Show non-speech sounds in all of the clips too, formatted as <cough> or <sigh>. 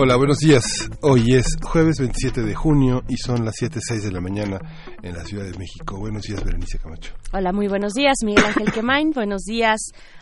Hola, buenos días. Hoy es jueves 27 de junio y son las 7.06 de la mañana en la Ciudad de México. Buenos días, Berenice Camacho. Hola, muy buenos días, Miguel Ángel Quemain. buenos días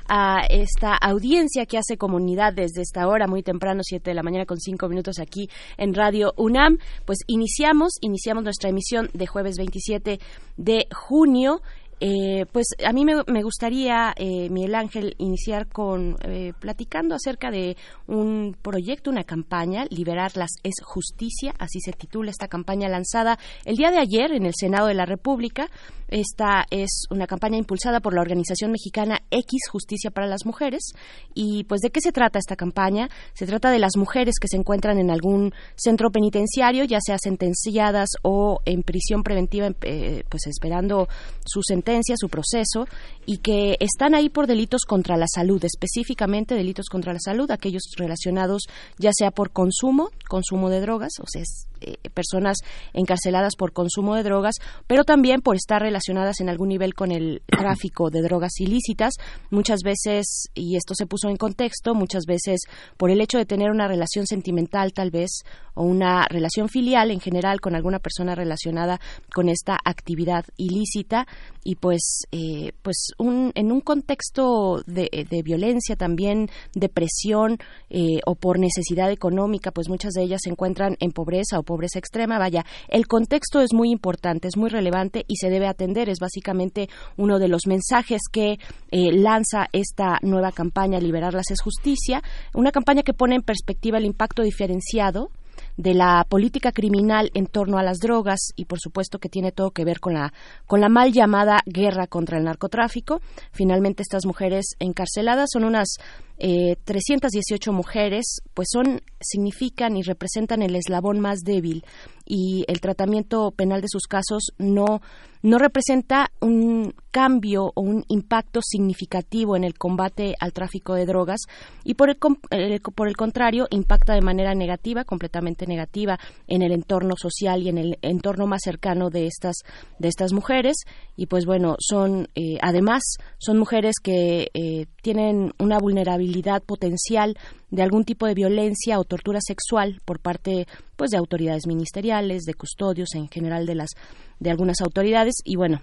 a esta audiencia que hace comunidad desde esta hora, muy temprano, 7 de la mañana con 5 minutos aquí en Radio UNAM. Pues iniciamos, iniciamos nuestra emisión de jueves 27 de junio. Eh, pues a mí me, gustaría, eh, Miguel Ángel, iniciar con eh, platicando acerca de un proyecto, una campaña, Liberarlas es Justicia, así se titula esta campaña lanzada el día de ayer en el Senado de la República. Esta es una campaña impulsada por la organización mexicana X Justicia para las Mujeres. Y pues de qué se trata esta campaña? Se trata de las mujeres que se encuentran en algún centro penitenciario, ya sea sentenciadas o en prisión preventiva, pues esperando su sentencia su proceso, y que están ahí por delitos contra la salud, específicamente delitos contra la salud, aquellos relacionados ya sea por consumo, consumo de drogas, o sea, eh, personas encarceladas por consumo de drogas, pero también por estar relacionadas en algún nivel con el <coughs> tráfico de drogas ilícitas, muchas veces, y esto se puso en contexto, muchas veces por el hecho de tener una relación sentimental tal vez, o una relación filial en general con alguna persona relacionada con esta actividad ilícita, y pues, eh, pues un, en un contexto de, violencia también, de presión eh, o por necesidad económica, pues muchas de ellas se encuentran en pobreza o pobreza extrema. Vaya, el contexto es muy importante, es muy relevante y se debe atender. Es básicamente uno de los mensajes que eh, lanza esta nueva campaña Liberarlas es Justicia, una campaña que pone en perspectiva el impacto diferenciado de la política criminal en torno a las drogas y por supuesto que tiene todo que ver con la con la mal llamada guerra contra el narcotráfico. Finalmente estas mujeres encarceladas son unas eh, 318 mujeres, pues son significan y representan el eslabón más débil y el tratamiento penal de sus casos no no representa un cambio o un impacto significativo en el combate al tráfico de drogas y por el, por el contrario impacta de manera negativa, completamente negativa en el entorno social y en el entorno más cercano de estas de estas mujeres. Y pues bueno son eh, además son mujeres que eh, tienen una vulnerabilidad potencial de algún tipo de violencia o tortura sexual por parte pues de autoridades ministeriales, de custodios en general de las de algunas autoridades y bueno,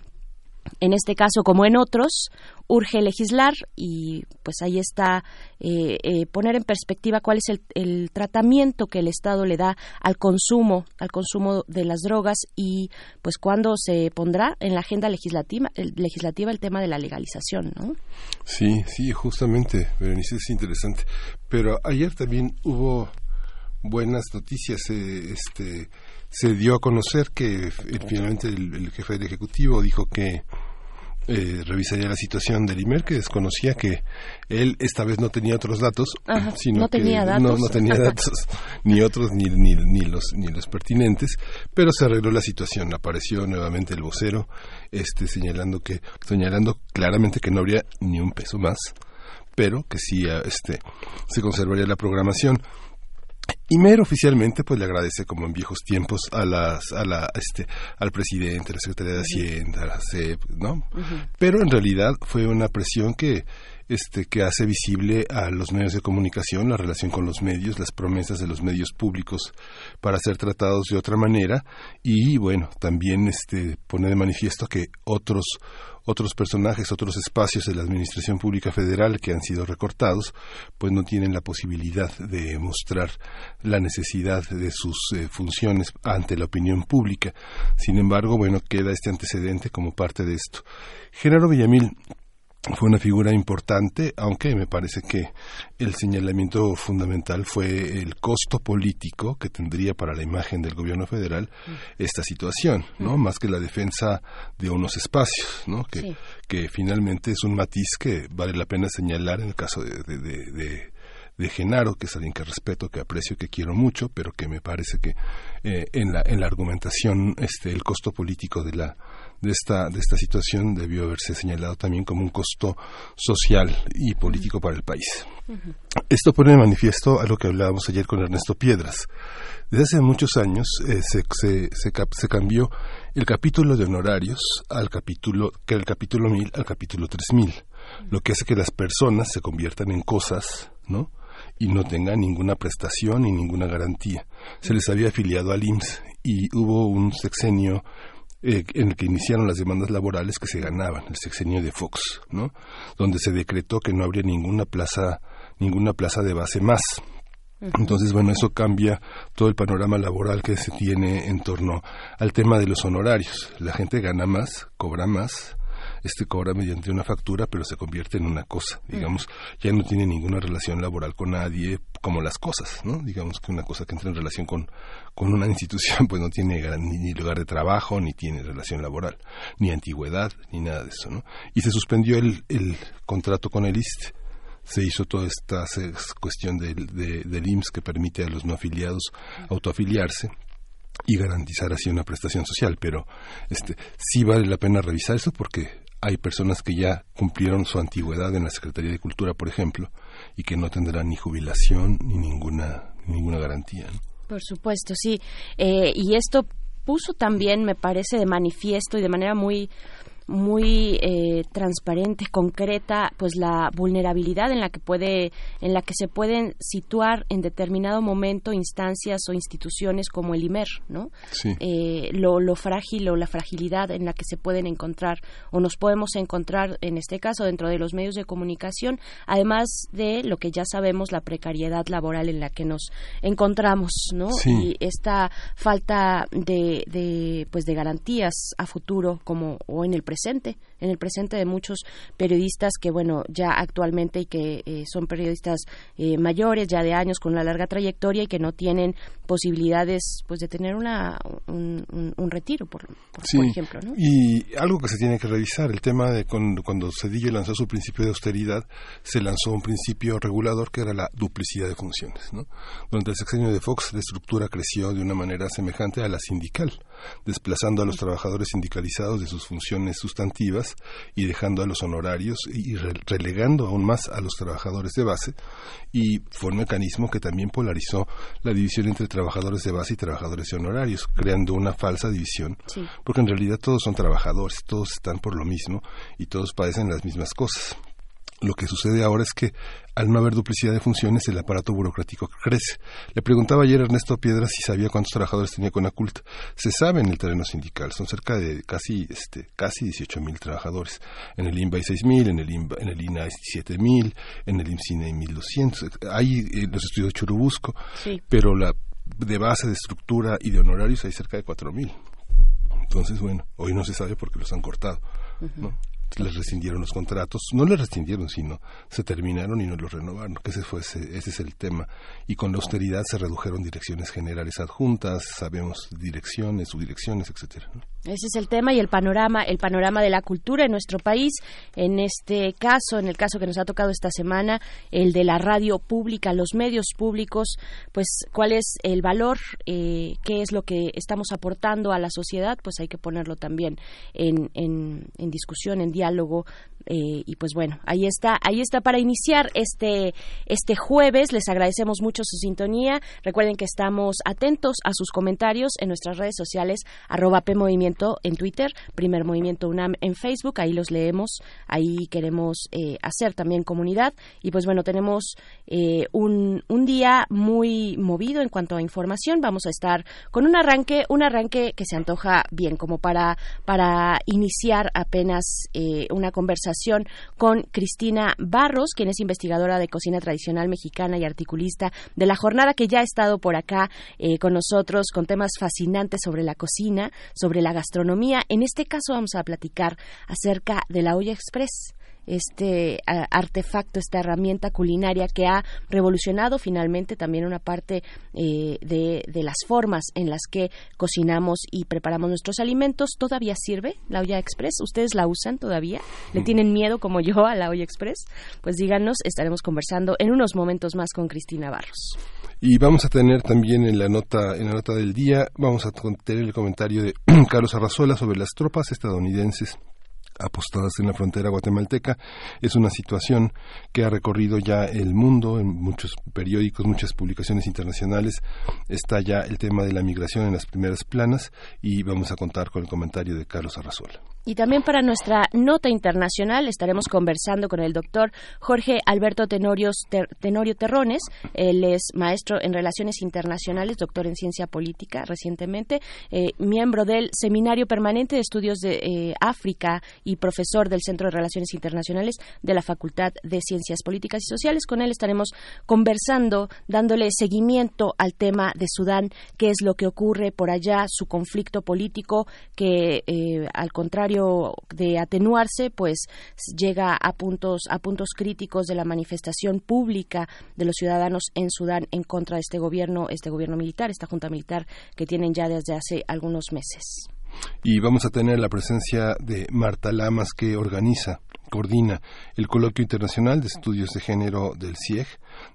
en este caso como en otros, urge legislar y pues ahí está eh, eh, poner en perspectiva cuál es el, tratamiento que el Estado le da al consumo, al consumo de las drogas y pues cuándo se pondrá en la agenda legislativa, legislativa el tema de la legalización, ¿no? Sí, sí, justamente, Berenice, es interesante. Pero ayer también hubo buenas noticias, eh, este se dio a conocer que finalmente el, jefe del Ejecutivo dijo que eh, revisaría la situación del IMER, que desconocía que él esta vez no tenía otros datos, <clears throat> sino no tenía que datos. No, tenía <laughs> datos, ni otros ni, ni, ni, los, ni los pertinentes, pero se arregló la situación. Apareció nuevamente el vocero este, señalando, que, señalando claramente que no habría ni un peso más, pero que sí este, se conservaría la programación. Y Mero oficialmente pues le agradece como en viejos tiempos a las a la este al presidente, a la Secretaría de Hacienda, a la CEP, ¿no? Pero en realidad fue una presión que este que hace visible a los medios de comunicación la relación con los medios, las promesas de los medios públicos para ser tratados de otra manera. Y bueno, también este pone de manifiesto que otros otros personajes, otros espacios de la Administración Pública Federal que han sido recortados, pues no tienen la posibilidad de mostrar la necesidad de sus eh, funciones ante la opinión pública. Sin embargo, bueno, queda este antecedente como parte de esto. Genaro Villamil fue una figura importante, aunque me parece que el señalamiento fundamental fue el costo político que tendría para la imagen del gobierno federal esta situación, ¿no? Más que la defensa de unos espacios, ¿no? Que, que finalmente es un matiz que vale la pena señalar en el caso de, de Genaro, que es alguien que respeto, que aprecio, que quiero mucho, pero que me parece que eh, en, la, en la argumentación este, el costo político de la de esta de esta situación debió haberse señalado también como un costo social y político para el país. Esto pone de manifiesto a lo que hablábamos ayer con Ernesto Piedras. Desde hace muchos años eh, se, se, se, cambió el capítulo de honorarios al capítulo, que el capítulo 1000 al capítulo 3000, lo que hace que las personas se conviertan en cosas, ¿no? y no tengan ninguna prestación ni ninguna garantía. Se les había afiliado al IMSS y hubo un sexenio eh, en el que iniciaron las demandas laborales que se ganaban, el sexenio de Fox, ¿no? Donde se decretó que no habría ninguna plaza, ninguna plaza de base más. Entonces, bueno, eso cambia todo el panorama laboral que se tiene en torno al tema de los honorarios. La gente gana más, cobra más, este cobra mediante una factura, pero se convierte en una cosa, digamos, ya no tiene ninguna relación laboral con nadie, como las cosas, ¿no? Digamos que una cosa que entra en relación con, con una <laughs> institución, pues no tiene ni, lugar de trabajo, ni tiene relación laboral, ni antigüedad, ni nada de eso, ¿no? Y se suspendió el, el contrato con el IST se hizo toda esta cuestión del, del IMSS que permite a los no afiliados autoafiliarse y garantizar así una prestación social, pero este sí vale la pena revisar eso porque hay personas que ya cumplieron su antigüedad en la Secretaría de Cultura, por ejemplo, y que no tendrán ni jubilación ni ninguna, ninguna garantía. Por supuesto, sí. Eh, y esto puso también, me parece, de manifiesto y de manera muy muy eh, transparente, concreta, pues la vulnerabilidad en la que puede, en la que se pueden situar en determinado momento instancias o instituciones como el IMER, ¿no? Eh, lo, lo frágil o la fragilidad en la que se pueden encontrar o nos podemos encontrar en este caso dentro de los medios de comunicación, además de lo que ya sabemos la precariedad laboral en la que nos encontramos, ¿no? Y esta falta de, de pues de garantías a futuro como o en el presente, presente en el presente de muchos periodistas que, bueno, ya actualmente y que eh, son periodistas eh, mayores, ya de años, con una larga trayectoria y que no tienen posibilidades, pues, de tener una, un, retiro, por, ejemplo, ¿no? Y algo que se tiene que revisar, el tema de cuando, cuando Cedillo lanzó su principio de austeridad, se lanzó un principio regulador que era la duplicidad de funciones, ¿no? Durante el sexenio de Fox, la estructura creció de una manera semejante a la sindical, desplazando a los trabajadores sindicalizados de sus funciones sustantivas y dejando a los honorarios y relegando aún más a los trabajadores de base y fue un mecanismo que también polarizó la división entre trabajadores de base y trabajadores de honorarios, creando una falsa división, porque en realidad todos son trabajadores, todos están por lo mismo y todos padecen las mismas cosas. Lo que sucede ahora es que al no haber duplicidad de funciones, el aparato burocrático crece. Le preguntaba ayer a Ernesto Piedra si sabía cuántos trabajadores tenía Conacult. Se sabe en el terreno sindical, son cerca de casi este casi 18.000 trabajadores. En el INBA hay 6.000, en el INBA, en el INA hay 7.000, en el IMCINE hay 1.200. Hay eh, los estudios de Churubusco, pero la de base de estructura y de honorarios hay cerca de 4.000. Entonces, bueno, hoy no se sabe porque los han cortado. ¿no? Les rescindieron los contratos, no les rescindieron, sino se terminaron y no los renovaron, que ese, fue ese, es el tema. Y con la austeridad se redujeron direcciones generales adjuntas, sabemos direcciones, subdirecciones, etcétera. Ese es el tema y el panorama, el panorama de la cultura en nuestro país. En este caso, en el caso que nos ha tocado esta semana, el de la radio pública, los medios públicos, pues cuál es el valor, eh, qué es lo que estamos aportando a la sociedad, pues hay que ponerlo también en, en, en discusión, en diálogo diálogo eh, y pues bueno, ahí está, ahí está para iniciar este, este jueves. Les agradecemos mucho su sintonía. Recuerden que estamos atentos a sus comentarios en nuestras redes sociales, arroba PMovimiento en Twitter, Primer Movimiento UNAM en Facebook, ahí los leemos, ahí queremos eh, hacer también comunidad. Y pues bueno, tenemos eh, un, un día muy movido en cuanto a información. Vamos a estar con un arranque, un arranque que se antoja bien, como para, para iniciar apenas una conversación con Cristina Barros, quien es investigadora de cocina tradicional mexicana y articulista de la jornada que ya ha estado por acá eh, con nosotros con temas fascinantes sobre la cocina, sobre la gastronomía. En este caso vamos a platicar acerca de la olla express este artefacto, esta herramienta culinaria que ha revolucionado finalmente también una parte eh, de, de, las formas en las que cocinamos y preparamos nuestros alimentos. ¿Todavía sirve la olla express? ¿Ustedes la usan todavía? ¿Le mm. tienen miedo como yo a la olla express? Pues díganos, estaremos conversando en unos momentos más con Cristina Barros. Y vamos a tener también en la nota, en la nota del día, vamos a tener el comentario de <clears throat> Carlos Arrazola sobre las tropas estadounidenses apostadas en la frontera guatemalteca. Es una situación que ha recorrido ya el mundo en muchos periódicos, muchas publicaciones internacionales. Está ya el tema de la migración en las primeras planas y vamos a contar con el comentario de Carlos Arrazola. Y también para nuestra nota internacional estaremos conversando con el doctor Jorge Alberto Tenorio Terrones. Él es maestro en Relaciones Internacionales, doctor en Ciencia Política recientemente, eh, miembro del Seminario Permanente de Estudios de eh, África y profesor del Centro de Relaciones Internacionales de la Facultad de Ciencias Políticas y Sociales. Con él estaremos conversando, dándole seguimiento al tema de Sudán, qué es lo que ocurre por allá, su conflicto político, que eh, al contrario de atenuarse, pues llega a puntos a puntos críticos de la manifestación pública de los ciudadanos en Sudán en contra de este gobierno, este gobierno militar, esta junta militar que tienen ya desde hace algunos meses. Y vamos a tener la presencia de Marta Lamas que organiza coordina el Coloquio Internacional de Estudios de Género del CIEG,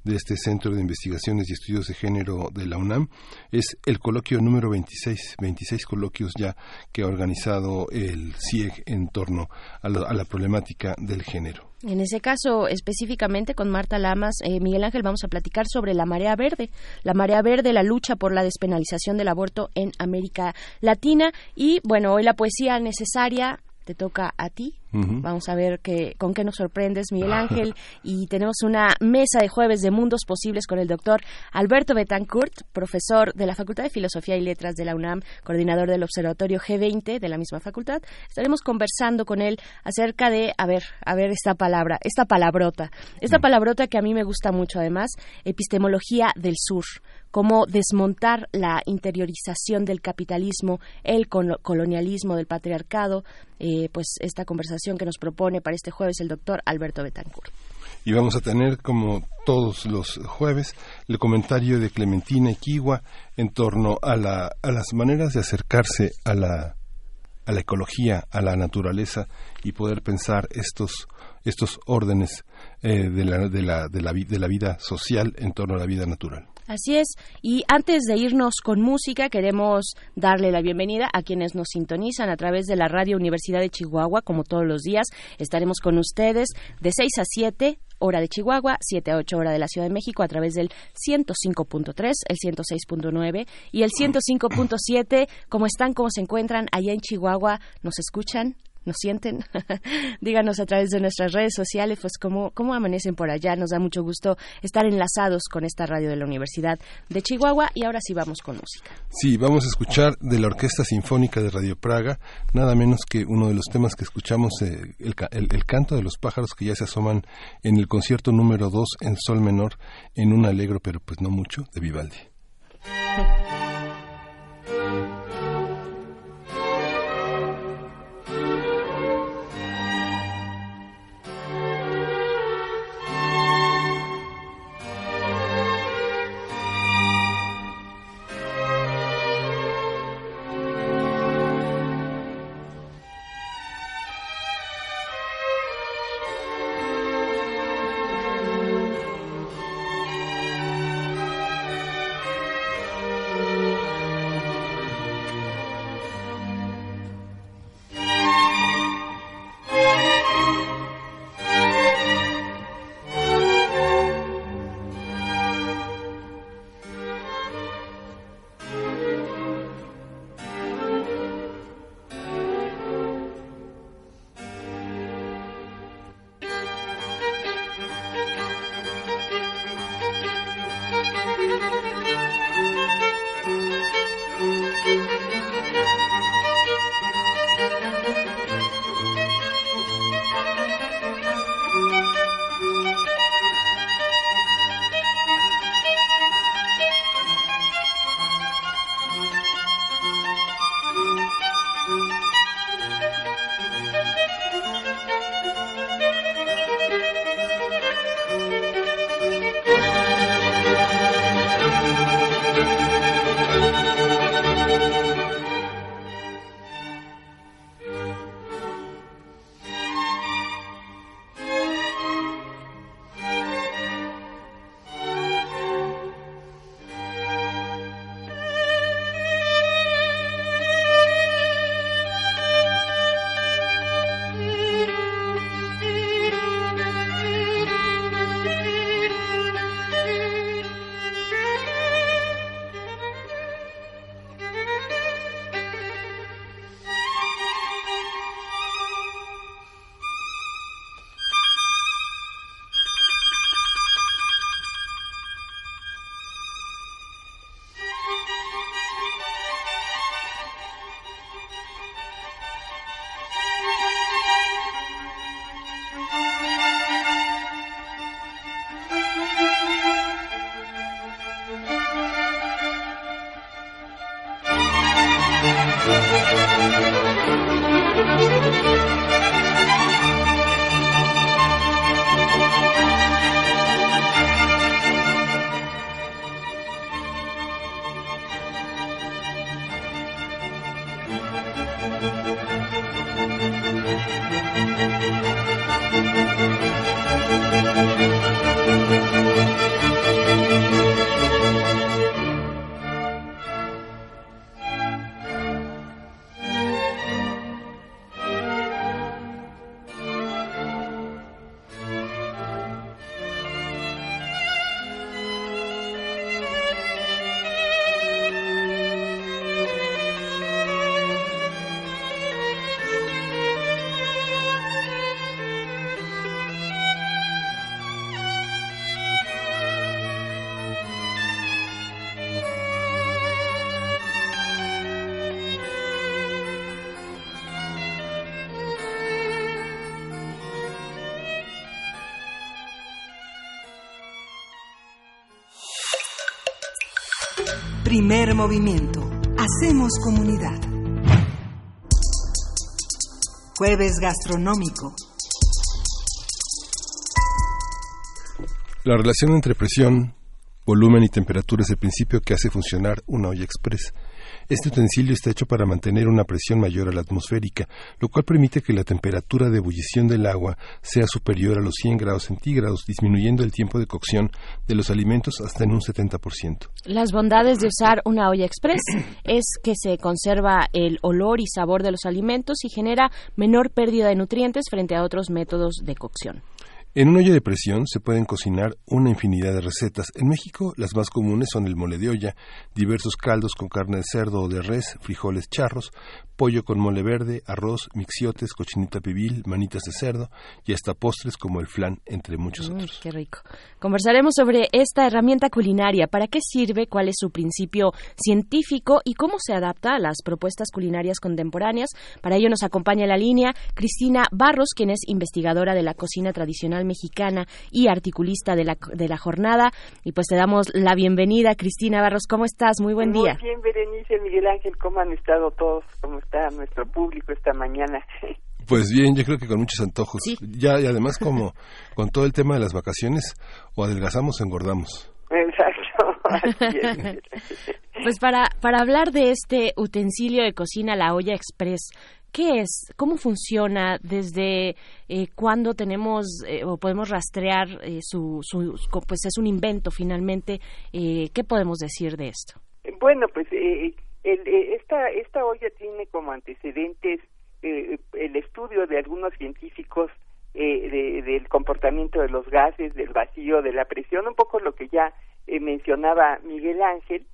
de este Centro de Investigaciones y Estudios de Género de la UNAM. Es el coloquio número 26, 26 coloquios ya que ha organizado el CIEG en torno a la, problemática del género. En ese caso, específicamente con Marta Lamas, eh, Miguel Ángel, vamos a platicar sobre la marea verde, la marea verde, la lucha por la despenalización del aborto en América Latina. Y bueno, hoy la poesía necesaria te toca a ti. Vamos a ver que, con qué nos sorprendes, Miguel Ángel. y tenemos una mesa de jueves de mundos posibles con el doctor Alberto Betancourt, profesor de la Facultad de Filosofía y Letras de la UNAM, coordinador del Observatorio G20 de la misma facultad. Estaremos conversando con él acerca de, a ver, a ver esta palabra, esta palabrota, esta palabrota que a mí me gusta mucho además, epistemología del sur cómo desmontar la interiorización del capitalismo, el colonialismo del patriarcado, eh, pues esta conversación que nos propone para este jueves el doctor Alberto Betancourt. Y vamos a tener, como todos los jueves, el comentario de Clementina Equigua en torno a, la, a las maneras de acercarse a la, a la ecología, a la naturaleza y poder pensar estos, estos órdenes eh, de, la, de, la, de, la, de la vida social en torno a la vida natural. Así es. Y antes de irnos con música, queremos darle la bienvenida a quienes nos sintonizan a través de la Radio Universidad de Chihuahua, como todos los días. Estaremos con ustedes de 6 a 7 hora de Chihuahua, 7 a 8 hora de la Ciudad de México a través del 105.3, el 106.9 y el 105.7. ¿Cómo están? ¿Cómo se encuentran allá en Chihuahua? ¿Nos escuchan? Nos sienten. <laughs> Díganos a través de nuestras redes sociales, pues cómo, cómo amanecen por allá. Nos da mucho gusto estar enlazados con esta radio de la Universidad de Chihuahua y ahora sí vamos con música. Sí, vamos a escuchar de la Orquesta Sinfónica de Radio Praga, nada menos que uno de los temas que escuchamos, eh, el, el, canto de los pájaros que ya se asoman en el concierto número 2 en sol menor, en un alegro, pero pues no mucho, de Vivaldi. <laughs> Primer movimiento. Hacemos comunidad. Jueves gastronómico. La relación entre presión, volumen y temperatura es el principio que hace funcionar una olla express. Este utensilio está hecho para mantener una presión mayor a la atmosférica, lo cual permite que la temperatura de ebullición del agua sea superior a los 100 grados centígrados, disminuyendo el tiempo de cocción de los alimentos hasta en un 70%. Las bondades de usar una olla express <clears throat> es que se conserva el olor y sabor de los alimentos y genera menor pérdida de nutrientes frente a otros métodos de cocción. En un olla de presión se pueden cocinar una infinidad de recetas. En México las más comunes son el mole de olla, diversos caldos con carne de cerdo o de res, frijoles charros, pollo con mole verde, arroz, mixiotes, cochinita pibil, manitas de cerdo y hasta postres como el flan, entre muchos otros. Qué rico. Conversaremos sobre esta herramienta culinaria, para qué sirve, cuál es su principio científico y cómo se adapta a las propuestas culinarias contemporáneas. Para ello nos acompaña en la línea Cristina Barros, quien es investigadora de la cocina tradicional mexicana y articulista de la, de la jornada. Y pues te damos la bienvenida, Cristina Barros. ¿Cómo estás? Muy buen día. Muy bien, Berenice, Miguel Ángel, ¿cómo han estado todos? ¿Cómo está nuestro público esta mañana? <laughs> Pues bien, yo creo que con muchos antojos. Ya, y además como <laughs> con todo el tema de las vacaciones, o adelgazamos o engordamos. Exacto. <laughs> pues para, para hablar de este utensilio de cocina, la olla express, ¿qué es? ¿Cómo funciona? ¿Desde eh, cuándo tenemos eh, o podemos rastrear eh, su, su, pues es un invento finalmente? Eh, ¿Qué podemos decir de esto? Bueno, pues el, esta, esta olla tiene como antecedentes el estudio de algunos científicos de, del comportamiento de los gases, del vacío, de la presión, un poco lo que ya mencionaba Miguel Ángel,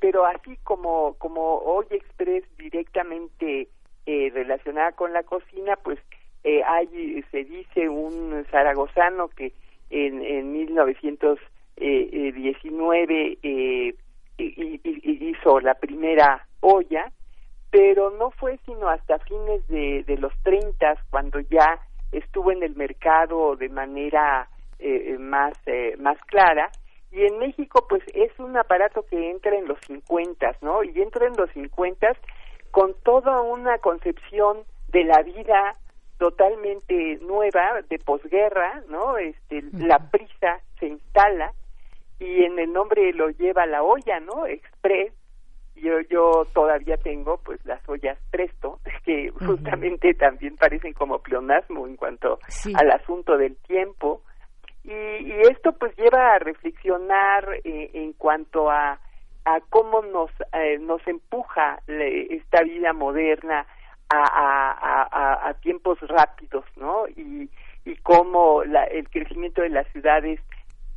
pero así como, como olla express directamente eh, relacionada con la cocina, pues eh, hay, se dice un zaragozano que en, en 1919 eh, hizo la primera olla, pero no fue sino hasta fines de, de los 30 cuando ya estuvo en el mercado de manera eh, más, eh, más clara. Y en México, pues es un aparato que entra en los 50, ¿no? Y entra en los 50 con toda una concepción de la vida totalmente nueva, de posguerra, ¿no? Este, La prisa se instala y en el nombre lo lleva la olla, ¿no? Express. Yo, yo todavía tengo pues las ollas Presto, <laughs> que justamente también parecen como pleonasmo en cuanto Sí. al asunto del tiempo. Y, y esto pues lleva a reflexionar eh, en cuanto a, a cómo nos, eh, nos empuja le- esta vida moderna a, a, a, tiempos rápidos, ¿no? Y, cómo la, el crecimiento de las ciudades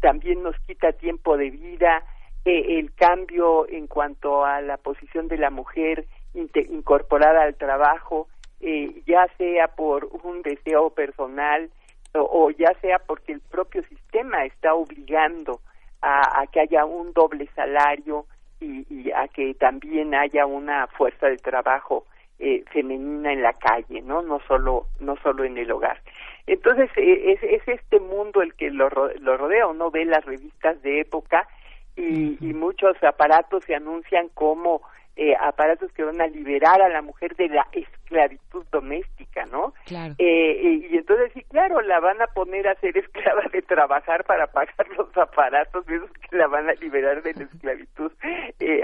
también nos quita tiempo de vida, eh, el cambio en cuanto a la posición de la mujer incorporada al trabajo, eh, ya sea por un deseo personal o, ya sea porque el propio sistema está obligando a que haya un doble salario y, y a que también haya una fuerza de trabajo eh, femenina en la calle, ¿no? No solo, no solo en el hogar. Entonces, eh, es, es este mundo el que lo, lo rodea. Uno ve las revistas de época y, y muchos aparatos se anuncian como eh, aparatos que van a liberar a la mujer de la esclavitud doméstica, ¿no? Claro. Eh, y entonces sí, claro, la van a poner a ser <laughs> esclava de trabajar para pagar los aparatos esos que la van a liberar de la esclavitud eh,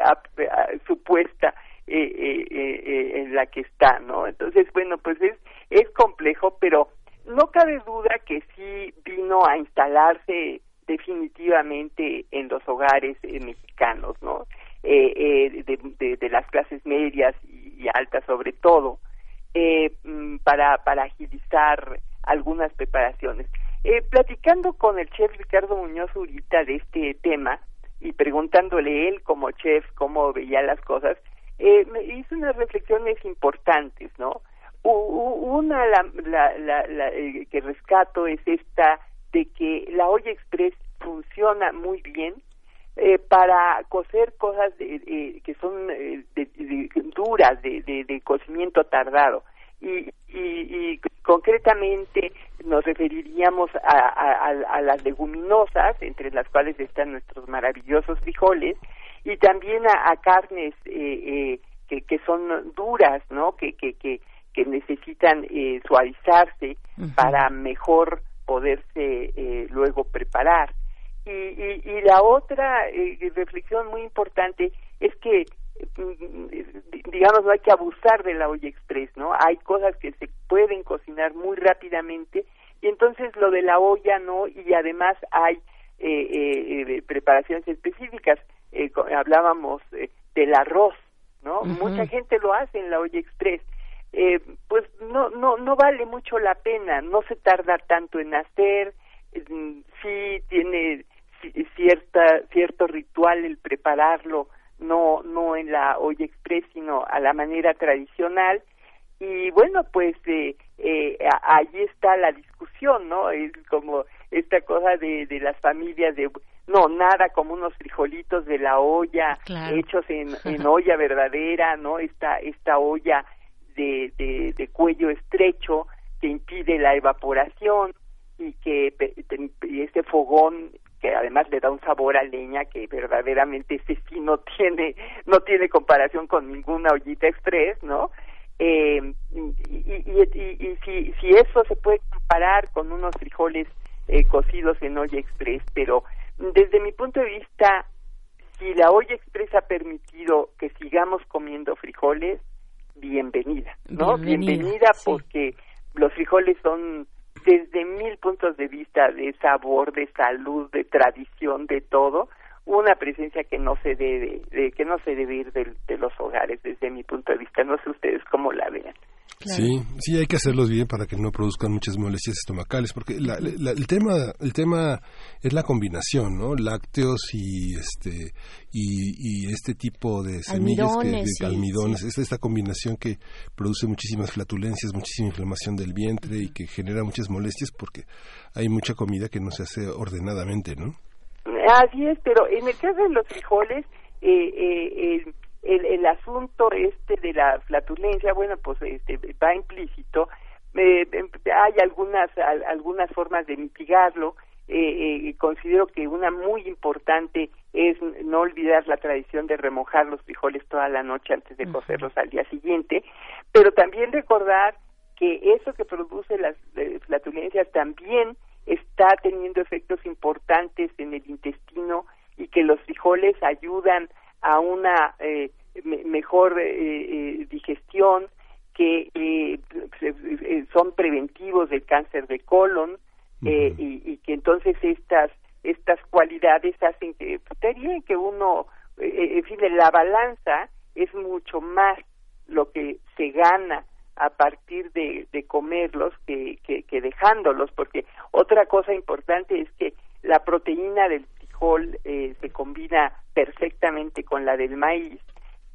supuesta en la que está, ¿no? Entonces, bueno, pues es es complejo, pero no cabe duda que sí vino a instalarse definitivamente en los hogares mexicanos, ¿no? Eh, eh, de, las clases medias y, altas sobre todo, eh, mm, para, para agilizar algunas preparaciones. platicando con el chef Ricardo Muñoz ahorita de este tema y preguntándole él como chef cómo veía las cosas, me hizo unas reflexiones importantes, ¿no? Una la, la, que rescato es esta de que la olla express funciona muy bien eh, para cocer cosas que son eh, duras, de, de, cocimiento tardado. Y, y, concretamente nos referiríamos a, a, las leguminosas, entre las cuales están nuestros maravillosos frijoles, y también a, carnes eh, que, que son duras, ¿no? Que, que, que, que necesitan suavizarse para mejor poderse luego preparar. Y, y, la otra eh, reflexión muy importante es que mm, digamos no hay que abusar de la olla express no hay cosas que se pueden cocinar muy rápidamente y entonces lo de la olla no y además hay eh, eh, preparaciones específicas. Hablábamos del arroz no mucha gente lo hace en la olla express. Pues no no no vale mucho la pena no se tarda tanto en hacer mm, sí tiene cierta cierto ritual el prepararlo no no en la olla express sino a la manera tradicional. Y bueno pues eh, eh, ahí está la discusión no es como esta cosa de, de las familias de no nada como unos frijolitos de la olla hechos en, <laughs> en olla verdadera no esta esta olla de, de, de cuello estrecho que impide la evaporación y que ese fogón que además le da un sabor a leña que verdaderamente ese sí no tiene no tiene comparación con ninguna ollita express no eh, y, y, si, si eso se puede comparar con unos frijoles eh, cocidos en olla express pero desde mi punto de vista si la olla express ha permitido que sigamos comiendo frijoles bienvenida no bienvenida, porque los frijoles son desde mil puntos de vista de sabor, de salud, de tradición, de todo, una presencia que no se debe, de, que no se debe ir de, de, los hogares desde mi punto de vista. No sé ustedes cómo la vean. Sí, sí, hay que hacerlos bien para que no produzcan muchas molestias estomacales, porque el tema, el tema es la combinación, ¿no? Lácteos y este y, este tipo de semillas, que, de almidones, es esta combinación que produce muchísimas flatulencias, muchísima inflamación del vientre y que genera muchas molestias porque hay mucha comida que no se hace ordenadamente, ¿no? Así es, pero en el caso de los frijoles, eh, eh, el, el asunto este de la flatulencia, bueno, pues este, va implícito. Eh, hay algunas algunas formas de mitigarlo. Eh, eh, considero que una muy importante es no olvidar la tradición de remojar los frijoles toda la noche antes de cocerlos al día siguiente, pero también recordar que eso que produce las flatulencias también está teniendo efectos importantes en el intestino y que los frijoles ayudan a una eh, mejor eh, eh, digestión, que son preventivos del cáncer de colon y, que entonces estas estas cualidades hacen que bien que uno, en fin, la balanza es mucho más lo que se gana a partir de, de comerlos que, que, que, dejándolos, porque otra cosa importante es que la proteína del eh, se combina perfectamente con la del maíz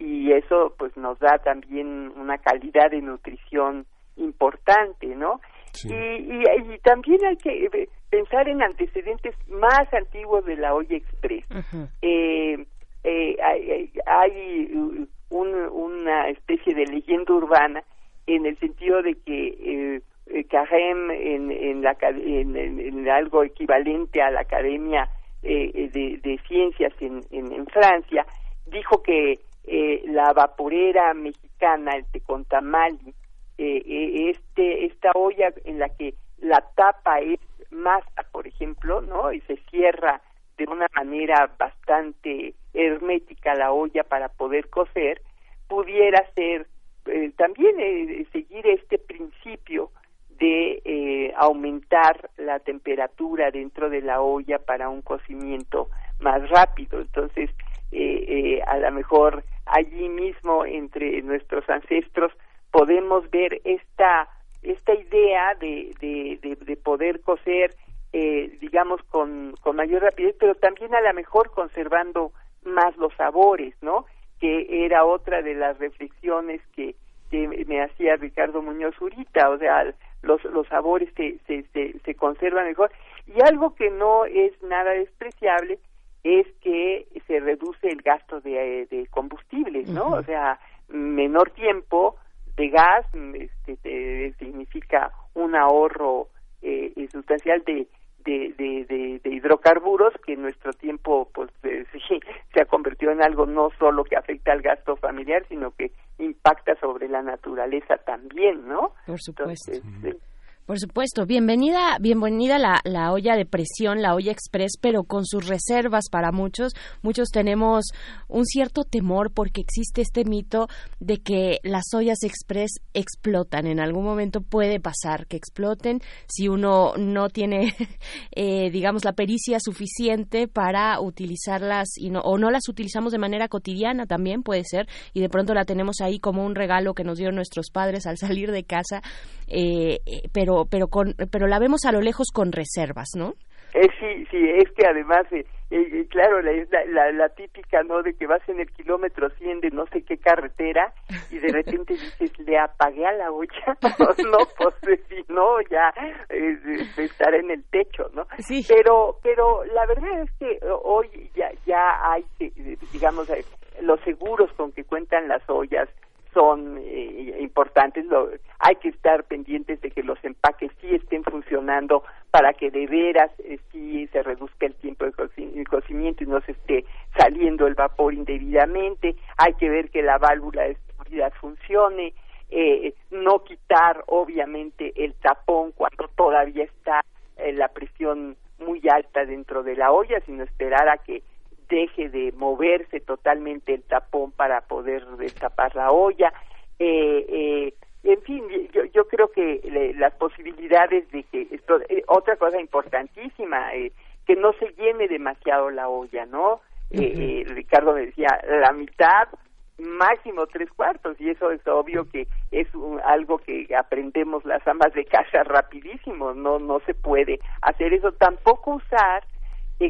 y eso pues nos da también una calidad de nutrición importante, ¿no? Y, y, también hay que eh, pensar en antecedentes más antiguos de la olla express. Eh, eh, hay, hay una especie de leyenda urbana en el sentido de que eh, Carême en, en, la, en, en, algo equivalente a la Academia eh, de, de, Ciencias en, en, Francia, dijo que eh, la vaporera mexicana, el tecontamali, eh, eh, este, esta olla en la que la tapa es masa, por ejemplo, ¿no? Y se cierra de una manera bastante hermética la olla para poder cocer, pudiera ser eh, también eh, seguir este principio de eh, aumentar la temperatura dentro de la olla para un cocimiento más rápido. Entonces, a lo mejor allí mismo entre nuestros ancestros podemos ver esta esta idea de, de, de, poder cocer digamos con, con mayor rapidez pero también a lo mejor conservando más los sabores no que era otra de las reflexiones que, que me hacía Ricardo Muñoz Urita, o sea, los, los sabores se, se, se, conservan mejor. Y algo que no es nada despreciable es que se reduce el gasto de, de combustibles, ¿no? O sea, menor tiempo de gas este, significa un ahorro eh, sustancial de, de, de, de, hidrocarburos que en nuestro tiempo pues <laughs> eh, sí, se ha convertido en algo no solo que afecta al gasto familiar sino que impacta sobre la naturaleza también no por supuesto por supuesto, bienvenida, bienvenida la, la olla de presión, la olla express, pero con sus reservas para muchos. Muchos tenemos un cierto temor porque existe este mito de que las ollas express explotan. En algún momento puede pasar que exploten si uno no tiene, <laughs> eh, digamos, la pericia suficiente para utilizarlas y no, o no las utilizamos de manera cotidiana también puede ser y de pronto la tenemos ahí como un regalo que nos dieron nuestros padres al salir de casa, eh, eh, pero pero con pero la vemos a lo lejos con reservas, ¿no? Eh, sí, sí, es que además, eh, eh, claro, la, la, la, típica, ¿no? De que vas en el kilómetro 100 de no sé qué carretera y de repente dices, le apagué a la olla. <laughs> no, pues si no, ya estar en el techo, ¿no? Sí. Pero, pero la verdad es que hoy ya, ya hay, digamos, los seguros con que cuentan las ollas, son eh, importantes. Lo, hay que estar pendientes de que los empaques sí estén funcionando para que de veras eh, sí se reduzca el tiempo de cocimiento y no se esté saliendo el vapor indebidamente. Hay que ver que la válvula de seguridad funcione. Eh, no quitar obviamente el tapón cuando todavía está la presión muy alta dentro de la olla, sino esperar a que deje de moverse totalmente el tapón para poder destapar la olla. Eh, eh, en fin, yo, yo creo que las posibilidades de que esto, eh, otra cosa importantísima, eh, que no se llene demasiado la olla, ¿no? eh, Ricardo me decía, la mitad, máximo tres cuartos, y eso es obvio que es algo que aprendemos las amas de casa rapidísimo, no, no se puede hacer eso, tampoco usar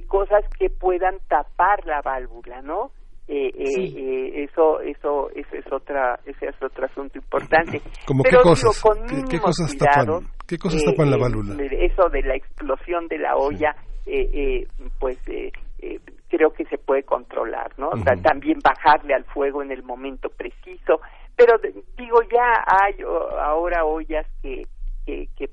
cosas que puedan tapar la válvula, ¿no? Eh, eh, eh, eso, eso, eso es otra, ese es otro asunto importante. <clears throat> ¿Cómo Pero qué cosas? con ¿Qué, cosas tapan? ¿Qué cosas tapan la válvula? Eso de la explosión de la olla, pues creo que se puede controlar, ¿no? También bajarle al fuego en el momento preciso. Pero digo, ya hay ahora ollas que, que, que,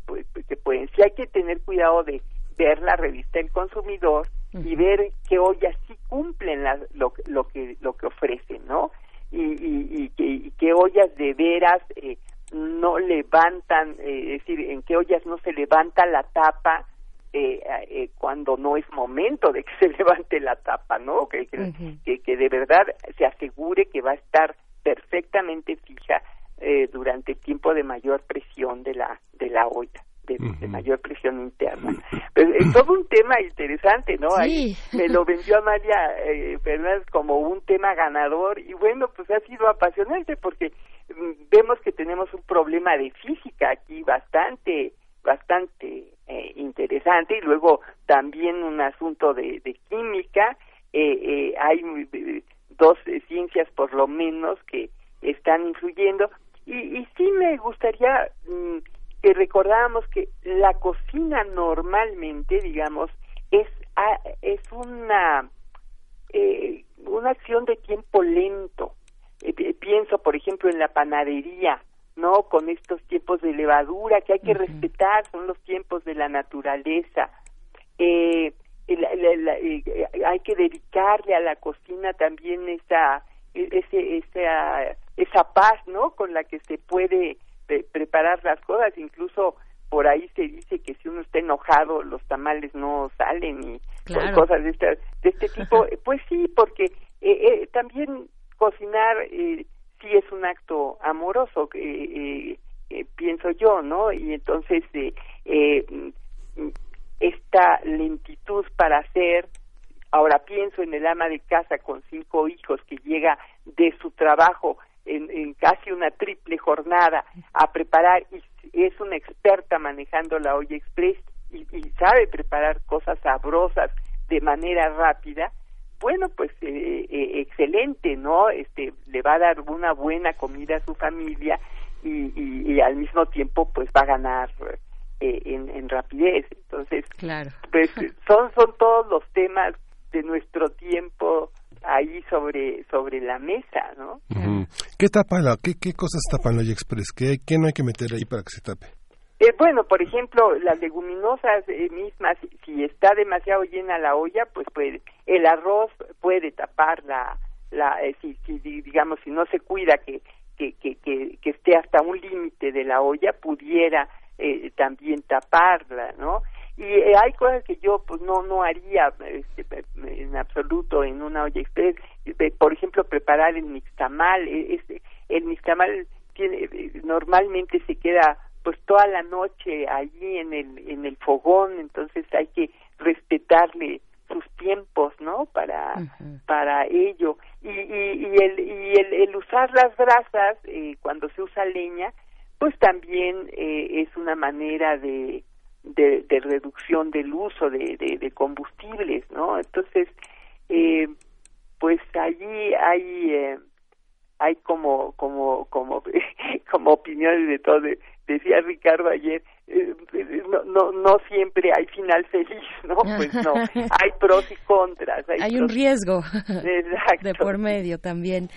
que pueden. Sí hay que tener cuidado de ver la revista El Consumidor y ver qué ollas sí cumplen lo, lo, que lo que ofrecen, ¿no? Y, y, y, qué ollas de veras eh, no levantan, eh, es decir, en qué ollas no se levanta la tapa eh, eh, cuando no es momento de que <laughs> se levante la tapa, ¿no? Que, que, que, de verdad se asegure que va a estar perfectamente fija eh, durante el tiempo de mayor presión de la de la olla de, mayor presión interna. Pero es todo un tema interesante, ¿no? Ahí me lo vendió Amalia eh, Fernández como un tema ganador y bueno, pues ha sido apasionante porque mm, vemos que tenemos un problema de física aquí bastante bastante eh, interesante y luego también un asunto de, de química eh, eh hay dos ciencias por lo menos que están influyendo y, y sí me gustaría mm, que recordábamos que la cocina normalmente, digamos, es, es una, eh, una acción de tiempo lento. Eh, pienso, por ejemplo, en la panadería, ¿no? Con estos tiempos de levadura que hay que respetar, son los tiempos de la naturaleza. Eh, hay que dedicarle a la cocina también esa ese, esa, esa paz, ¿no? Con la que se puede preparar las cosas, incluso por ahí se dice que si uno está enojado los tamales no salen y cosas de este, de este tipo. <laughs> pues sí, porque eh, eh, también cocinar eh, sí es un acto amoroso, eh, pienso yo, ¿no? Y entonces esta lentitud para hacer Ahora pienso en el ama de casa con cinco hijos que llega de su trabajo en, casi una triple jornada a preparar y es una experta manejando la olla express y, sabe preparar cosas sabrosas de manera rápida, bueno, pues eh, eh, excelente, ¿no? Este le va a dar una buena comida a su familia y, al mismo tiempo pues va a ganar eh, en, en, rapidez. Entonces, claro. pues <laughs> son son todos los temas de nuestro tiempo ahí sobre sobre la mesa, ¿no? ¿Qué tapa la, qué, qué cosas tapan la Express? ¿Qué, ¿Qué no hay que meter ahí para que se tape? Eh, bueno, por ejemplo, las leguminosas eh, mismas, si está demasiado llena la olla, pues puede, el arroz puede tapar la, la eh, si, si, digamos, si no se cuida que, que, que, que, esté hasta un límite de la olla, pudiera eh, también taparla, ¿no? Y eh, hay cosas que yo pues no no haría este, en absoluto en una olla express por ejemplo preparar el mixtamal e, este, el mixtamal tiene normalmente se queda pues toda la noche allí en el en el fogón entonces hay que respetarle sus tiempos no para para ello. Y, y, y el y el, el, usar las brasas eh, cuando se usa leña pues también eh, es una manera de de, de reducción del uso de, de, combustibles, ¿no? Entonces, eh, pues allí hay eh, hay como como como <laughs> como opiniones de todo. decía Ricardo ayer, eh, no, no no siempre hay final feliz, ¿no? Pues no, <laughs> hay pros y contras. Hay, un riesgo <laughs> de por medio también.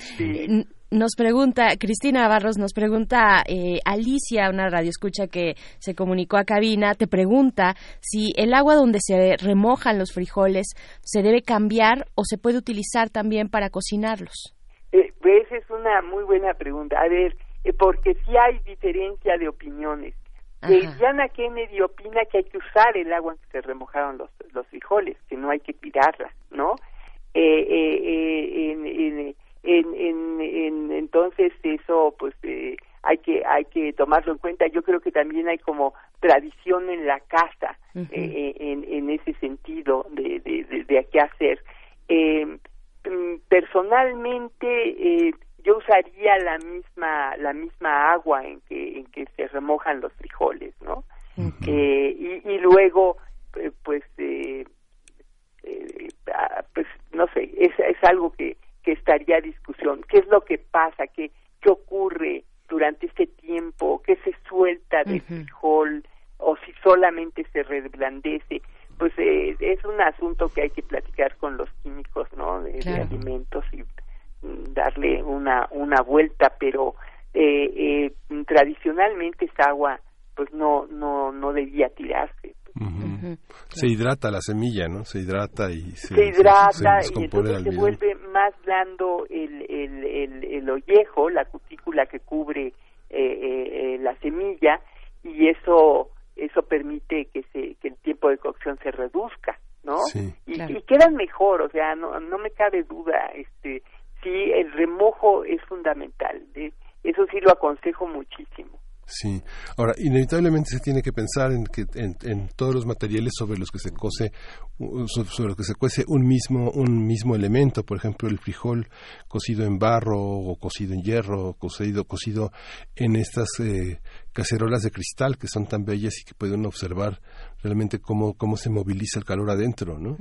Nos pregunta, Cristina Barros nos pregunta, eh, Alicia, una radioescucha que se comunicó a cabina, te pregunta si el agua donde se remojan los frijoles se debe cambiar o se puede utilizar también para cocinarlos. Eh, pues, esa es una muy buena pregunta. A ver, eh, porque sí hay diferencia de opiniones. Eh, Diana Kennedy opina que hay que usar el agua en que se remojaron los, los frijoles, que no hay que tirarla, ¿no? Eh, eh, en, en, en, en, entonces eso pues eh, hay que hay que tomarlo en cuenta. Yo creo que también hay como tradición en la casa eh, eh, en, en ese sentido de de, de, qué hacer. Eh, mm, personalmente eh, yo usaría la misma la misma agua en que en que se remojan los frijoles no eh, y, y luego pues ah, pues no sé es, es algo que que estaría a discusión. ¿Qué es lo que pasa? ¿Qué, qué ocurre durante este tiempo? ¿Qué se suelta del frijol? ¿O si solamente se reblandece? Pues eh, es un asunto que hay que platicar con los químicos, ¿no? De, alimentos y mm, darle una, una vuelta, pero eh, eh, tradicionalmente esa agua pues no no no debía tirarse se hidrata la semilla, ¿no? Se hidrata y se, hidrata y entonces se vuelve más blando el, el, el, el ollejo, la cutícula que cubre eh, eh, la semilla y eso eso permite que se que el tiempo de cocción se reduzca, ¿no? y, y, quedan mejor, o sea, no no me cabe duda, este sí el remojo es fundamental, eso sí lo aconsejo muchísimo. Sí. Ahora, inevitablemente se tiene que pensar en que en, todos los materiales sobre los que se cose sobre los que se cuece un mismo un mismo elemento, por ejemplo, el frijol cocido en barro o cocido en hierro, cocido cocido en estas eh, cacerolas de cristal que son tan bellas y que pueden observar realmente cómo cómo se moviliza el calor adentro, ¿no?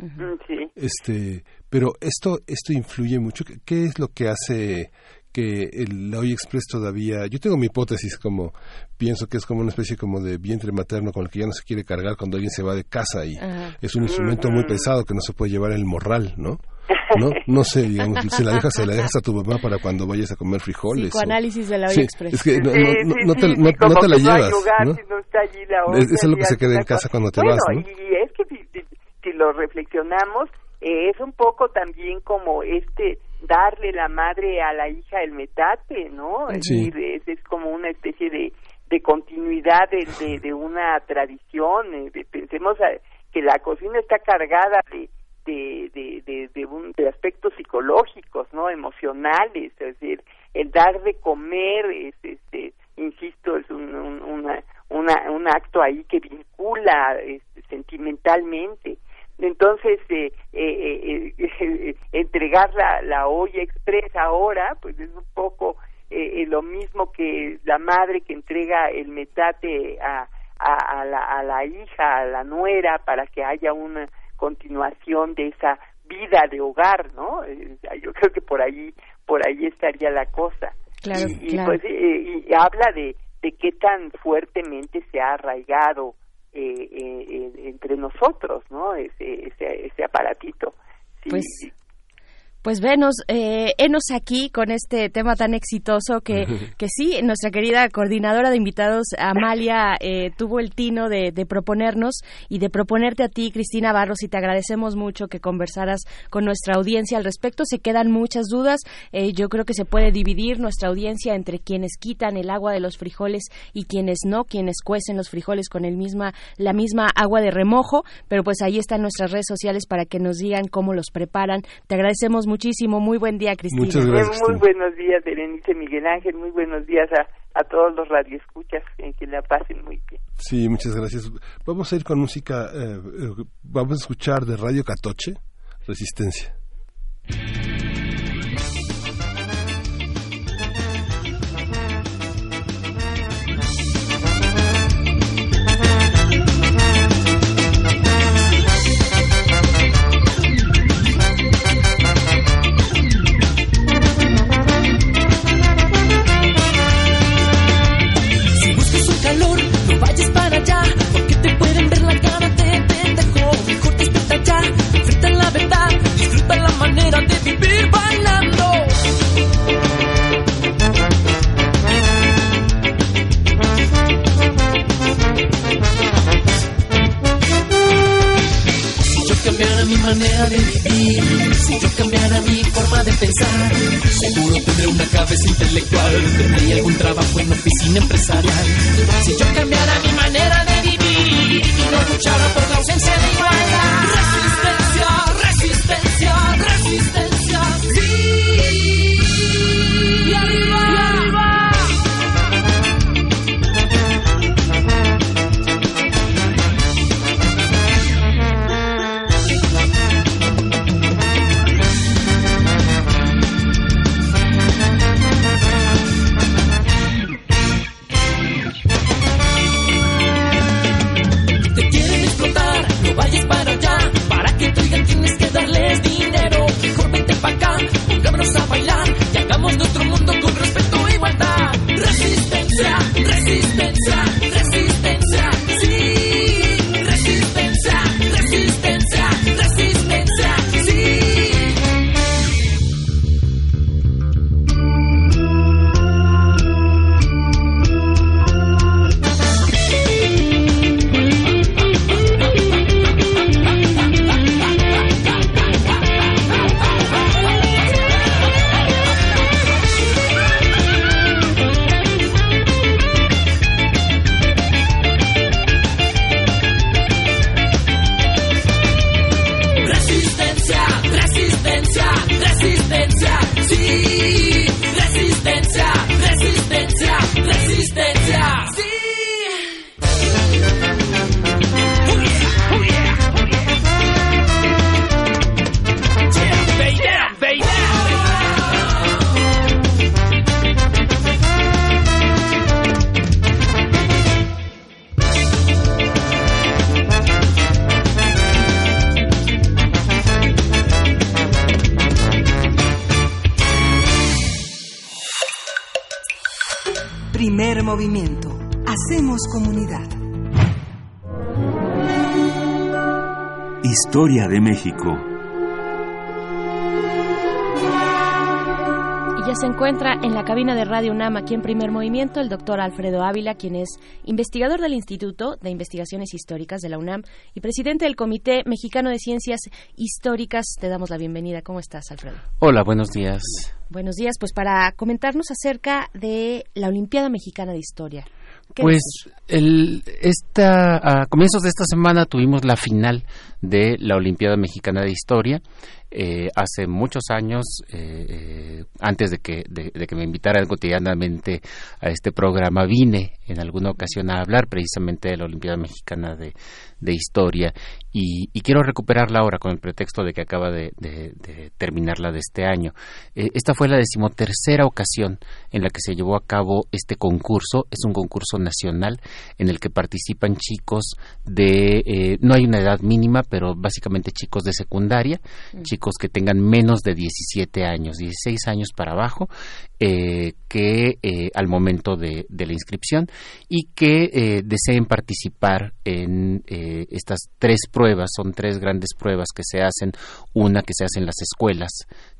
Sí. Este, pero esto esto influye mucho. ¿Qué es lo que hace que el, la Hoy Express todavía, yo tengo mi hipótesis como, pienso que es como una especie como de vientre materno con el que ya no se quiere cargar cuando alguien se va de casa y es un instrumento muy pesado que no se puede llevar en el morral, ¿no? <laughs> No, no sé, digamos, se la dejas, se la dejas a tu mamá para cuando vayas a comer frijoles. Psicoanálisis de la Hoy Express. Es que no, no, te, no, te, la llevas, es, lo que se queda en casa cuando te vas, ¿no? y es que si, si, lo reflexionamos, eh, es un poco también como este darle la madre a la hija el metate, ¿no? Es decir, es, es como una especie de, de continuidad de, de, una tradición. Eh, pensemos que la cocina está cargada de, de, de, de, un, de aspectos psicológicos, ¿no? Emocionales, es decir, el dar de comer es, este, insisto, es un, un, una, una, un acto ahí que vincula este, sentimentalmente. Entonces, eh, eh, <laughs> eh, entregar la, la olla express ahora, pues es un poco lo mismo que la madre que entrega el metate a, a, la, a la hija, a la nuera, para que haya una continuación de esa vida de hogar, ¿no? Yo creo que por ahí, por ahí estaría la cosa. Claro, y, pues y habla de, de qué tan fuertemente se ha arraigado eh, eh, entre nosotros, ¿no? Ese, ese, ese aparatito. pues pues venos, eh, enos aquí con este tema tan exitoso que, <laughs> que sí, nuestra querida coordinadora de invitados, Amalia, eh, tuvo el tino de, proponernos y de proponerte a ti, Cristina Barros, y te agradecemos mucho que conversaras con nuestra audiencia al respecto. Se quedan muchas dudas. Eh, yo creo que se puede dividir nuestra audiencia entre quienes quitan el agua de los frijoles y quienes no, quienes cuecen los frijoles con el misma, la misma agua de remojo, pero pues ahí están nuestras redes sociales para que nos digan cómo los preparan. Te agradecemos muchísimo. Muy buen día, Cristina. Muchas gracias. Muy, buenos días, Berenice Miguel Ángel. Muy buenos días a, a todos los radioescuchas. En que la pasen muy bien. Sí, muchas gracias. Vamos a ir con música. Eh, eh, vamos a escuchar de Radio Catoche, Resistencia. Manera de vivir, si yo cambiara mi forma de pensar, seguro tendré una cabeza intelectual, tendría algún trabajo en oficina empresarial. Si yo cambiara México. Y ya se encuentra en la cabina de Radio UNAM aquí en primer movimiento el doctor Alfredo Ávila, quien es investigador del Instituto de Investigaciones Históricas de la UNAM y presidente del Comité Mexicano de Ciencias Históricas. Te damos la bienvenida. ¿Cómo estás, Alfredo? Hola, buenos días. Buenos días, pues para comentarnos acerca de la Olimpiada Mexicana de Historia. Pues el, esta, a comienzos de esta semana tuvimos la final de la Olimpiada Mexicana de Historia. Eh, hace muchos años, eh, eh, antes de que, de, que me invitaran cotidianamente a este programa, vine en alguna ocasión a hablar precisamente de la Olimpiada Mexicana de, de Historia y, quiero recuperarla ahora con el pretexto de que acaba de, terminarla de este año. esta fue la decimotercera ocasión en la que se llevó a cabo este concurso. Es un concurso nacional en el que participan chicos de, no hay una edad mínima, pero básicamente chicos de secundaria, mm. chicos que tengan menos de 17 años, 16 años para abajo, eh, que eh, al momento de, la inscripción y que eh, deseen participar en estas tres pruebas, son tres grandes pruebas que se hacen, una que se hace en las escuelas,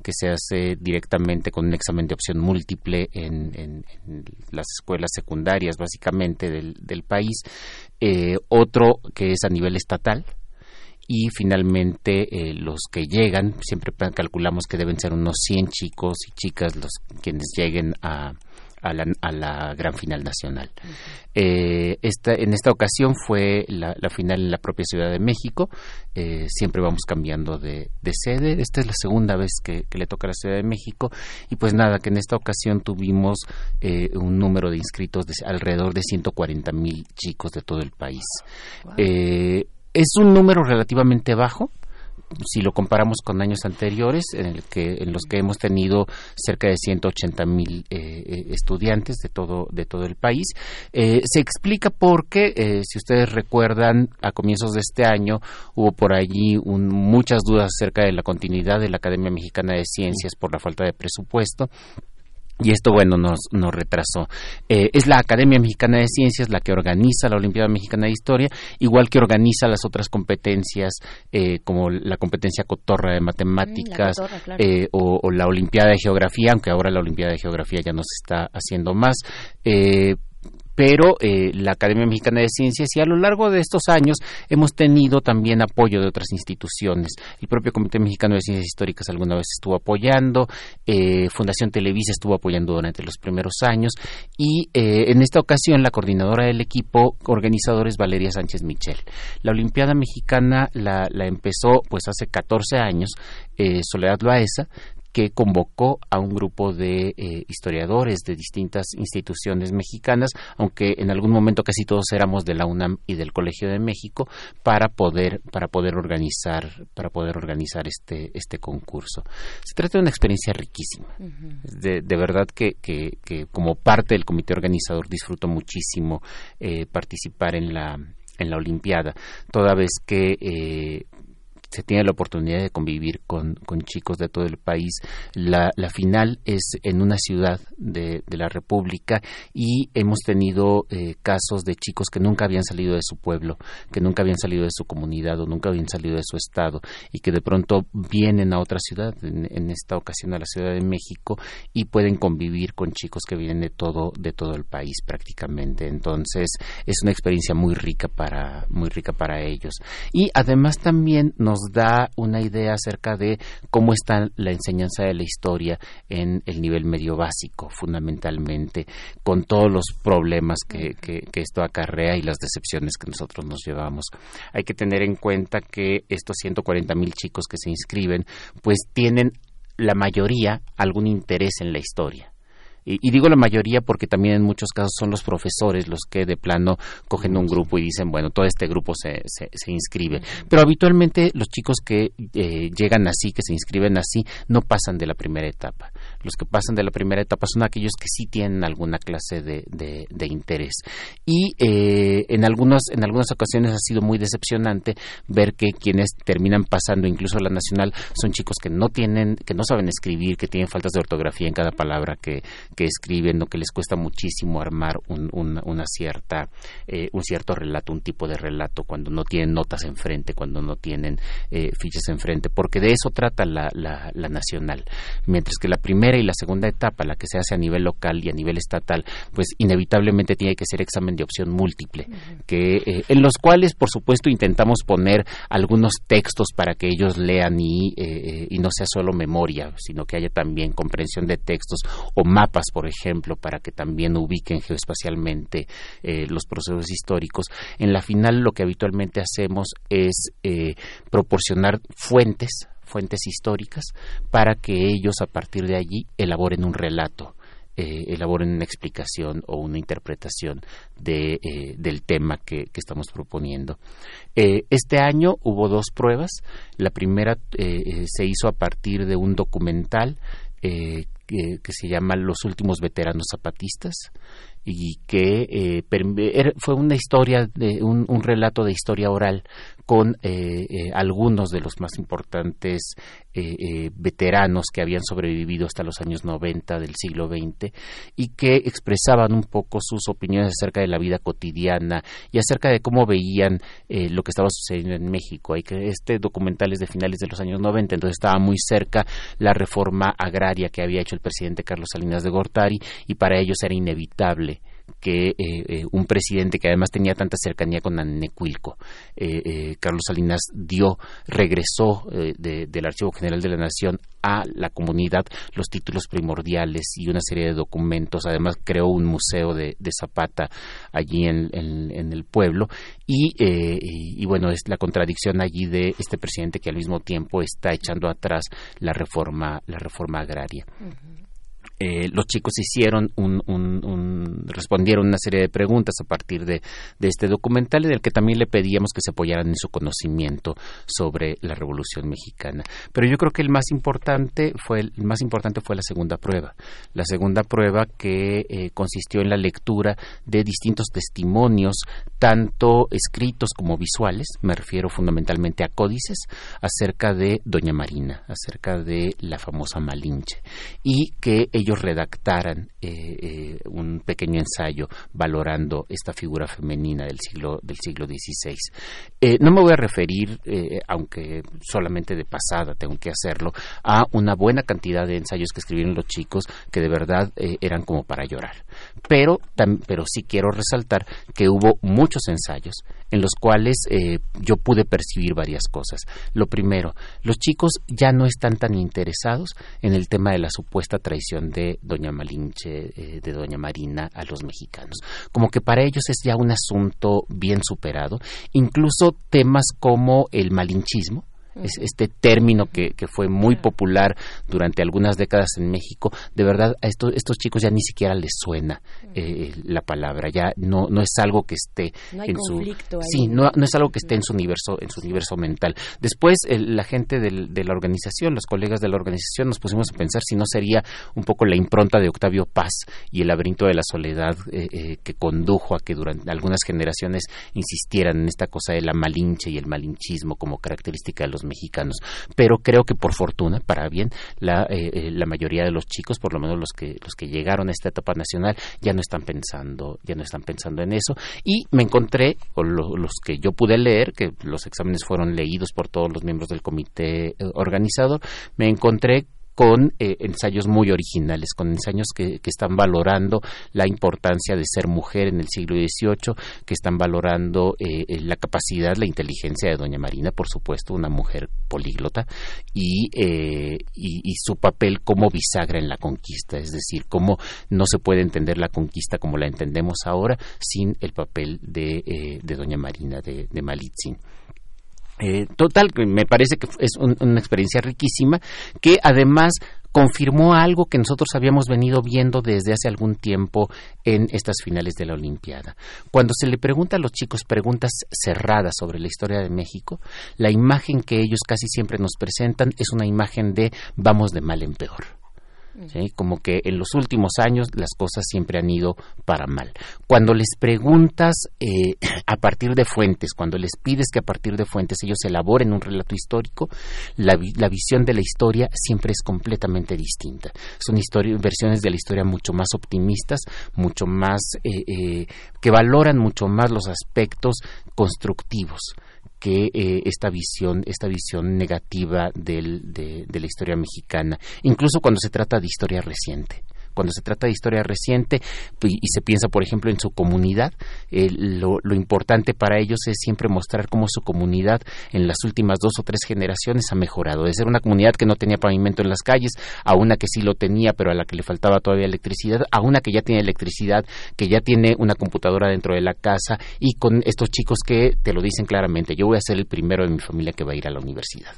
que se hace directamente con un examen de opción múltiple en, las escuelas secundarias básicamente del, del país, otro que es a nivel estatal, y finalmente eh, los que llegan, siempre calculamos que deben ser unos 100 chicos y chicas los quienes lleguen a, a, la, a la gran final nacional. Eh, esta, en esta ocasión fue la, final en la propia Ciudad de México, eh, siempre vamos cambiando de, sede, esta es la segunda vez que, le toca a la Ciudad de México y pues nada, que en esta ocasión tuvimos un número de inscritos de alrededor de 140 mil chicos de todo el país. Es un número relativamente bajo, si lo comparamos con años anteriores, en, el que, en los que hemos tenido cerca de 180 mil eh, eh, estudiantes de todo, de todo el país. Eh, se explica porque, si ustedes recuerdan, a comienzos de este año hubo por allí muchas dudas acerca de la continuidad de la Academia Mexicana de Ciencias por la falta de presupuesto y esto, bueno, nos, nos retrasó. Eh, es la Academia Mexicana de Ciencias la que organiza la Olimpiada Mexicana de Historia, igual que organiza las otras competencias, eh, como la competencia cotorra de matemáticas mm, eh, o, la Olimpiada de Geografía, aunque ahora la Olimpiada de Geografía ya no se está haciendo más pero eh, la Academia Mexicana de Ciencias y a lo largo de estos años hemos tenido también apoyo de otras instituciones. El propio Comité Mexicano de Ciencias Históricas alguna vez estuvo apoyando, eh, Fundación Televisa estuvo apoyando durante los primeros años y eh, en esta ocasión la coordinadora del equipo organizador es Valeria Sánchez Michel. La Olimpiada Mexicana la, la empezó pues hace 14 años Soledad Loaesa, que convocó a un grupo de eh, historiadores de distintas instituciones mexicanas, aunque en algún momento casi todos éramos de la UNAM y del Colegio de México, para poder, para poder organizar, para poder organizar este, este concurso. Se trata de una experiencia riquísima. de, de, verdad que, que, que, como parte del comité organizador disfruto muchísimo eh, participar en la en la Olimpiada, toda vez que eh, se tiene la oportunidad de convivir con, chicos de todo el país. La, final es en una ciudad de, la República y hemos tenido eh, casos de chicos que nunca habían salido de su pueblo, que nunca habían salido de su comunidad o nunca habían salido de su estado y que de pronto vienen a otra ciudad, en, esta ocasión a la Ciudad de México, y pueden convivir con chicos que vienen de todo, de todo el país prácticamente. Entonces es una experiencia muy rica para, muy rica para ellos. Y además también nos da una idea acerca de cómo está la enseñanza de la historia en el nivel medio básico, fundamentalmente, con todos los problemas que, esto acarrea y las decepciones que nosotros nos llevamos. Hay que tener en cuenta que estos 140 mil chicos que se inscriben, pues tienen la mayoría algún interés en la historia y, digo la mayoría porque también en muchos casos son los profesores los que de plano cogen un grupo y dicen, bueno, todo este grupo se, se, inscribe. Pero habitualmente los chicos que eh, llegan así, que se inscriben así, no pasan de la primera etapa. Los que pasan de la primera etapa son aquellos que sí tienen alguna clase de, de, interés. Y eh, en, algunas, en algunas ocasiones ha sido muy decepcionante ver que quienes terminan pasando incluso a la nacional son chicos que no tienen, que no saben escribir, que tienen faltas de ortografía en cada palabra que, que escriben o que les cuesta muchísimo armar un, una cierta, eh, un cierto relato, un tipo de relato, cuando no tienen notas enfrente, cuando no tienen eh, fichas enfrente, porque de eso trata la, la, nacional. Mientras que la primera primera y la segunda etapa, la que se hace a nivel local y a nivel estatal, pues inevitablemente tiene que ser examen de opción múltiple, que eh, en los cuales, por supuesto, intentamos poner algunos textos para que ellos lean y, eh, y no sea solo memoria, sino que haya también comprensión de textos o mapas, por ejemplo, para que también ubiquen geoespacialmente los procesos históricos. En la final, lo que habitualmente hacemos es proporcionar fuentes fuentes históricas para que ellos a partir de allí elaboren un relato eh, elaboren una explicación o una interpretación de, eh, del tema que, estamos proponiendo. Eh, este año hubo dos pruebas. La primera se hizo a partir de un documental que, se llama Los últimos veteranos zapatistas y que fue una historia de un, relato de historia oral con eh, eh, algunos de los más importantes eh, veteranos que habían sobrevivido hasta los años 90 del siglo XX y que expresaban un poco sus opiniones acerca de la vida cotidiana y acerca de cómo veían lo que estaba sucediendo en México. Hay que este documental es de finales de los años 90, entonces estaba muy cerca la reforma agraria que había hecho el presidente Carlos Salinas de Gortari y para ellos era inevitable que eh, eh, un presidente que además tenía tanta cercanía con Anecuilco, eh, Carlos Salinas, dio, regresó del Archivo General de la Nación a la comunidad los títulos primordiales y una serie de documentos. Además, creó un museo de, Zapata allí en, el pueblo. Y, bueno, es la contradicción allí de este presidente que al mismo tiempo está echando atrás la reforma, la reforma agraria. Eh, los chicos hicieron un, respondieron una serie de preguntas a partir de, este documental en el que también le pedíamos que se apoyaran en su conocimiento sobre la Revolución Mexicana. Pero yo creo que el más importante fue el más importante fue la segunda prueba, la segunda prueba que eh, consistió en la lectura de distintos testimonios, tanto escritos como visuales. Me refiero fundamentalmente a códices acerca de Doña Marina, acerca de la famosa Malinche y que ellos redactaran eh, eh, un pequeño ensayo valorando esta figura femenina del siglo del siglo XVI. Eh, no me voy a referir, aunque solamente de pasada tengo que hacerlo, a una buena cantidad de ensayos que escribieron los chicos que de verdad eran como para llorar. Pero, pero sí quiero resaltar que hubo muchos ensayos en los cuales yo pude percibir varias cosas. Lo primero, los chicos ya no están tan interesados en el tema de la supuesta traición de doña Malinche, eh, de doña Marina a los mexicanos. Como que para ellos es ya un asunto bien superado. Incluso temas como el malinchismo, es este término que, que, fue muy popular durante algunas décadas en México, de verdad a estos, estos chicos ya ni siquiera les suena eh, la palabra, ya no, no es algo que esté en su sí, no, no, es algo que esté en su universo en su universo mental. Después la gente de la organización, los colegas de la organización nos pusimos a pensar si no sería un poco la impronta de Octavio Paz y el laberinto de la soledad eh, eh, que condujo a que durante algunas generaciones insistieran en esta cosa de la malinche y el malinchismo como característica de los mexicanos. Pero creo que por fortuna, para bien, la, eh, eh, la mayoría de los chicos, por lo menos los que, los que llegaron a esta etapa nacional, ya no están pensando, ya no están pensando en eso. Y me encontré, con los que yo pude leer, que los exámenes fueron leídos por todos los miembros del comité eh, organizador, me encontré con eh, ensayos muy originales, con ensayos que, están valorando la importancia de ser mujer en el siglo XVIII, que están valorando eh, eh, la capacidad, la inteligencia de Doña Marina, por supuesto, una mujer políglota, y, y, su papel como bisagra en la conquista, es decir, cómo no se puede entender la conquista como la entendemos ahora sin el papel de, de Doña Marina de, de Malitzin. Eh, total, me parece que es una experiencia riquísima que además confirmó algo que nosotros habíamos venido viendo desde hace algún tiempo en estas finales de la Olimpiada. Cuando se le pregunta a los chicos preguntas cerradas sobre la historia de México, la imagen que ellos casi siempre nos presentan es una imagen de vamos de mal en peor. Como que en los últimos años las cosas siempre han ido para mal. Cuando les preguntas eh, <clears throat> a partir de fuentes, cuando les pides que a partir de fuentes ellos elaboren un relato histórico, la, visión de la historia siempre es completamente distinta. Son versiones de la historia mucho más optimistas, mucho más, eh, eh, que valoran mucho más los aspectos constructivos que eh, esta visión, esta visión negativa del, de, de la historia mexicana, incluso cuando se trata de historia reciente cuando se trata de historia reciente y, se piensa, por ejemplo, en su comunidad, eh, lo, importante para ellos es siempre mostrar cómo su comunidad en las últimas dos o tres generaciones ha mejorado. De ser una comunidad que no tenía pavimento en las calles, a una que sí lo tenía, pero a la que le faltaba todavía electricidad, a una que ya tiene electricidad, que ya tiene una computadora dentro de la casa y con estos chicos que te lo dicen claramente, yo voy a ser el primero de mi familia que va a ir a la universidad.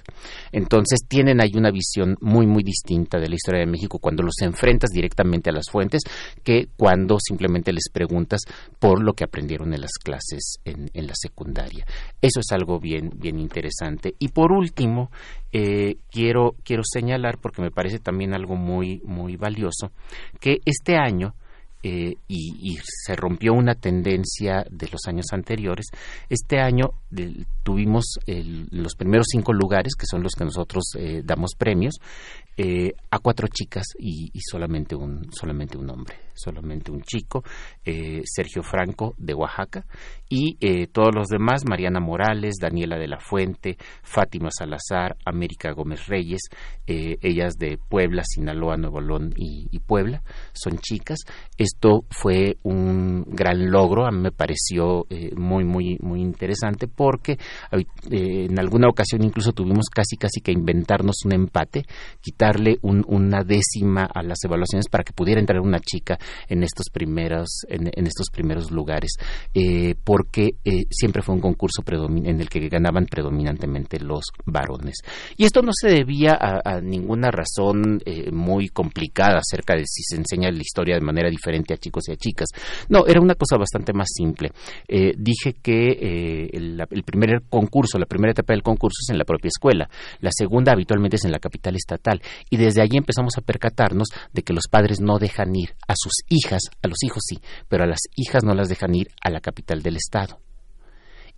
Entonces tienen ahí una visión muy, muy distinta de la historia de México cuando los enfrentas directamente a las fuentes que cuando simplemente les preguntas por lo que aprendieron en las clases en, la secundaria. Eso es algo bien, bien interesante. Y por último, eh, quiero, quiero señalar, porque me parece también algo muy, muy valioso, que este año eh, y, se rompió una tendencia de los años anteriores. Este año tuvimos los primeros cinco lugares, que son los que nosotros eh, damos premios, eh, a cuatro chicas y, solamente un solamente un hombre solamente un chico eh, Sergio Franco de Oaxaca y eh, todos los demás Mariana Morales Daniela de la Fuente Fátima Salazar América Gómez Reyes ellas de Puebla Sinaloa Nuevo León y, y, Puebla son chicas. Esto fue un gran logro a mí me pareció muy muy muy interesante porque en alguna ocasión incluso tuvimos casi casi que inventarnos un empate quitar darle una décima a las evaluaciones para que pudiera entrar una chica en estos primeros en, estos primeros lugares eh, porque eh, siempre fue un concurso en el que ganaban predominantemente los varones. Y esto no se debía a, ninguna razón eh, muy complicada acerca de si se enseña la historia de manera diferente a chicos y a chicas. No era una cosa bastante más simple. Dije que el, el primer concurso la primera etapa del concurso es en la propia escuela. La segunda habitualmente es en la capital estatal. Y desde allí empezamos a percatarnos de que los padres no dejan ir a sus hijas, a los hijos sí, pero a las hijas no las dejan ir a la capital del estado.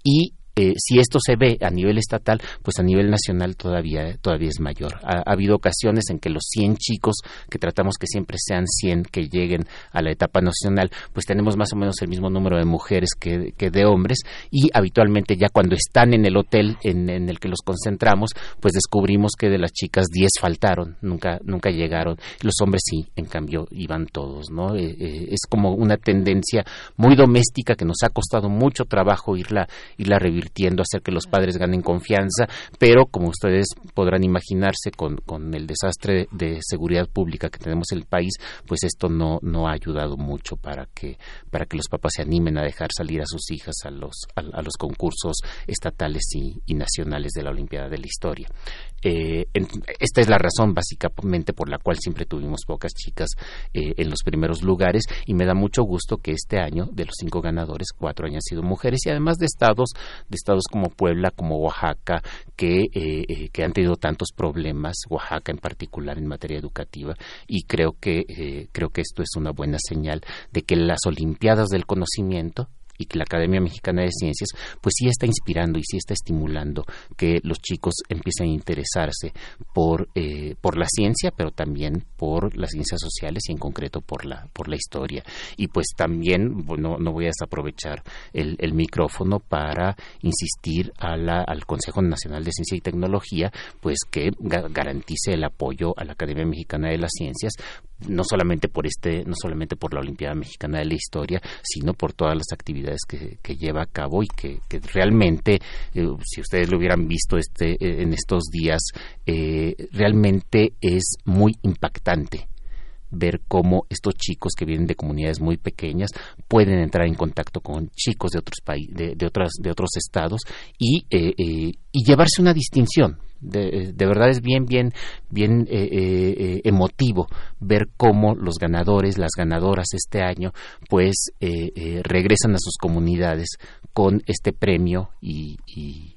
Y eh, si esto se ve a nivel estatal, pues a nivel nacional todavía, todavía es mayor. Ha, habido ocasiones en que los 100 chicos, que tratamos que siempre sean 100 que lleguen a la etapa nacional, pues tenemos más o menos el mismo número de mujeres que, de hombres y habitualmente ya cuando están en el hotel en, el que los concentramos, pues descubrimos que de las chicas 10 faltaron, nunca, nunca llegaron. Los hombres sí, en cambio, iban todos, ¿no? Eh, eh, es como una tendencia muy doméstica que nos ha costado mucho trabajo irla, irla revirtiendo hacer que los padres ganen confianza, pero como ustedes podrán imaginarse con, con el desastre de seguridad pública que tenemos en el país, pues esto no, no ha ayudado mucho para que, para que los papás se animen a dejar salir a sus hijas a los, a, los concursos estatales y, nacionales de la Olimpiada de la Historia. Eh, esta es la razón básicamente por la cual siempre tuvimos pocas chicas eh, en los primeros lugares y me da mucho gusto que este año de los cinco ganadores cuatro hayan sido mujeres y además de estados estados como Puebla como Oaxaca que, eh, que han tenido tantos problemas Oaxaca en particular en materia educativa y creo que creo que esto es una buena señal de que las olimpiadas del conocimiento y que la Academia Mexicana de Ciencias pues sí está inspirando y sí está estimulando que los chicos empiecen a interesarse por, eh, por la ciencia, pero también por las ciencias sociales y en concreto por la, por la historia. Y pues también, bueno, no voy a desaprovechar el, el micrófono para insistir a la, al Consejo Nacional de Ciencia y Tecnología, pues que garantice el apoyo a la Academia Mexicana de las Ciencias no solamente por este no solamente por la Olimpiada Mexicana de la Historia sino por todas las actividades que, lleva a cabo y que, realmente eh, si ustedes lo hubieran visto este eh, en estos días eh, realmente es muy impactante ver cómo estos chicos que vienen de comunidades muy pequeñas pueden entrar en contacto con chicos de otros países de, otras de otros estados y, y llevarse una distinción de, verdad es bien, bien, bien eh, eh, eh, emotivo ver cómo los ganadores, las ganadoras este año, pues regresan a sus comunidades con este premio y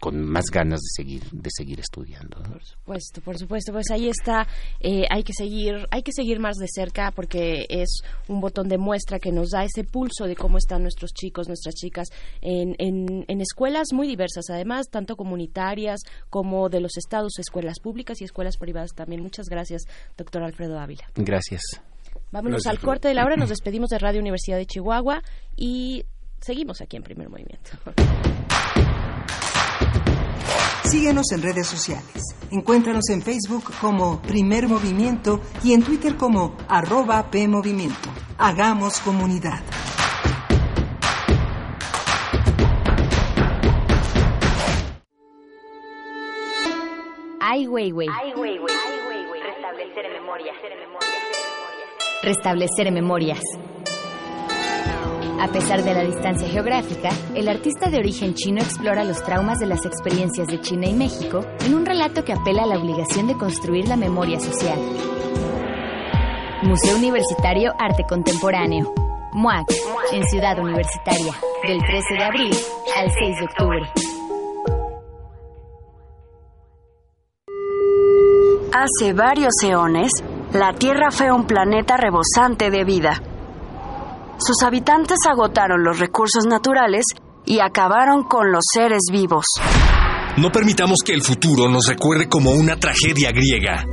con más ganas de seguir de seguir estudiando por supuesto por supuesto. Pues ahí está eh, hay que seguir hay que seguir más de cerca porque es un botón de muestra que nos da ese pulso de cómo están nuestros chicos nuestras chicas en, en, en escuelas muy diversas además tanto comunitarias como de los estados escuelas públicas y escuelas privadas también. Muchas gracias doctor Alfredo Ávila. Gracias. Vámonos al corte de la hora. Nos <clears throat> despedimos de Radio Universidad de Chihuahua y seguimos aquí en Primer Movimiento Síguenos en redes sociales. Encuéntranos en Facebook como Primer Movimiento y en Twitter como arroba PMovimiento. Hagamos comunidad. Ay, güey, güey. Restablecer memorias. Restablecer memorias. A pesar de la distancia geográfica, el artista de origen chino explora los traumas de las experiencias de China y México en un relato que apela a la obligación de construir la memoria social. Museo Universitario Arte Contemporáneo. MUAC, en Ciudad Universitaria, del 13 de abril al 6 de octubre. Hace varios eones, la Tierra fue un planeta rebosante de vida. Sus habitantes agotaron los recursos naturales y acabaron con los seres vivos. No permitamos que el futuro nos recuerde como una tragedia griega.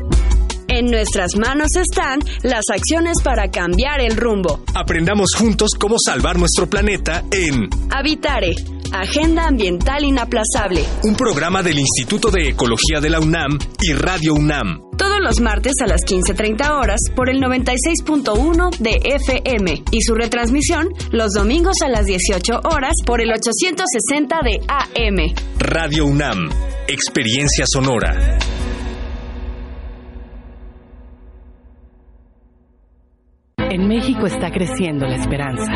En nuestras manos están las acciones para cambiar el rumbo. Aprendamos juntos cómo salvar nuestro planeta en Habitare, Agenda Ambiental Inaplazable. Un programa del Instituto de Ecología de la UNAM y Radio UNAM. Todos los martes a las 15.30 horas por el 96.1 de FM y su retransmisión los domingos a las 18 horas por el 860 de AM. Radio UNAM, Experiencia Sonora. En México está creciendo la esperanza,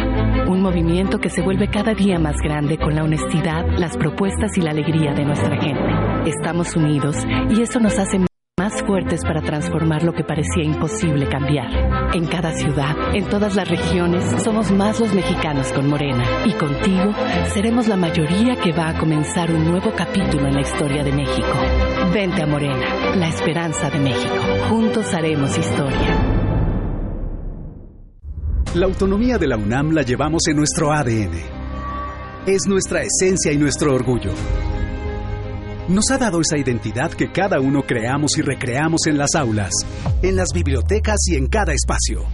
un movimiento que se vuelve cada día más grande con la honestidad, las propuestas y la alegría de nuestra gente. Estamos unidos y eso nos hace fuertes para transformar lo que parecía imposible cambiar. En cada ciudad, en todas las regiones, somos más los mexicanos con Morena y contigo seremos la mayoría que va a comenzar un nuevo capítulo en la historia de México. Vente a Morena, la esperanza de México. Juntos haremos historia. La autonomía de la UNAM la llevamos en nuestro ADN. Es nuestra esencia y nuestro orgullo. Nos ha dado esa identidad que cada uno creamos y recreamos en las aulas, en las bibliotecas y en cada espacio.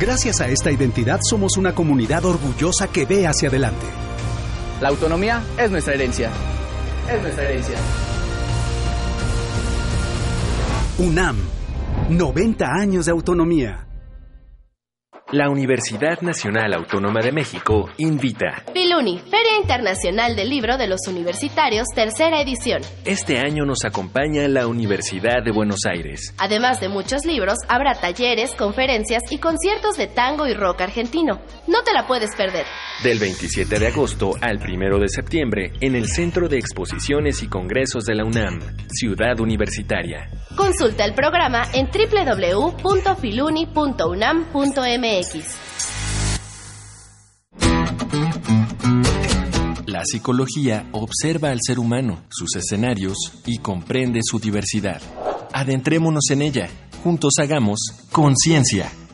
Gracias a esta identidad somos una comunidad orgullosa que ve hacia adelante. La autonomía es nuestra herencia. Es nuestra herencia. UNAM, 90 años de autonomía. La Universidad Nacional Autónoma de México invita. Filuni, Feria Internacional del Libro de los Universitarios, tercera edición. Este año nos acompaña la Universidad de Buenos Aires. Además de muchos libros, habrá talleres, conferencias y conciertos de tango y rock argentino. No te la puedes perder. Del 27 de agosto al 1 de septiembre en el Centro de Exposiciones y Congresos de la UNAM, Ciudad Universitaria. Consulta el programa en www.filuni.unam.mx. La psicología observa al ser humano, sus escenarios y comprende su diversidad. Adentrémonos en ella. Juntos hagamos conciencia,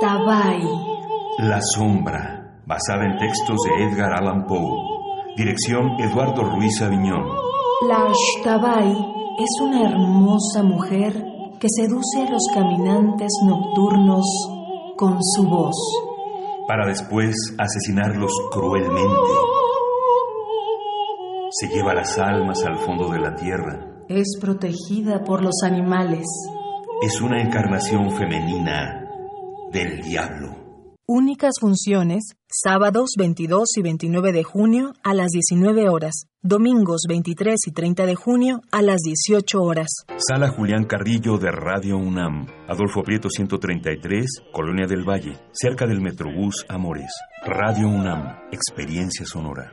Tabay. La sombra, basada en textos de Edgar Allan Poe. Dirección Eduardo Ruiz Aviñón. La Tabay es una hermosa mujer que seduce a los caminantes nocturnos con su voz. Para después asesinarlos cruelmente. Se lleva las almas al fondo de la tierra. Es protegida por los animales. Es una encarnación femenina del diablo. Únicas funciones, sábados 22 y 29 de junio a las 19 horas, domingos 23 y 30 de junio a las 18 horas. Sala Julián Carrillo de Radio UNAM, Adolfo Prieto 133, Colonia del Valle, cerca del Metrobús Amores. Radio UNAM, Experiencia Sonora.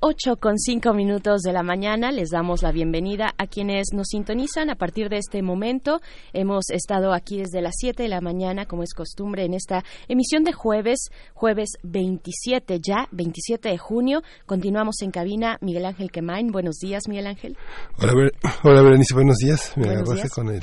8 con 5 minutos de la mañana. Les damos la bienvenida a quienes nos sintonizan a partir de este momento. Hemos estado aquí desde las 7 de la mañana, como es costumbre, en esta emisión de jueves, jueves 27 ya, 27 de junio. Continuamos en cabina. Miguel Ángel Quemain. Buenos días, Miguel Ángel. Hola, Ber Hola Berenice. Buenos días. Me Buenos agarraste días. con el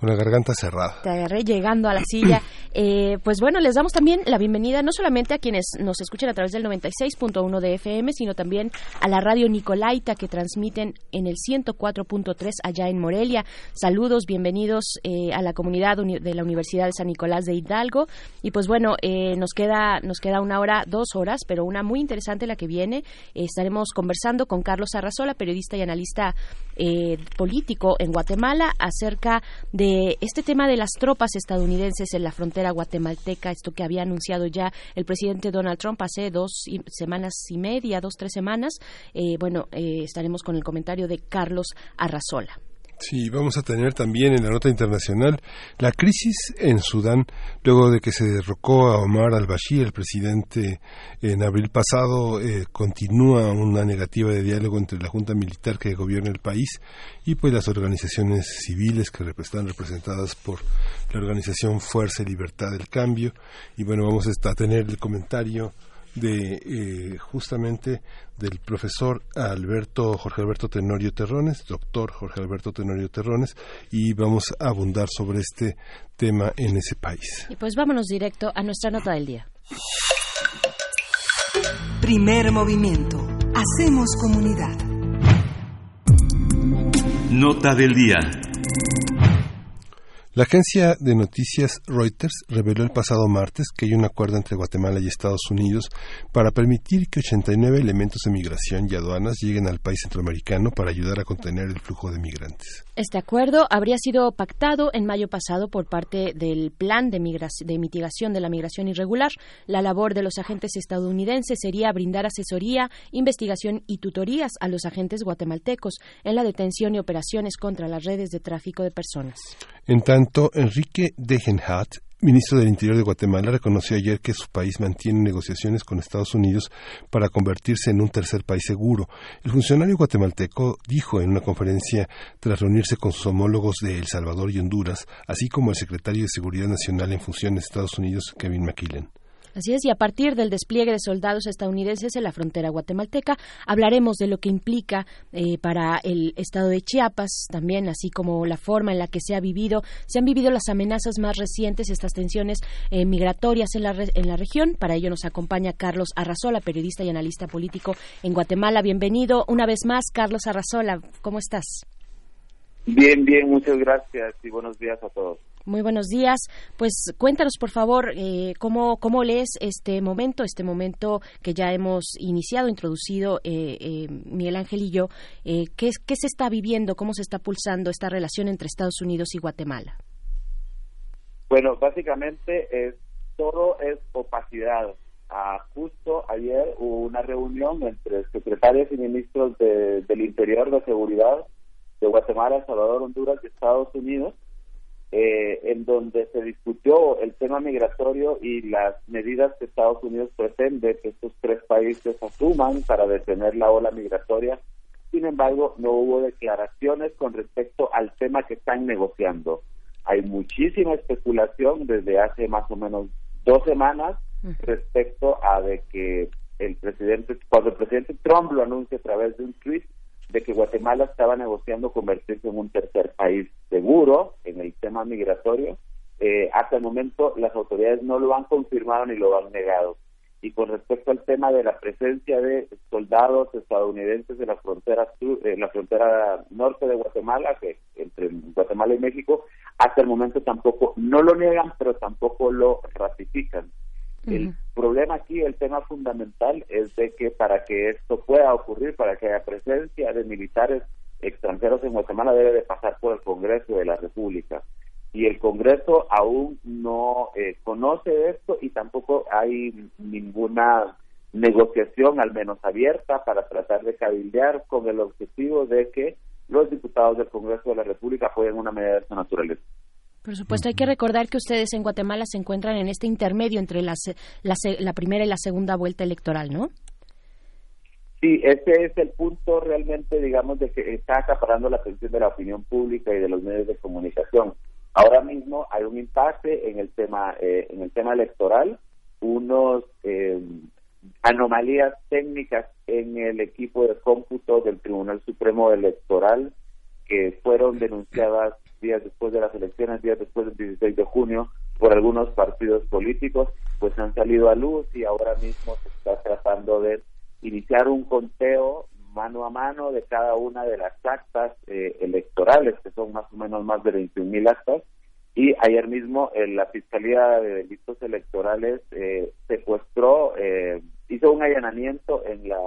con la garganta cerrada. Te agarré llegando a la silla. <clears throat> Eh, pues bueno, les damos también la bienvenida no solamente a quienes nos escuchan a través del 96.1 de FM, sino también a la radio Nicolaita que transmiten en el 104.3 allá en Morelia. Saludos, bienvenidos eh, a la comunidad uni- de la Universidad de San Nicolás de Hidalgo. Y pues bueno, eh, nos queda nos queda una hora, dos horas, pero una muy interesante la que viene. Estaremos conversando con Carlos Arrazola, periodista y analista eh, político en Guatemala, acerca de este tema de las tropas estadounidenses en la frontera guatemalteca, esto que había anunciado ya el presidente Donald Trump hace dos semanas y media, dos, tres semanas. Eh, bueno, eh, estaremos con el comentario de Carlos Arrazola. Sí, vamos a tener también en la nota internacional la crisis en Sudán, luego de que se derrocó a Omar al-Bashir, el presidente, en abril pasado, eh, continúa una negativa de diálogo entre la junta militar que gobierna el país y pues las organizaciones civiles que están representadas por la organización Fuerza y Libertad del Cambio. Y bueno, vamos a tener el comentario de eh, justamente del profesor Alberto Jorge Alberto Tenorio Terrones, doctor Jorge Alberto Tenorio Terrones, y vamos a abundar sobre este tema en ese país. Y pues vámonos directo a nuestra nota del día. Primer movimiento. Hacemos comunidad. Nota del día. La agencia de noticias Reuters reveló el pasado martes que hay un acuerdo entre Guatemala y Estados Unidos para permitir que 89 elementos de migración y aduanas lleguen al país centroamericano para ayudar a contener el flujo de migrantes. Este acuerdo habría sido pactado en mayo pasado por parte del Plan de, Mitigación de la Migración Irregular. La labor de los agentes estadounidenses sería brindar asesoría, investigación y tutorías a los agentes guatemaltecos en la detención y operaciones contra las redes de tráfico de personas. En tanto, Enrique Degenhardt, ministro del Interior de Guatemala, reconoció ayer que su país mantiene negociaciones con Estados Unidos para convertirse en un tercer país seguro. El funcionario guatemalteco dijo en una conferencia tras reunirse con sus homólogos de El Salvador y Honduras, así como el secretario de Seguridad Nacional en funciones de Estados Unidos, Kevin McKillen. Así es, y a partir del despliegue de soldados estadounidenses en la frontera guatemalteca, hablaremos de lo que implica eh, para el estado de Chiapas también, así como la forma en la que se ha vivido, se han vivido las amenazas más recientes, estas tensiones eh, migratorias en la, re- en la región. Para ello nos acompaña Carlos Arrazola, periodista y analista político en Guatemala. Bienvenido una vez más, Carlos Arrazola. ¿Cómo estás? Bien, bien, muchas gracias y buenos días a todos. Muy buenos días. Pues cuéntanos, por favor, eh, cómo, cómo lees este momento, este momento que ya hemos iniciado, introducido eh, eh, Miguel Ángel y yo. Eh, ¿qué, ¿Qué se está viviendo? ¿Cómo se está pulsando esta relación entre Estados Unidos y Guatemala? Bueno, básicamente es todo es opacidad. Ah, justo ayer hubo una reunión entre secretarios y ministros de- del Interior de Seguridad de Guatemala, Salvador, Honduras y Estados Unidos, eh, en donde se discutió el tema migratorio y las medidas que Estados Unidos pretende que estos tres países asuman para detener la ola migratoria. Sin embargo, no hubo declaraciones con respecto al tema que están negociando. Hay muchísima especulación desde hace más o menos dos semanas respecto a de que el presidente, cuando el presidente Trump lo anuncia a través de un tweet, de que Guatemala estaba negociando convertirse en un tercer país seguro en el tema migratorio. Eh, hasta el momento las autoridades no lo han confirmado ni lo han negado. Y con respecto al tema de la presencia de soldados estadounidenses en la frontera sur, en la frontera norte de Guatemala, que entre Guatemala y México, hasta el momento tampoco no lo niegan, pero tampoco lo ratifican. El problema aquí, el tema fundamental es de que para que esto pueda ocurrir, para que haya presencia de militares extranjeros en Guatemala, debe de pasar por el Congreso de la República. Y el Congreso aún no eh, conoce esto y tampoco hay ninguna negociación, al menos abierta, para tratar de cabildear con el objetivo de que los diputados del Congreso de la República apoyen una medida de esta naturaleza. Por supuesto, hay que recordar que ustedes en Guatemala se encuentran en este intermedio entre la, la primera y la segunda vuelta electoral, ¿no? Sí, ese es el punto realmente, digamos, de que está acaparando la atención de la opinión pública y de los medios de comunicación. Ahora mismo hay un impasse en el tema, eh, en el tema electoral, unos eh, anomalías técnicas en el equipo de cómputo del Tribunal Supremo Electoral que fueron denunciadas días después de las elecciones, días después del 16 de junio, por algunos partidos políticos, pues han salido a luz y ahora mismo se está tratando de iniciar un conteo mano a mano de cada una de las actas eh, electorales, que son más o menos más de 21 mil actas. Y ayer mismo eh, la Fiscalía de Delitos Electorales eh, secuestró, hizo un allanamiento en la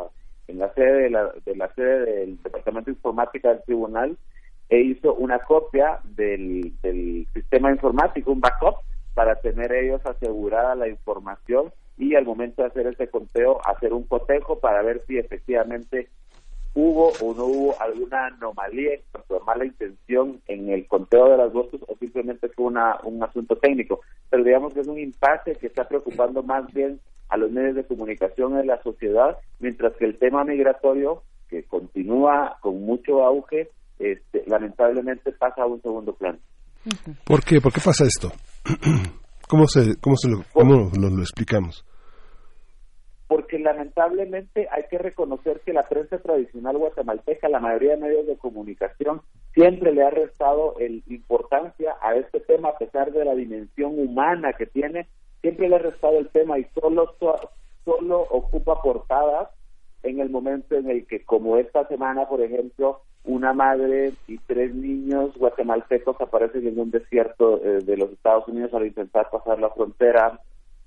en la sede de la, de la sede del Departamento de Informática del Tribunal e hizo una copia del, sistema informático, un backup, para tener ellos asegurada la información y al momento de hacer ese conteo hacer un cotejo para ver si efectivamente hubo o no hubo alguna anomalía mala intención en el conteo de las votos o simplemente fue una, un asunto técnico. Pero digamos que es un impasse que está preocupando más bien a los medios de comunicación en la sociedad, mientras que el tema migratorio, que continúa con mucho auge, este, lamentablemente pasa a un segundo plano. ¿Por qué? ¿Por qué pasa esto? <clears throat> ¿Cómo, se, cómo, se lo, cómo nos lo explicamos? Porque lamentablemente hay que reconocer que la prensa tradicional guatemalteca, la mayoría de medios de comunicación, siempre le ha restado el, importancia a este tema a pesar de la dimensión humana que tiene, siempre le ha restado el tema y solo, solo ocupa portadas en el momento en el que, como esta semana, por ejemplo, una madre y tres niños guatemaltecos aparecen en un desierto eh, de los Estados Unidos al intentar pasar la frontera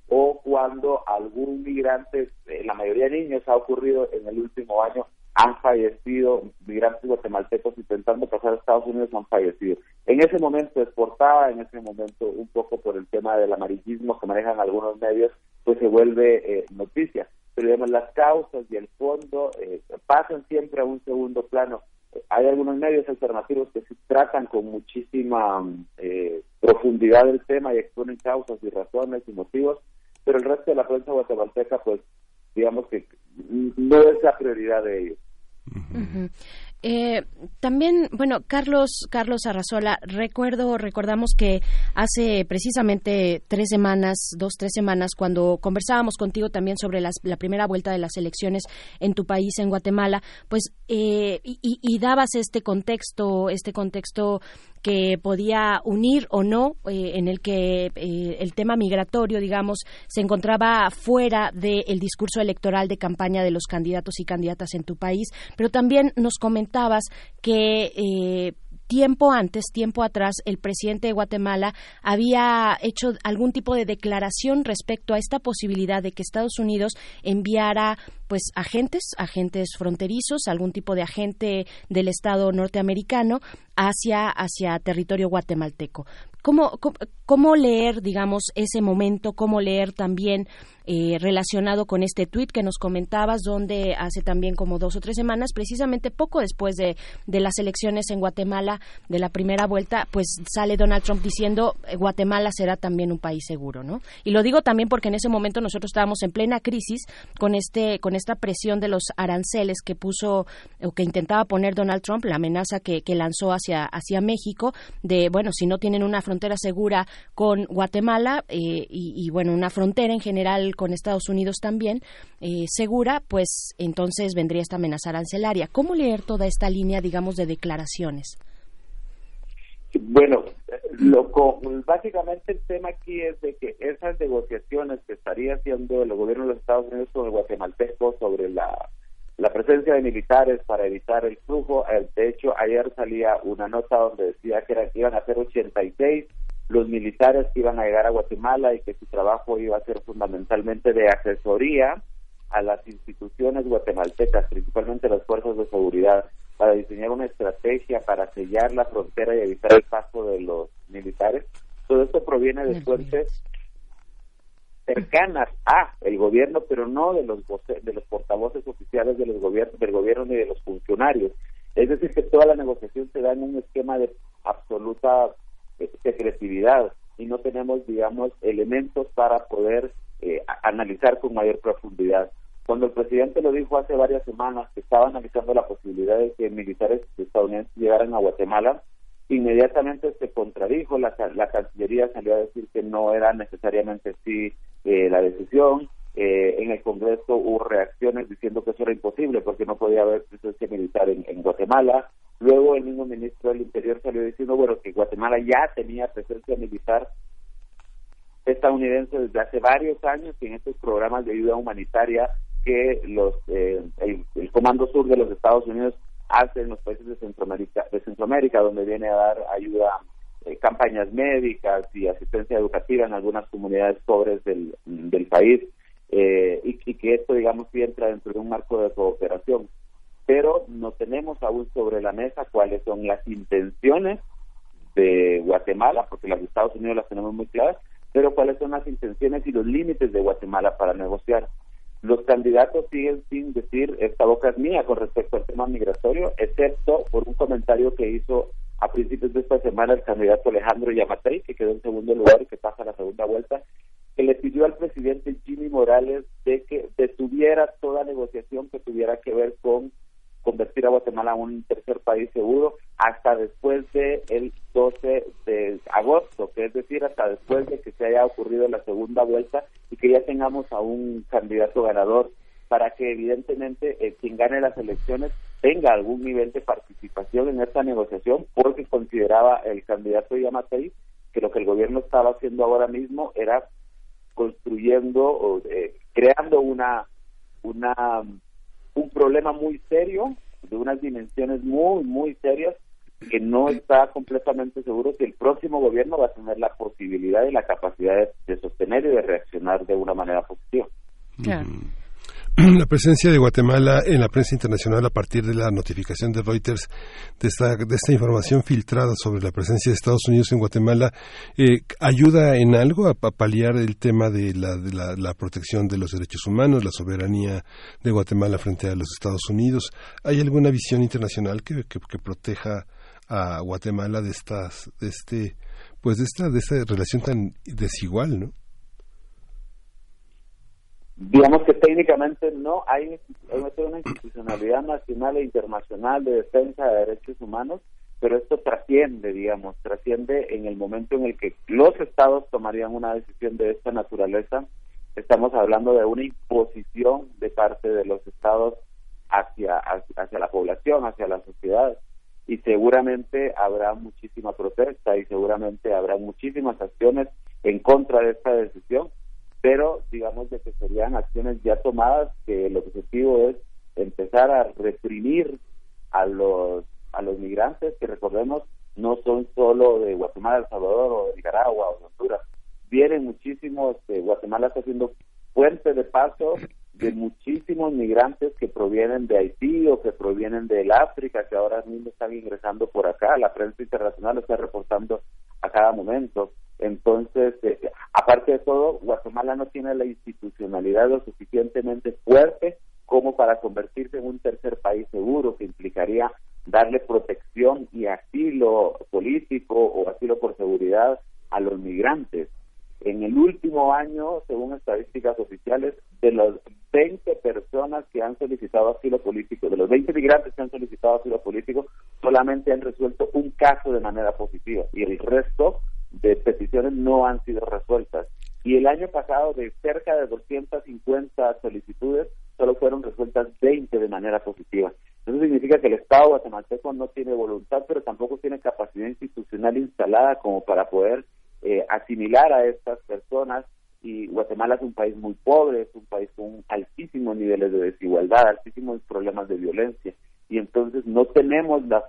o cuando algún migrante, eh, la mayoría de niños ha ocurrido en el último año, han fallecido, migrantes guatemaltecos intentando pasar a Estados Unidos han fallecido. En ese momento exportada, en ese momento un poco por el tema del amarillismo que manejan algunos medios, pues se vuelve eh, noticia. Pero digamos, las causas y el fondo pasan siempre a un segundo plano hay algunos medios alternativos que se tratan con muchísima eh, profundidad el tema y exponen causas y razones y motivos, pero el resto de la prensa guatemalteca, pues, digamos que no es la prioridad de ellos. Eh, también, bueno, Carlos, Carlos Arrazola, recuerdo, recordamos que hace precisamente tres semanas, dos, tres semanas, cuando conversábamos contigo también sobre las, la primera vuelta de las elecciones en tu país, en Guatemala, pues, eh, y, y, dabas este contexto, este contexto que podía unir o no, eh, en el que eh, el tema migratorio, digamos, se encontraba fuera del discurso electoral de campaña de los candidatos y candidatas en tu país, pero también nos comentabas que eh, tiempo antes, tiempo atrás, el presidente de Guatemala había hecho algún tipo de declaración respecto a esta posibilidad de que Estados Unidos enviara pues agentes, agentes fronterizos, algún tipo de agente del Estado norteamericano hacia, hacia territorio guatemalteco. ¿Cómo, cómo, leer, digamos, ese momento? ¿Cómo leer también eh, relacionado con este tuit que nos comentabas, donde hace también como dos o tres semanas, precisamente poco después de, de las elecciones en Guatemala, de la primera vuelta, pues sale Donald Trump diciendo eh, Guatemala será también un país seguro, ¿no? Y lo digo también porque en ese momento nosotros estábamos en plena crisis con este con esta presión de los aranceles que puso o que intentaba poner Donald Trump, la amenaza que, que lanzó hacia hacia México de bueno si no tienen una frontera segura con Guatemala eh, y, bueno una frontera en general con Estados Unidos también eh, segura pues entonces vendría esta amenaza arancelaria. Cómo leer toda esta línea digamos de declaraciones bueno, lo, básicamente el tema aquí es de que esas negociaciones que estaría haciendo el gobierno de los Estados Unidos con el guatemalteco sobre la, la presencia de militares para evitar el flujo, eh, de hecho ayer salía una nota donde decía que, era, que iban a ser 86 los militares que iban a llegar a Guatemala y que su trabajo iba a ser fundamentalmente de asesoría a las instituciones guatemaltecas, principalmente las fuerzas de seguridad para diseñar una estrategia para sellar la frontera y evitar el paso de los militares. Todo esto proviene de fuentes cercanas a el gobierno, pero no de los de los portavoces oficiales de los gobiernos, del gobierno ni de los funcionarios. Es decir, que toda la negociación se da en un esquema de absoluta secretividad y no tenemos, digamos, elementos para poder eh, analizar con mayor profundidad. Cuando el presidente lo dijo hace varias semanas que estaba analizando la posibilidad de que militares estadounidenses llegaran a Guatemala, inmediatamente se contradijo, la, la Cancillería salió a decir que no era necesariamente así eh, la decisión, eh, en el Congreso hubo reacciones diciendo que eso era imposible porque no podía haber presencia militar en, Guatemala. Luego el mismo ministro del Interior salió diciendo bueno que Guatemala ya tenía presencia militar estadounidense desde hace varios años y en estos programas de ayuda humanitaria que los eh, el, Comando Sur de los Estados Unidos hace en los países de Centroamérica, de Centroamérica donde viene a dar ayuda, eh, campañas médicas y asistencia educativa en algunas comunidades pobres del, del país eh, y, y, que esto, digamos, sí entra dentro de un marco de cooperación. Pero no tenemos aún sobre la mesa cuáles son las intenciones de Guatemala, porque las de Estados Unidos las tenemos muy claras, pero cuáles son las intenciones y los límites de Guatemala para negociar. Los candidatos siguen sin decir esta boca es mía con respecto al tema migratorio, excepto por un comentario que hizo a principios de esta semana el candidato Alejandro Yamatei, que quedó en segundo lugar y que pasa a la segunda vuelta, que le pidió al presidente Jimmy Morales de que detuviera toda negociación que tuviera que ver con convertir a Guatemala en un tercer país seguro hasta después del el 12 de agosto, que es decir, hasta después de que se haya ocurrido la segunda vuelta y que ya tengamos a un candidato ganador para que evidentemente eh, quien gane las elecciones tenga algún nivel de participación en esta negociación, porque consideraba el candidato Yamatei que lo que el gobierno estaba haciendo ahora mismo era construyendo o eh, creando una una un problema muy serio, de unas dimensiones muy, muy serias, que no está completamente seguro si el próximo gobierno va a tener la posibilidad y la capacidad de, sostener y de reaccionar de una manera positiva. <clears throat> la presencia de Guatemala en la prensa internacional a partir de la notificación de Reuters de esta, información filtrada sobre la presencia de Estados Unidos en Guatemala eh, ayuda en algo a, paliar el tema de, la, de la, protección de los derechos humanos, la soberanía de Guatemala frente a los Estados Unidos. ¿Hay alguna visión internacional que proteja a Guatemala de estas, de este, pues de esta, de esta relación tan desigual, ¿no? Digamos que técnicamente no hay, una institucionalidad nacional e internacional de defensa de derechos humanos, pero esto trasciende, digamos, trasciende en el momento en el que los estados tomarían una decisión de esta naturaleza. Estamos hablando de una imposición de parte de los estados hacia, hacia la población, hacia la sociedad y seguramente habrá muchísima protesta y seguramente habrá muchísimas acciones en contra de esta decisión pero digamos de que serían acciones ya tomadas que el objetivo es empezar a reprimir a los a los migrantes que recordemos no son solo de Guatemala, El Salvador o de Nicaragua o de Honduras, vienen muchísimos, eh, Guatemala está haciendo puente de paso de muchísimos migrantes que provienen de Haití o que provienen del África, que ahora mismo están ingresando por acá. La prensa internacional está reportando a cada momento. Entonces, eh, aparte de todo, Guatemala no tiene la institucionalidad lo suficientemente fuerte como para convertirse en un tercer país seguro, que implicaría darle protección y asilo político o asilo por seguridad a los migrantes. En el último año, según estadísticas oficiales, de las 20 personas que han solicitado asilo político, de los 20 migrantes que han solicitado asilo político, solamente han resuelto un caso de manera positiva y el resto de peticiones no han sido resueltas. Y el año pasado, de cerca de 250 solicitudes, solo fueron resueltas 20 de manera positiva. Eso significa que el Estado guatemalteco no tiene voluntad, pero tampoco tiene capacidad institucional instalada como para poder eh, asimilar a estas personas. Y Guatemala es un país muy pobre, es un país con altísimos niveles de desigualdad, altísimos problemas de violencia. Y entonces no tenemos las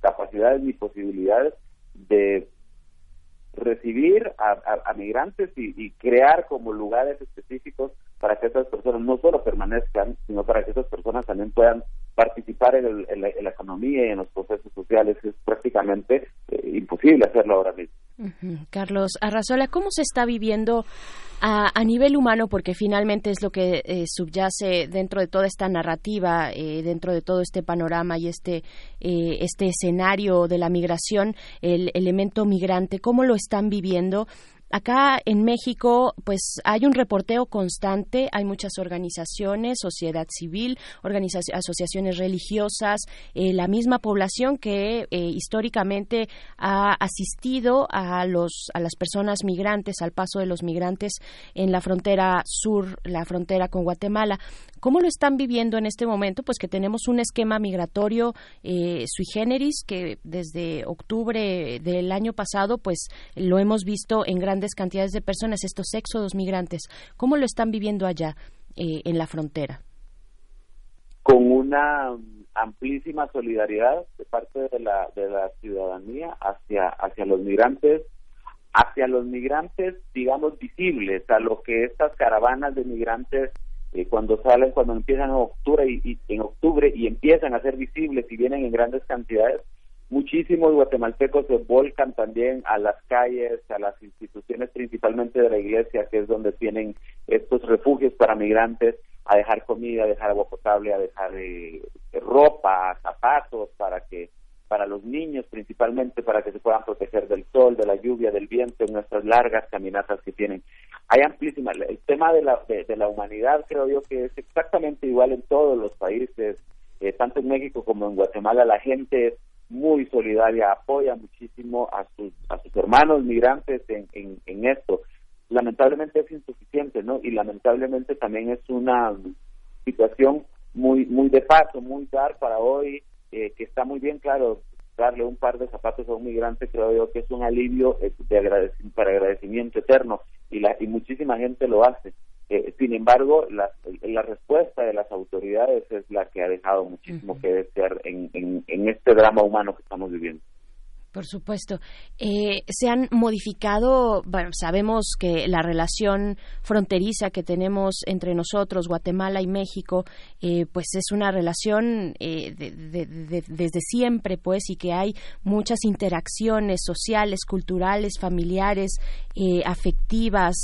capacidades ni posibilidades de recibir a, migrantes y, crear como lugares específicos para que esas personas no solo permanezcan, sino para que esas personas también puedan participar en, la, economía y en los procesos sociales es prácticamente eh, imposible hacerlo ahora mismo. Carlos Arrazola, ¿cómo se está viviendo a, nivel humano? Porque finalmente es lo que eh, subyace dentro de toda esta narrativa, eh, dentro de todo este panorama y este, este escenario de la migración, el elemento migrante, ¿cómo lo están viviendo? Acá en México, pues hay un reporteo constante, hay muchas organizaciones, sociedad civil, asociaciones religiosas, eh, la misma población que eh, históricamente ha asistido a los a las personas migrantes, al paso de los migrantes en la frontera sur, la frontera con Guatemala. ¿Cómo lo están viviendo en este momento? Pues que tenemos un esquema migratorio eh, sui generis que desde octubre del año pasado, pues lo hemos visto en grandes cantidades de personas, estos éxodos migrantes. ¿Cómo lo están viviendo allá eh, en la frontera? Con una amplísima solidaridad de parte de la, de la ciudadanía hacia, hacia los migrantes, hacia los migrantes, digamos, visibles, a lo que estas caravanas de migrantes eh, cuando salen, cuando empiezan en octubre y, en octubre y empiezan a ser visibles y vienen en grandes cantidades, muchísimos guatemaltecos se volcan también a las calles, a las instituciones principalmente de la iglesia, que es donde tienen estos refugios para migrantes, a dejar comida, a dejar agua potable, a dejar eh, ropa, zapatos para que para los niños principalmente para que se puedan proteger del sol, de la lluvia, del viento en nuestras largas caminatas que tienen. Hay amplísima, el tema de la, de, la humanidad creo yo que es exactamente igual en todos los países, eh, tanto en México como en Guatemala, la gente es muy solidaria, apoya muchísimo a sus, a sus hermanos migrantes en, en, en esto. Lamentablemente es insuficiente, ¿no? Y lamentablemente también es una situación muy muy de paso, muy dar para hoy, eh, que está muy bien claro darle un par de zapatos a un migrante creo yo que es un alivio eh, de para agradecimiento eterno y la y muchísima gente lo hace. Eh, sin embargo la, la respuesta de las autoridades es la que ha dejado muchísimo que desear en, en, en este drama humano que estamos viviendo por supuesto. Eh, se han modificado, sabemos que la relación fronteriza que tenemos entre nosotros, Guatemala y México, eh, pues es una relación eh, desde siempre, pues, y que hay muchas interacciones sociales, culturales, familiares, afectivas,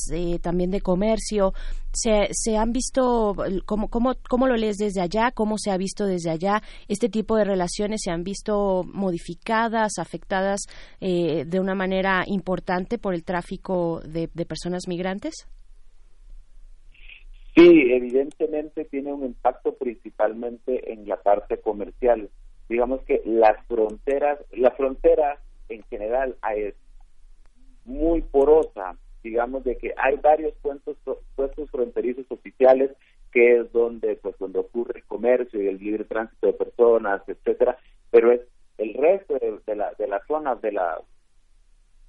también de comercio se, se han visto, ¿cómo, cómo, ¿cómo lo lees desde allá? ¿Cómo se ha visto desde allá? ¿Este tipo de relaciones se han visto modificadas, afectadas eh, de una manera importante por el tráfico de, personas migrantes? Sí, evidentemente tiene un impacto principalmente en la parte comercial. Digamos que las fronteras, la frontera en general es muy porosa, digamos de que hay varios puestos, puestos fronterizos oficiales que es donde pues donde ocurre el comercio y el libre tránsito de personas etcétera pero es el resto de, la, de las zonas de la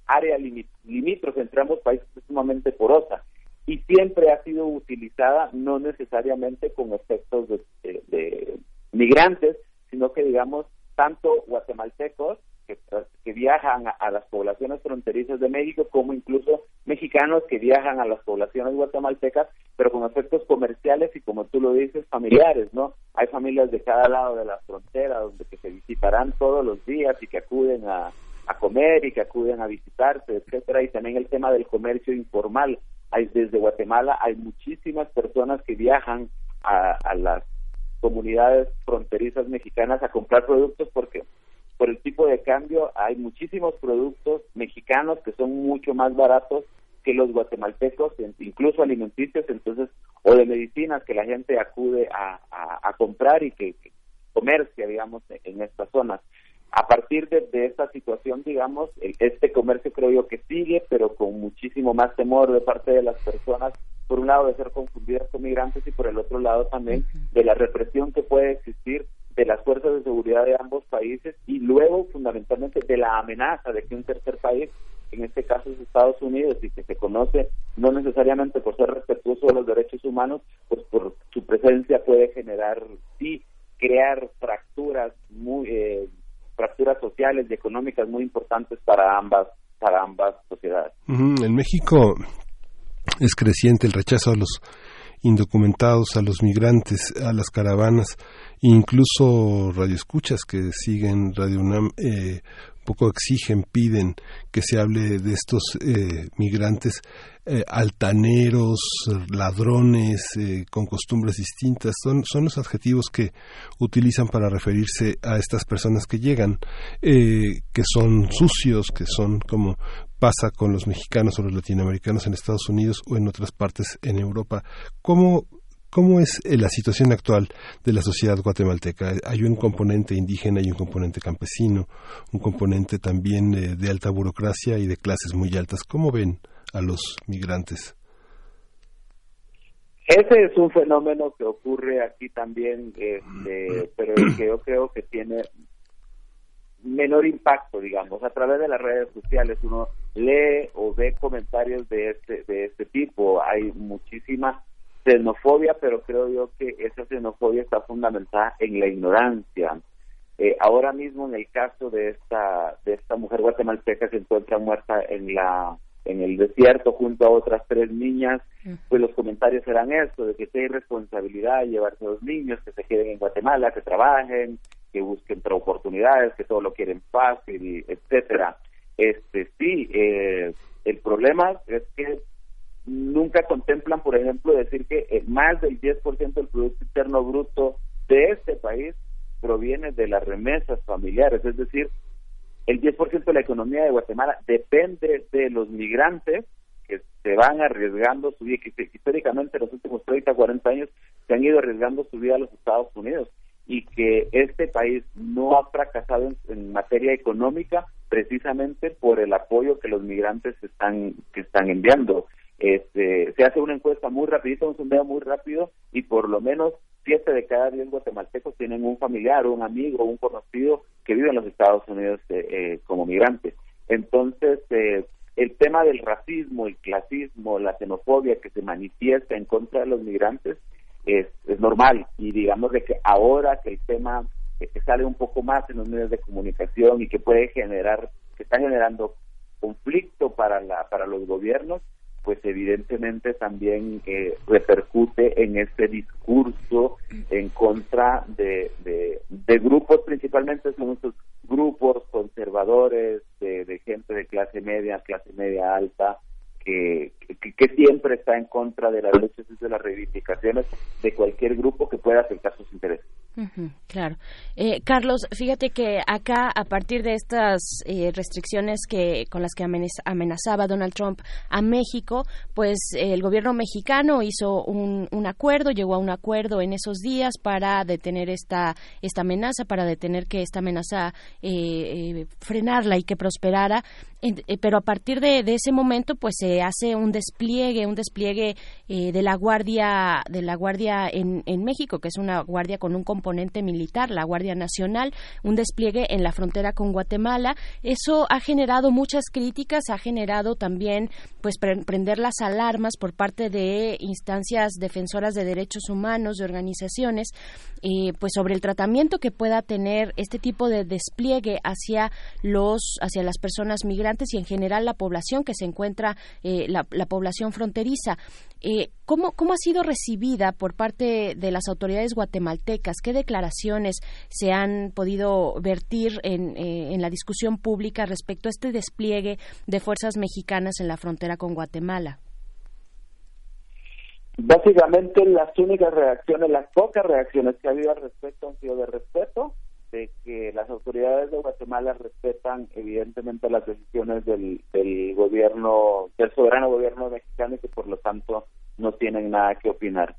área limítrofe entre ambos países es sumamente porosa y siempre ha sido utilizada no necesariamente con efectos de, de migrantes sino que digamos tanto guatemaltecos que, viajan a, las poblaciones fronterizas de México, como incluso mexicanos que viajan a las poblaciones guatemaltecas, pero con efectos comerciales y como tú lo dices, familiares, ¿no? Hay familias de cada lado de la frontera donde que se visitarán todos los días y que acuden a, comer y que acuden a visitarse, etcétera, y también el tema del comercio informal. Hay, desde Guatemala hay muchísimas personas que viajan a las comunidades fronterizas mexicanas a comprar productos porque por el tipo de cambio hay muchísimos productos mexicanos que son mucho más baratos que los guatemaltecos, incluso alimenticios, entonces, o de medicinas que la gente acude a, a, comprar y que, comercia, digamos, en estas zonas. A partir de, esta situación, digamos, este comercio creo yo que sigue, pero con muchísimo más temor de parte de las personas, por un lado de ser confundidas con migrantes y por el otro lado también de la represión que puede existir de las fuerzas de seguridad de ambos países y luego fundamentalmente de la amenaza de que un tercer país, en este caso es Estados Unidos y que se conoce no necesariamente por ser respetuoso de los derechos humanos, pues por su presencia puede generar sí crear fracturas muy eh, fracturas sociales y económicas muy importantes para ambas para ambas sociedades. En México es creciente el rechazo a los indocumentados, a los migrantes, a las caravanas, incluso radioescuchas que siguen Radio UNAM eh, poco exigen, piden que se hable de estos eh, migrantes eh, altaneros, ladrones, eh, con costumbres distintas. Son, son los adjetivos que utilizan para referirse a estas personas que llegan, que son sucios, que son como pasa con los mexicanos o los latinoamericanos en Estados Unidos o en otras partes en Europa. ¿Cómo ¿Cómo es eh, la situación actual de la sociedad guatemalteca? Hay un componente indígena, hay un componente campesino, un componente también eh, de alta burocracia y de clases muy altas. ¿Cómo ven a los migrantes? Ese es un fenómeno que ocurre aquí también, este, pero que yo creo que tiene menor impacto, digamos, a través de las redes sociales uno lee o ve comentarios de este de este tipo, hay muchísimas xenofobia, pero creo yo que esa xenofobia está fundamentada en la ignorancia. Eh, ahora mismo, en el caso de esta de esta mujer guatemalteca que se encuentra muerta en la en el desierto junto a otras tres niñas, pues los comentarios eran esto, de que hay responsabilidad llevarse a los niños, que se queden en Guatemala, que trabajen, que busquen oportunidades, que todo lo quieren fácil, etcétera. Este sí, eh, el problema es que nunca contemplan, por ejemplo, decir que eh, más del 10% del Producto Interno Bruto de este país proviene de las remesas familiares, es decir, el 10% de la economía de Guatemala depende de los migrantes que se van arriesgando su vida, que históricamente en los últimos 30, 40 años se han ido arriesgando su vida a los Estados Unidos y que este país no ha fracasado en, materia económica precisamente por el apoyo que los migrantes están que están enviando. Este, se hace una encuesta muy rapidita, un sondeo muy rápido y por lo menos siete de cada diez guatemaltecos tienen un familiar, un amigo, un conocido que vive en los Estados Unidos eh, eh, como migrante. Entonces, eh, el tema del racismo, el clasismo, la xenofobia que se manifiesta en contra de los migrantes es, es normal. Y digamos de que ahora que el tema que sale un poco más en los medios de comunicación y que puede generar, que está generando conflicto para la para los gobiernos, pues evidentemente también eh, repercute en este discurso en contra de, de, grupos, principalmente son estos grupos conservadores de, gente de clase media, clase media alta, que, que, siempre está en contra de las luchas y de las reivindicaciones de cualquier grupo que pueda afectar sus intereses claro. Eh, Carlos, fíjate que acá, a partir de estas eh, restricciones que con las que amenazaba Donald Trump a México, pues el gobierno mexicano hizo un, un, acuerdo, llegó a un acuerdo en esos días para detener esta, esta amenaza, para detener que esta amenaza eh, frenarla y que prosperara. Pero a partir de, ese momento, pues se hace un despliegue, un despliegue de la guardia, de la guardia en, en México, que es una guardia con un componente militar, la Guardia Nacional, un despliegue en la frontera con Guatemala. Eso ha generado muchas críticas, ha generado también pues prender las alarmas por parte de instancias defensoras de derechos humanos, de organizaciones, eh, pues sobre el tratamiento que pueda tener este tipo de despliegue hacia los hacia las personas migrantes y en general la población que se encuentra eh, la, población fronteriza. Eh, ¿cómo, ¿Cómo ha sido recibida por parte de las autoridades guatemaltecas? ¿Qué declaraciones se han podido vertir en, eh, en la discusión pública respecto a este despliegue de fuerzas mexicanas en la frontera con Guatemala? Básicamente las únicas reacciones, las pocas reacciones que ha habido al respecto han sido de respeto, de que las autoridades de Guatemala respetan evidentemente las decisiones del, del gobierno, del soberano gobierno mexicano y que por lo tanto no tienen nada que opinar.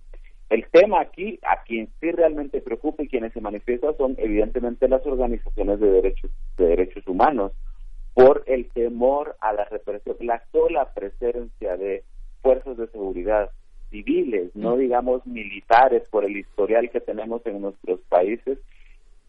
El tema aquí, a quien sí realmente preocupa y quienes se manifiestan son evidentemente las organizaciones de derechos, de derechos humanos, por el temor a la represión, la sola presencia de fuerzas de seguridad civiles, no mm. digamos militares, por el historial que tenemos en nuestros países,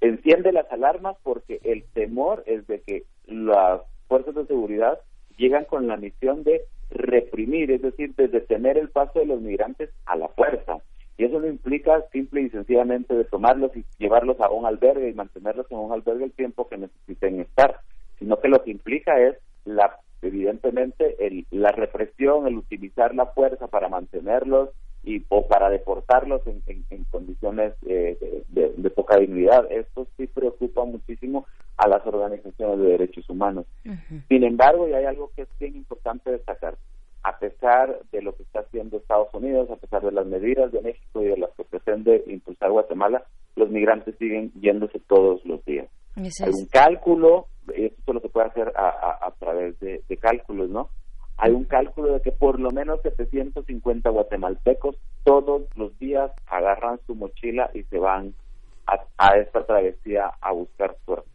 enciende las alarmas porque el temor es de que las fuerzas de seguridad llegan con la misión de reprimir, es decir, de detener el paso de los migrantes a la fuerza. Y eso no implica simple y sencillamente de tomarlos y llevarlos a un albergue y mantenerlos en un albergue el tiempo que necesiten estar, sino que lo que implica es la evidentemente el, la represión, el utilizar la fuerza para mantenerlos y o para deportarlos en, condiciones eh, de, poca dignidad. Esto sí preocupa muchísimo a las organizaciones de derechos humanos. Sin embargo, y hay algo que es bien importante destacar, a pesar de lo que está haciendo Estados Unidos, a pesar de las medidas de México y de las que pretende impulsar Guatemala, los migrantes siguen yéndose todos los días. Hay un cálculo, esto lo se puede hacer a, través de, de cálculos, ¿no? Hay un cálculo de que por lo menos 750 guatemaltecos todos los días agarran su mochila y se van a, esta travesía a buscar suerte.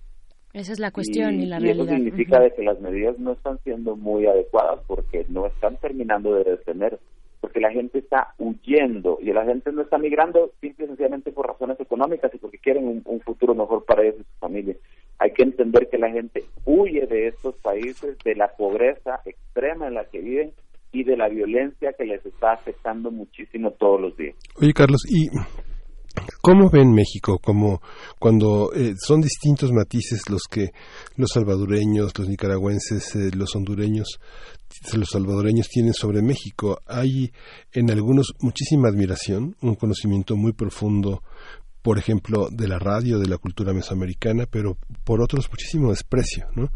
Esa es la cuestión y, la realidad. Eso significa de que las medidas no están siendo muy adecuadas porque no están terminando de detener, porque la gente está huyendo y la gente no está migrando simple y sencillamente por razones económicas y porque quieren un, un futuro mejor para ellos y su familia hay que entender que la gente huye de estos países, de la pobreza extrema en la que viven y de la violencia que les está afectando muchísimo todos los días. Oye, Carlos, ¿y cómo ven México? Como cuando eh, son distintos matices los que los salvadoreños, los nicaragüenses, eh, los hondureños, los salvadoreños tienen sobre México. Hay en algunos muchísima admiración, un conocimiento muy profundo por ejemplo, de la radio, de la cultura mesoamericana, pero por otros muchísimo desprecio, ¿no?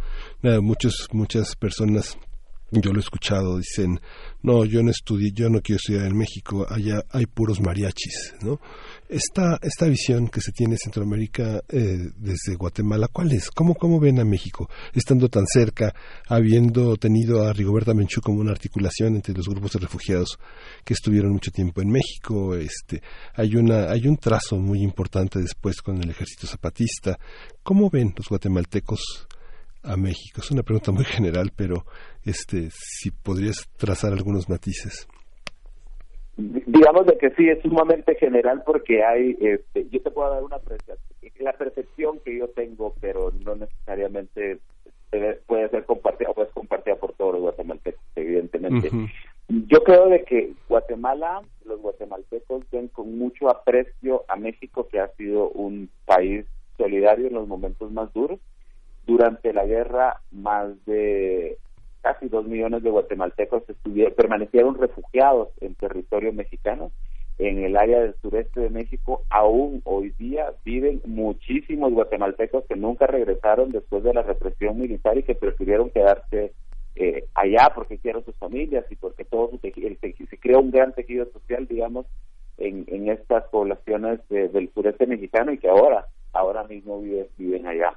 muchos, muchas personas, yo lo he escuchado, dicen, no, yo no estudié, yo no quiero estudiar en México, allá hay puros mariachis, ¿no? Esta, esta visión que se tiene en Centroamérica eh, desde Guatemala, ¿cuál es? ¿Cómo, ¿Cómo ven a México? Estando tan cerca, habiendo tenido a Rigoberta Menchú como una articulación entre los grupos de refugiados que estuvieron mucho tiempo en México, este, hay, una, hay un trazo muy importante después con el ejército zapatista. ¿Cómo ven los guatemaltecos a México? Es una pregunta muy general, pero este, si podrías trazar algunos matices digamos de que sí es sumamente general porque hay este, yo te puedo dar una la percepción que yo tengo pero no necesariamente puede ser compartida o es compartida por todos los guatemaltecos evidentemente. Yo creo de que Guatemala los guatemaltecos ven con mucho aprecio a México que ha sido un país solidario en los momentos más duros. Durante la guerra más de casi dos millones de guatemaltecos permanecieron refugiados en territorio mexicano. En el área del sureste de México, aún hoy día viven muchísimos guatemaltecos que nunca regresaron después de la represión militar y que prefirieron quedarse eh, allá porque quieren sus familias y porque todo su tejido, se crea un gran tejido social, digamos, en, en estas poblaciones del sureste mexicano y que ahora, ahora mismo viven allá.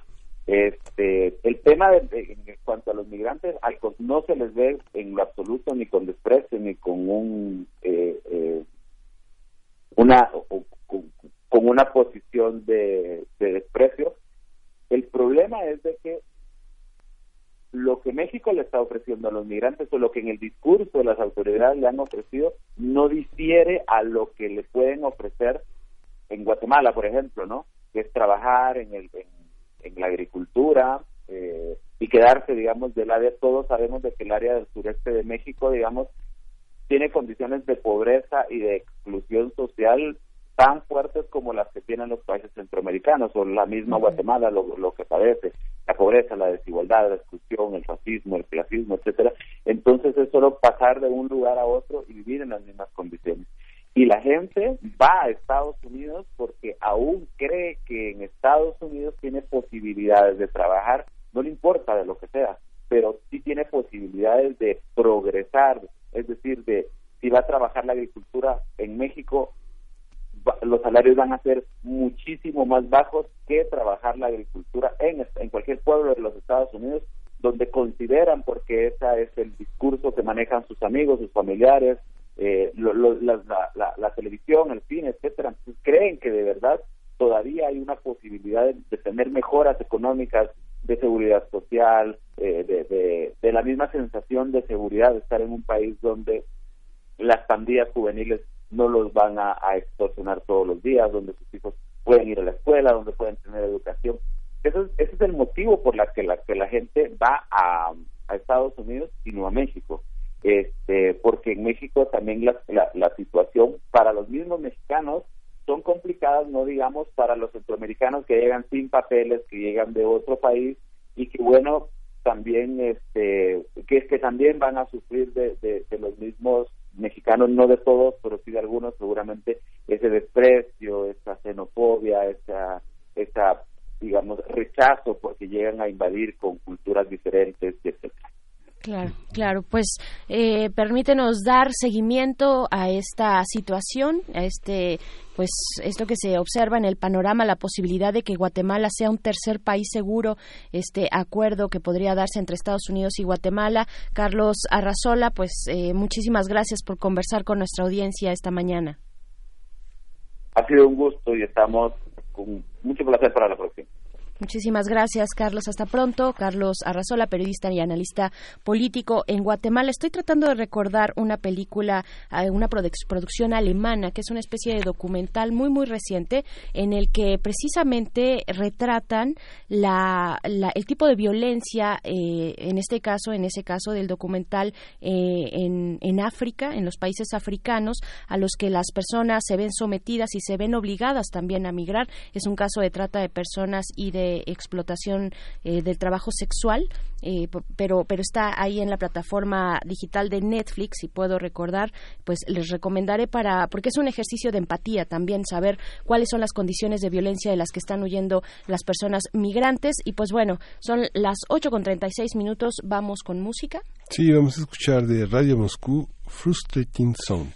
Este, el tema de, en cuanto a los migrantes, no se les ve en lo absoluto ni con desprecio ni con un eh, eh, una con, una posición de, desprecio. El problema es de que lo que México le está ofreciendo a los migrantes o lo que en el discurso de las autoridades le han ofrecido no difiere a lo que le pueden ofrecer en Guatemala, por ejemplo, ¿no? Que es trabajar en el la agricultura eh, y quedarse, digamos, del área, todos sabemos de que el área del sureste de México, digamos, tiene condiciones de pobreza y de exclusión social tan fuertes como las que tienen los países centroamericanos o la misma Guatemala lo, lo que padece la pobreza, la desigualdad, la exclusión, el racismo, el clasismo, etcétera. Entonces es solo pasar de un lugar a otro y vivir en las mismas condiciones. Y la gente va a Estados Unidos porque aún cree que en Estados Unidos tiene posibilidades de trabajar, no le importa de lo que sea, pero sí tiene posibilidades de progresar, es decir, de si va a trabajar la agricultura en México, los salarios van a ser muchísimo más bajos que trabajar la agricultura en, en cualquier pueblo de los Estados Unidos, donde consideran, porque ese es el discurso que manejan sus amigos, sus familiares, eh, la, televisión, el cine, etcétera, creen que de verdad todavía hay una posibilidad de, tener mejoras económicas, de seguridad social, eh, de, la misma sensación de seguridad de estar en un país donde las pandillas juveniles no los van a, extorsionar todos los días, donde sus hijos pueden ir a la escuela, donde pueden tener educación. Eso es, ese es el motivo por la que la, que la gente va a, a Estados Unidos y no a México este, porque en México también la, la, situación para los mismos mexicanos son complicadas, no digamos para los centroamericanos que llegan sin papeles, que llegan de otro país y que bueno, también este que también van a sufrir de, de, los mismos mexicanos, no de todos, pero sí de algunos, seguramente ese desprecio, esa xenofobia, esa, esa digamos, rechazo porque llegan a invadir con culturas diferentes, etcétera. Claro, claro. Pues eh, permítenos dar seguimiento a esta situación, a este, pues esto que se observa en el panorama, la posibilidad de que Guatemala sea un tercer país seguro, este acuerdo que podría darse entre Estados Unidos y Guatemala. Carlos Arrazola, pues eh, muchísimas gracias por conversar con nuestra audiencia esta mañana. Ha sido un gusto y estamos con mucho placer para la próxima. Muchísimas gracias, Carlos. Hasta pronto. Carlos Arrazola, periodista y analista político en Guatemala. Estoy tratando de recordar una película, eh, una producción alemana, que es una especie de documental muy, muy reciente, en el que precisamente retratan la, el tipo de violencia, eh, en este caso, en ese caso del documental, eh, en, en África, en los países africanos, a los que las personas se ven sometidas y se ven obligadas también a migrar. Es un caso de trata de personas y de explotación eh, del trabajo sexual, eh, pero, pero está ahí en la plataforma digital de Netflix y puedo recordar, pues les recomendaré para, porque es un ejercicio de empatía también saber cuáles son las condiciones de violencia de las que están huyendo las personas migrantes y pues bueno, son las 8 con 36 minutos, vamos con música. Sí, vamos a escuchar de Radio Moscú Frustrating Sound.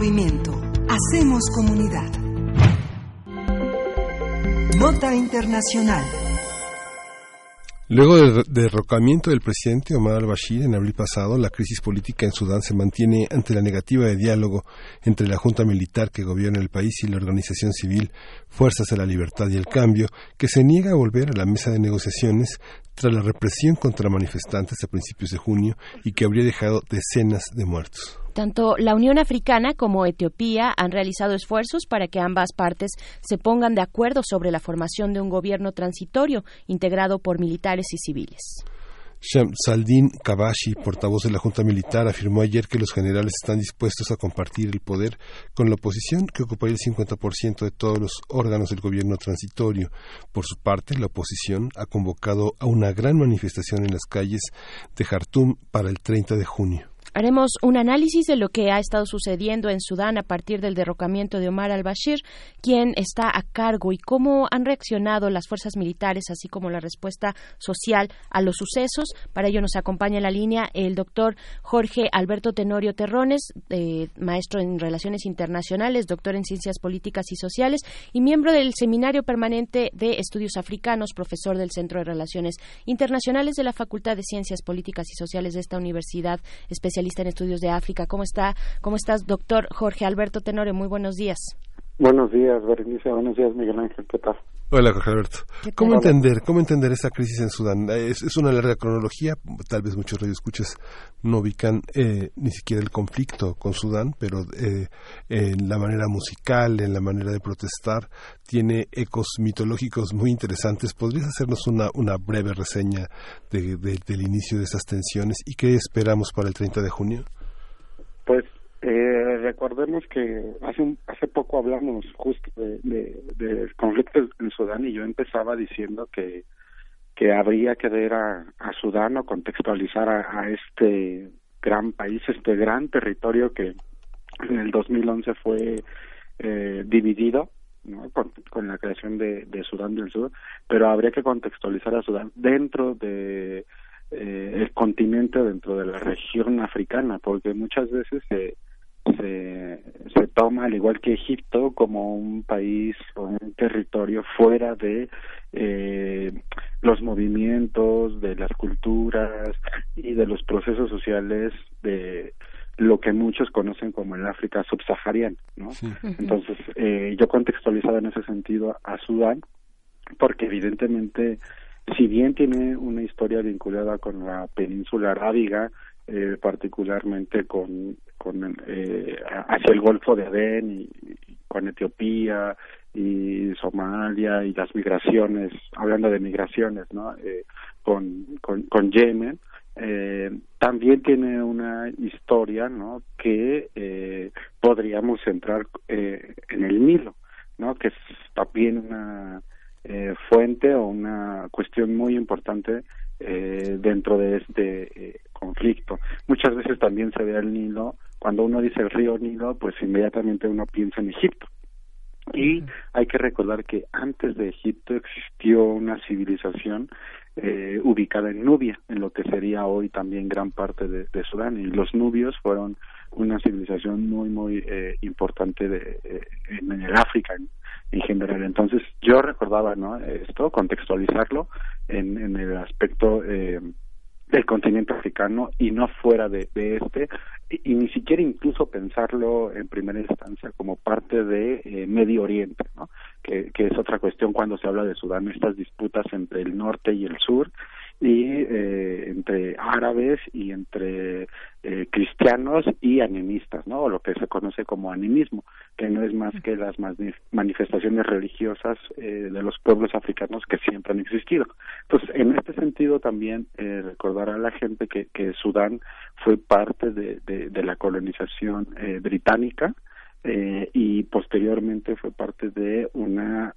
Movimiento. Hacemos comunidad. Nota Internacional. Luego del derrocamiento del presidente Omar al-Bashir en abril pasado, la crisis política en Sudán se mantiene ante la negativa de diálogo entre la junta militar que gobierna el país y la organización civil Fuerzas de la Libertad y el Cambio, que se niega a volver a la mesa de negociaciones tras la represión contra manifestantes a principios de junio y que habría dejado decenas de muertos. Tanto la Unión Africana como Etiopía han realizado esfuerzos para que ambas partes se pongan de acuerdo sobre la formación de un gobierno transitorio integrado por militares y civiles. Saldin Kabashi, portavoz de la Junta Militar, afirmó ayer que los generales están dispuestos a compartir el poder con la oposición, que ocuparía el 50% de todos los órganos del gobierno transitorio. Por su parte, la oposición ha convocado a una gran manifestación en las calles de Jartum para el 30 de junio. Haremos un análisis de lo que ha estado sucediendo en Sudán a partir del derrocamiento de Omar al-Bashir, quien está a cargo y cómo han reaccionado las fuerzas militares, así como la respuesta social a los sucesos. Para ello nos acompaña en la línea el doctor Jorge Alberto Tenorio Terrones, eh, maestro en Relaciones Internacionales, doctor en Ciencias Políticas y Sociales y miembro del Seminario Permanente de Estudios Africanos, profesor del Centro de Relaciones Internacionales de la Facultad de Ciencias Políticas y Sociales de esta universidad especial especialista en estudios de África. ¿Cómo está? ¿Cómo estás, doctor Jorge Alberto Tenore? Muy buenos días. Buenos días, Berenice. Buenos días, Miguel Ángel. ¿Qué tal? Hola, Jorge Alberto. ¿Cómo entender, ¿Cómo entender esa crisis en Sudán? Es, es una larga cronología, tal vez muchos radioescuchas no ubican eh, ni siquiera el conflicto con Sudán, pero eh, en la manera musical, en la manera de protestar, tiene ecos mitológicos muy interesantes. ¿Podrías hacernos una, una breve reseña de, del inicio de esas tensiones y qué esperamos para el 30 de junio? Pues eh, recordemos que hace hace poco hablamos justo de, de, conflictos en Sudán y yo empezaba diciendo que que habría que ver a, a Sudán o contextualizar a, este gran país, este gran territorio que en el 2011 fue eh, dividido ¿no? Con, la creación de, de Sudán del Sur, pero habría que contextualizar a Sudán dentro de eh, el continente, dentro de la región africana, porque muchas veces se se, se toma, al igual que Egipto, como un país o un territorio fuera de eh, los movimientos, de las culturas y de los procesos sociales de lo que muchos conocen como el África subsahariana, ¿no? Entonces, eh, yo contextualizaba en ese sentido a Sudán, porque evidentemente, si bien tiene una historia vinculada con la península arábiga, eh, particularmente con, con eh, hacia el Golfo de Adén y, con Etiopía y Somalia y las migraciones, hablando de migraciones, ¿no? Eh, con, con, con Yemen, eh, también tiene una historia, ¿no? Que eh, podríamos centrar eh, en el Nilo, ¿no? Que es también una eh, fuente o una cuestión muy importante eh, dentro de este eh, conflicto. Muchas veces también se ve el Nilo, cuando uno dice el río Nilo, pues inmediatamente uno piensa en Egipto. Y hay que recordar que antes de Egipto existió una civilización eh, ubicada en Nubia, en lo que sería hoy también gran parte de, de Sudán. Y los nubios fueron una civilización muy, muy eh, importante de, eh, en, el África en, en, general. Entonces, yo recordaba ¿no? esto, contextualizarlo en, en el aspecto eh, del continente africano y no fuera de, de este, y, ni siquiera incluso pensarlo en primera instancia como parte de eh, Medio Oriente, ¿no? que, que es otra cuestión cuando se habla de Sudán, estas disputas entre el norte y el sur, y eh, entre árabes y entre eh, cristianos y animistas, ¿no? O lo que se conoce como animismo, que no es más que las manifestaciones religiosas eh, de los pueblos africanos que siempre han existido. Entonces, en este sentido también eh, recordar a la gente que, que Sudán fue parte de, de, de la colonización eh, británica eh, y posteriormente fue parte de una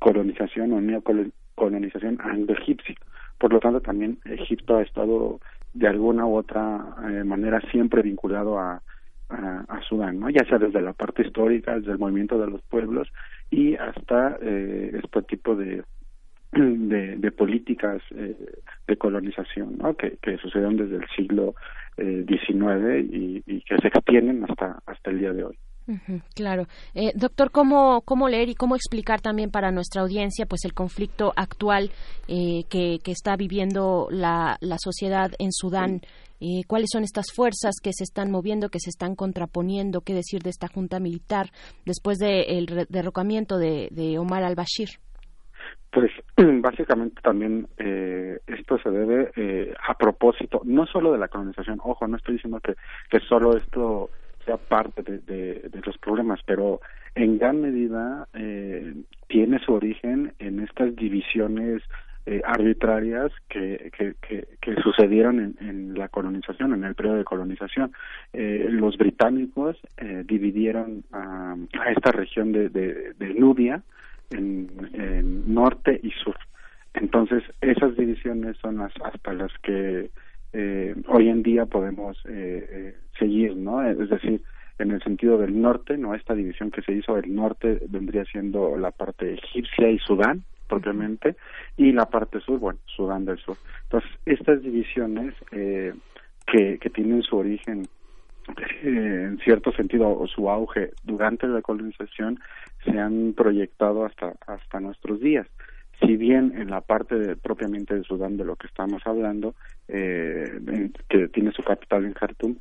colonización o neocolonización anglo-egipcia por lo tanto, también Egipto ha estado de alguna u otra eh, manera siempre vinculado a, a, Sudán, ¿no? ya sea desde la parte histórica, desde el movimiento de los pueblos y hasta eh, este tipo de, de, políticas eh, de colonización que, que desde el siglo XIX y, y que se extienden hasta, hasta el día de hoy claro. Eh, doctor, ¿cómo, ¿cómo leer y cómo explicar también para nuestra audiencia pues el conflicto actual eh, que, que, está viviendo la, la sociedad en Sudán? Eh, ¿Cuáles son estas fuerzas que se están moviendo, que se están contraponiendo? ¿Qué decir de esta junta militar después del derrocamiento de, de Omar al-Bashir? Pues <clears throat> básicamente también eh, esto se debe eh, a propósito, no solo de la colonización, ojo, no estoy diciendo que, que solo esto sea parte de, de, los problemas, pero en gran medida eh, tiene su origen en estas divisiones eh, arbitrarias que, que, que, sucedieron en, en, la colonización, en el periodo de colonización. Eh, los británicos eh, dividieron a, esta región de, de, de Nubia en, en, norte y sur. Entonces, esas divisiones son las hasta las que eh, hoy en día podemos seguir, ¿no? Es decir, en el sentido del norte, no esta división que se hizo, el norte vendría siendo la parte egipcia y Sudán propiamente y la parte sur, bueno, Sudán del Sur. Entonces, estas divisiones eh, que, que tienen su origen eh, en cierto sentido o su auge durante la colonización se han proyectado hasta hasta nuestros días si bien en la parte de, propiamente de Sudán de lo que estamos hablando eh, que tiene su capital en Khartoum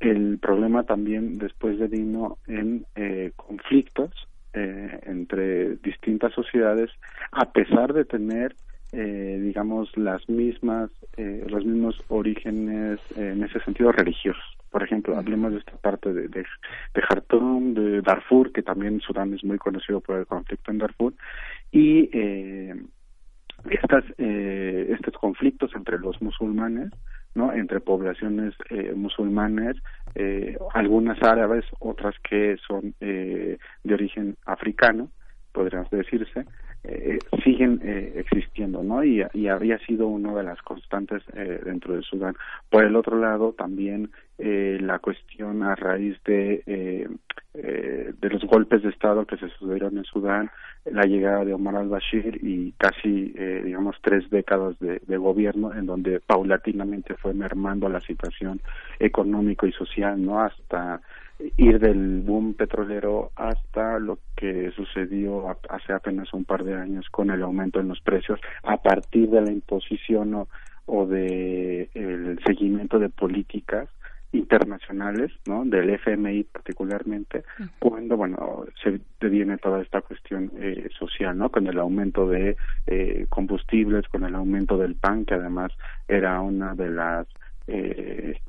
el problema también después de vino en eh, conflictos eh, entre distintas sociedades a pesar de tener eh, digamos las mismas eh, los mismos orígenes en ese sentido religiosos por ejemplo hablemos de esta parte de, de, de Khartoum de Darfur que también Sudán es muy conocido por el conflicto en Darfur y eh, estas eh, estos conflictos entre los musulmanes ¿no? entre poblaciones eh, musulmanes, eh, algunas árabes, otras que son eh, de origen africano, podríamos decirse, eh, siguen eh, existiendo, ¿no? Y, y, había sido una de las constantes eh, dentro de Sudán. Por el otro lado, también eh, la cuestión a raíz de eh, eh, de los golpes de Estado que se sucedieron en Sudán, la llegada de Omar al-Bashir y casi, digamos, tres décadas de, de, gobierno en donde paulatinamente fue mermando la situación económico y social, ¿no? Hasta ir del boom petrolero hasta lo que sucedió hace apenas un par de años con el aumento en los precios a partir de la imposición o, o de el seguimiento de políticas internacionales, ¿no? Del FMI particularmente, cuando, bueno, se viene toda esta cuestión eh, social, ¿no? Con el aumento de eh, combustibles, con el aumento del pan, que además era una de las eh,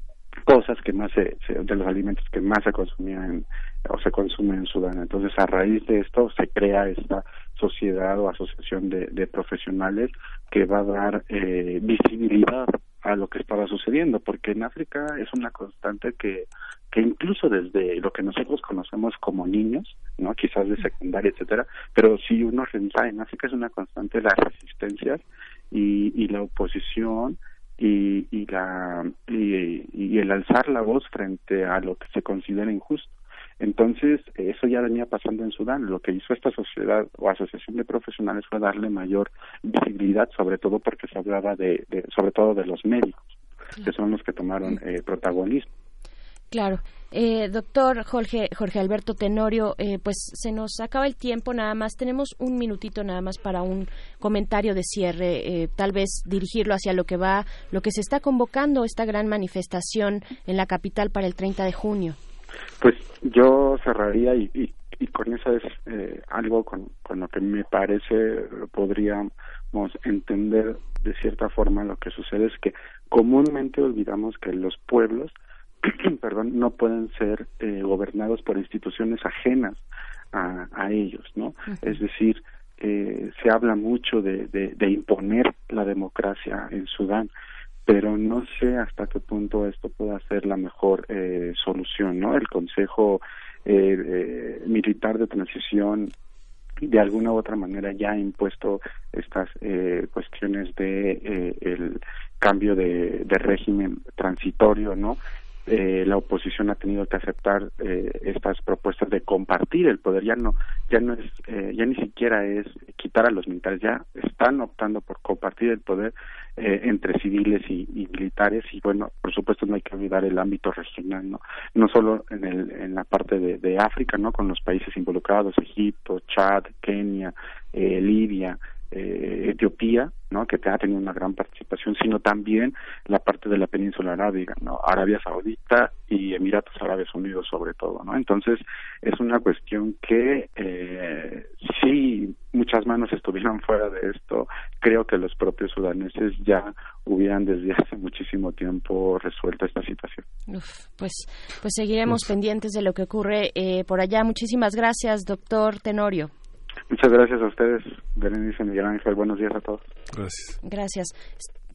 cosas que más se, se, de los alimentos que más se consumían o se consumen en Sudán. Entonces, a raíz de esto se crea esta sociedad o asociación de, profesionales que va a dar eh, visibilidad a lo que estaba sucediendo, porque en África es una constante que, que incluso desde lo que nosotros conocemos como niños, no quizás de secundaria, etcétera, pero si uno revisa en África es una constante las resistencias y, y la oposición y, y la y, y el alzar la voz frente a lo que se considera injusto entonces, eso ya venía pasando en Sudán. Lo que hizo esta sociedad o asociación de profesionales fue darle mayor visibilidad, sobre todo porque se hablaba de, de sobre todo de los médicos, que son los que tomaron eh, protagonismo. Claro. Eh, doctor Jorge, Jorge Alberto Tenorio, eh, pues se nos acaba el tiempo nada más. Tenemos un minutito nada más para un comentario de cierre, eh, tal vez dirigirlo hacia lo que va, lo que se está convocando, esta gran manifestación en la capital para el 30 de junio. Pues yo cerraría y, y, y con eso es eh, algo con, con lo que me parece podríamos entender de cierta forma lo que sucede es que comúnmente olvidamos que los pueblos <clears throat> perdón no pueden ser eh, gobernados por instituciones ajenas a, a ellos no es decir eh, se habla mucho de, de, de imponer la democracia en Sudán pero no sé hasta qué punto esto pueda ser la mejor eh, solución, ¿no? El Consejo eh, eh, Militar de Transición de alguna u otra manera ya ha impuesto estas eh, cuestiones de eh, el cambio de, de régimen transitorio, ¿no? Eh, la oposición ha tenido que aceptar eh, estas propuestas de compartir el poder. Ya no ya no es eh, ya ni siquiera es quitar a los militares ya están optando por compartir el poder eh, entre civiles y, y, militares. Y bueno por supuesto no hay que olvidar el ámbito regional no no solo en el en la parte de, de África no con los países involucrados Egipto Chad Kenia eh, Libia eh, Etiopía, ¿no? que ha tenido una gran participación, sino también la parte de la península arábiga, ¿no? Arabia Saudita y Emiratos Árabes Unidos sobre todo, ¿no? Entonces es una cuestión que eh, si muchas manos estuvieran <laughs> fuera de esto, creo que los propios sudaneses ya hubieran desde hace muchísimo tiempo resuelto esta situación. Uf, pues, pues seguiremos Uf. pendientes de lo que ocurre eh, por allá. Muchísimas gracias, doctor Tenorio. Muchas gracias a ustedes, Berenice Miguel Ángel. Buenos días a todos. Gracias. Gracias.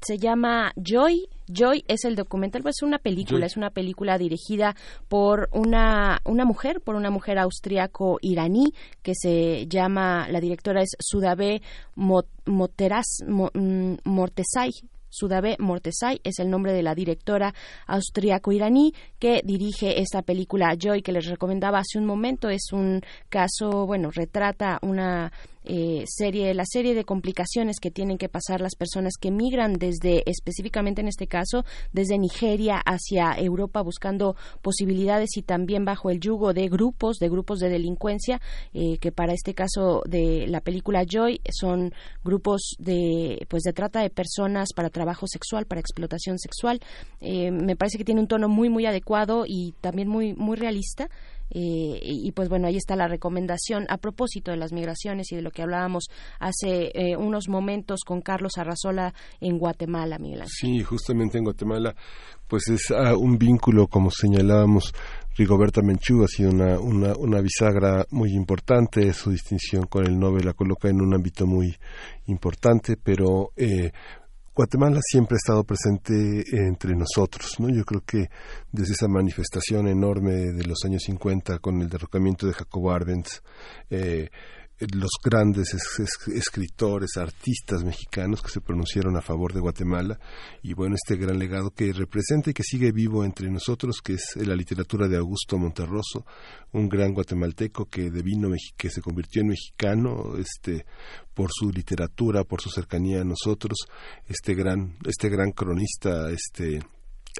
Se llama Joy. Joy es el documental, es una película, Joy. es una película dirigida por una, una mujer, por una mujer austriaco-iraní que se llama, la directora es Sudabe Moteras, mm, Mortesay Sudabe Mortesay es el nombre de la directora austriaco-iraní que dirige esta película Joy que les recomendaba hace un momento. Es un caso, bueno, retrata una eh, serie, la serie de complicaciones que tienen que pasar las personas que migran desde, específicamente en este caso, desde Nigeria hacia Europa buscando posibilidades y también bajo el yugo de grupos, de grupos de delincuencia, eh, que para este caso de la película Joy son grupos de, pues de trata de personas para trabajo sexual, para explotación sexual. Eh, me parece que tiene un tono muy, muy adecuado y también muy, muy realista. Eh, y, pues bueno, ahí está la recomendación a propósito de las migraciones y de lo que hablábamos hace eh, unos momentos con Carlos Arrazola en Guatemala, Miguel Sí, justamente en Guatemala, pues es ah, un vínculo, como señalábamos, Rigoberta Menchú ha sido una, una, una, bisagra muy importante, su distinción con el Nobel la coloca en un ámbito muy importante, pero eh, Guatemala siempre ha estado presente entre nosotros, ¿no? Yo creo que desde esa manifestación enorme de los años 50 con el derrocamiento de Jacobo Arbenz, eh, los grandes escritores, artistas mexicanos que se pronunciaron a favor de Guatemala y bueno, este gran legado que representa y que sigue vivo entre nosotros, que es la literatura de Augusto Monterroso, un gran guatemalteco que devino que se convirtió en mexicano, este por su literatura, por su cercanía a nosotros, este gran este gran cronista, este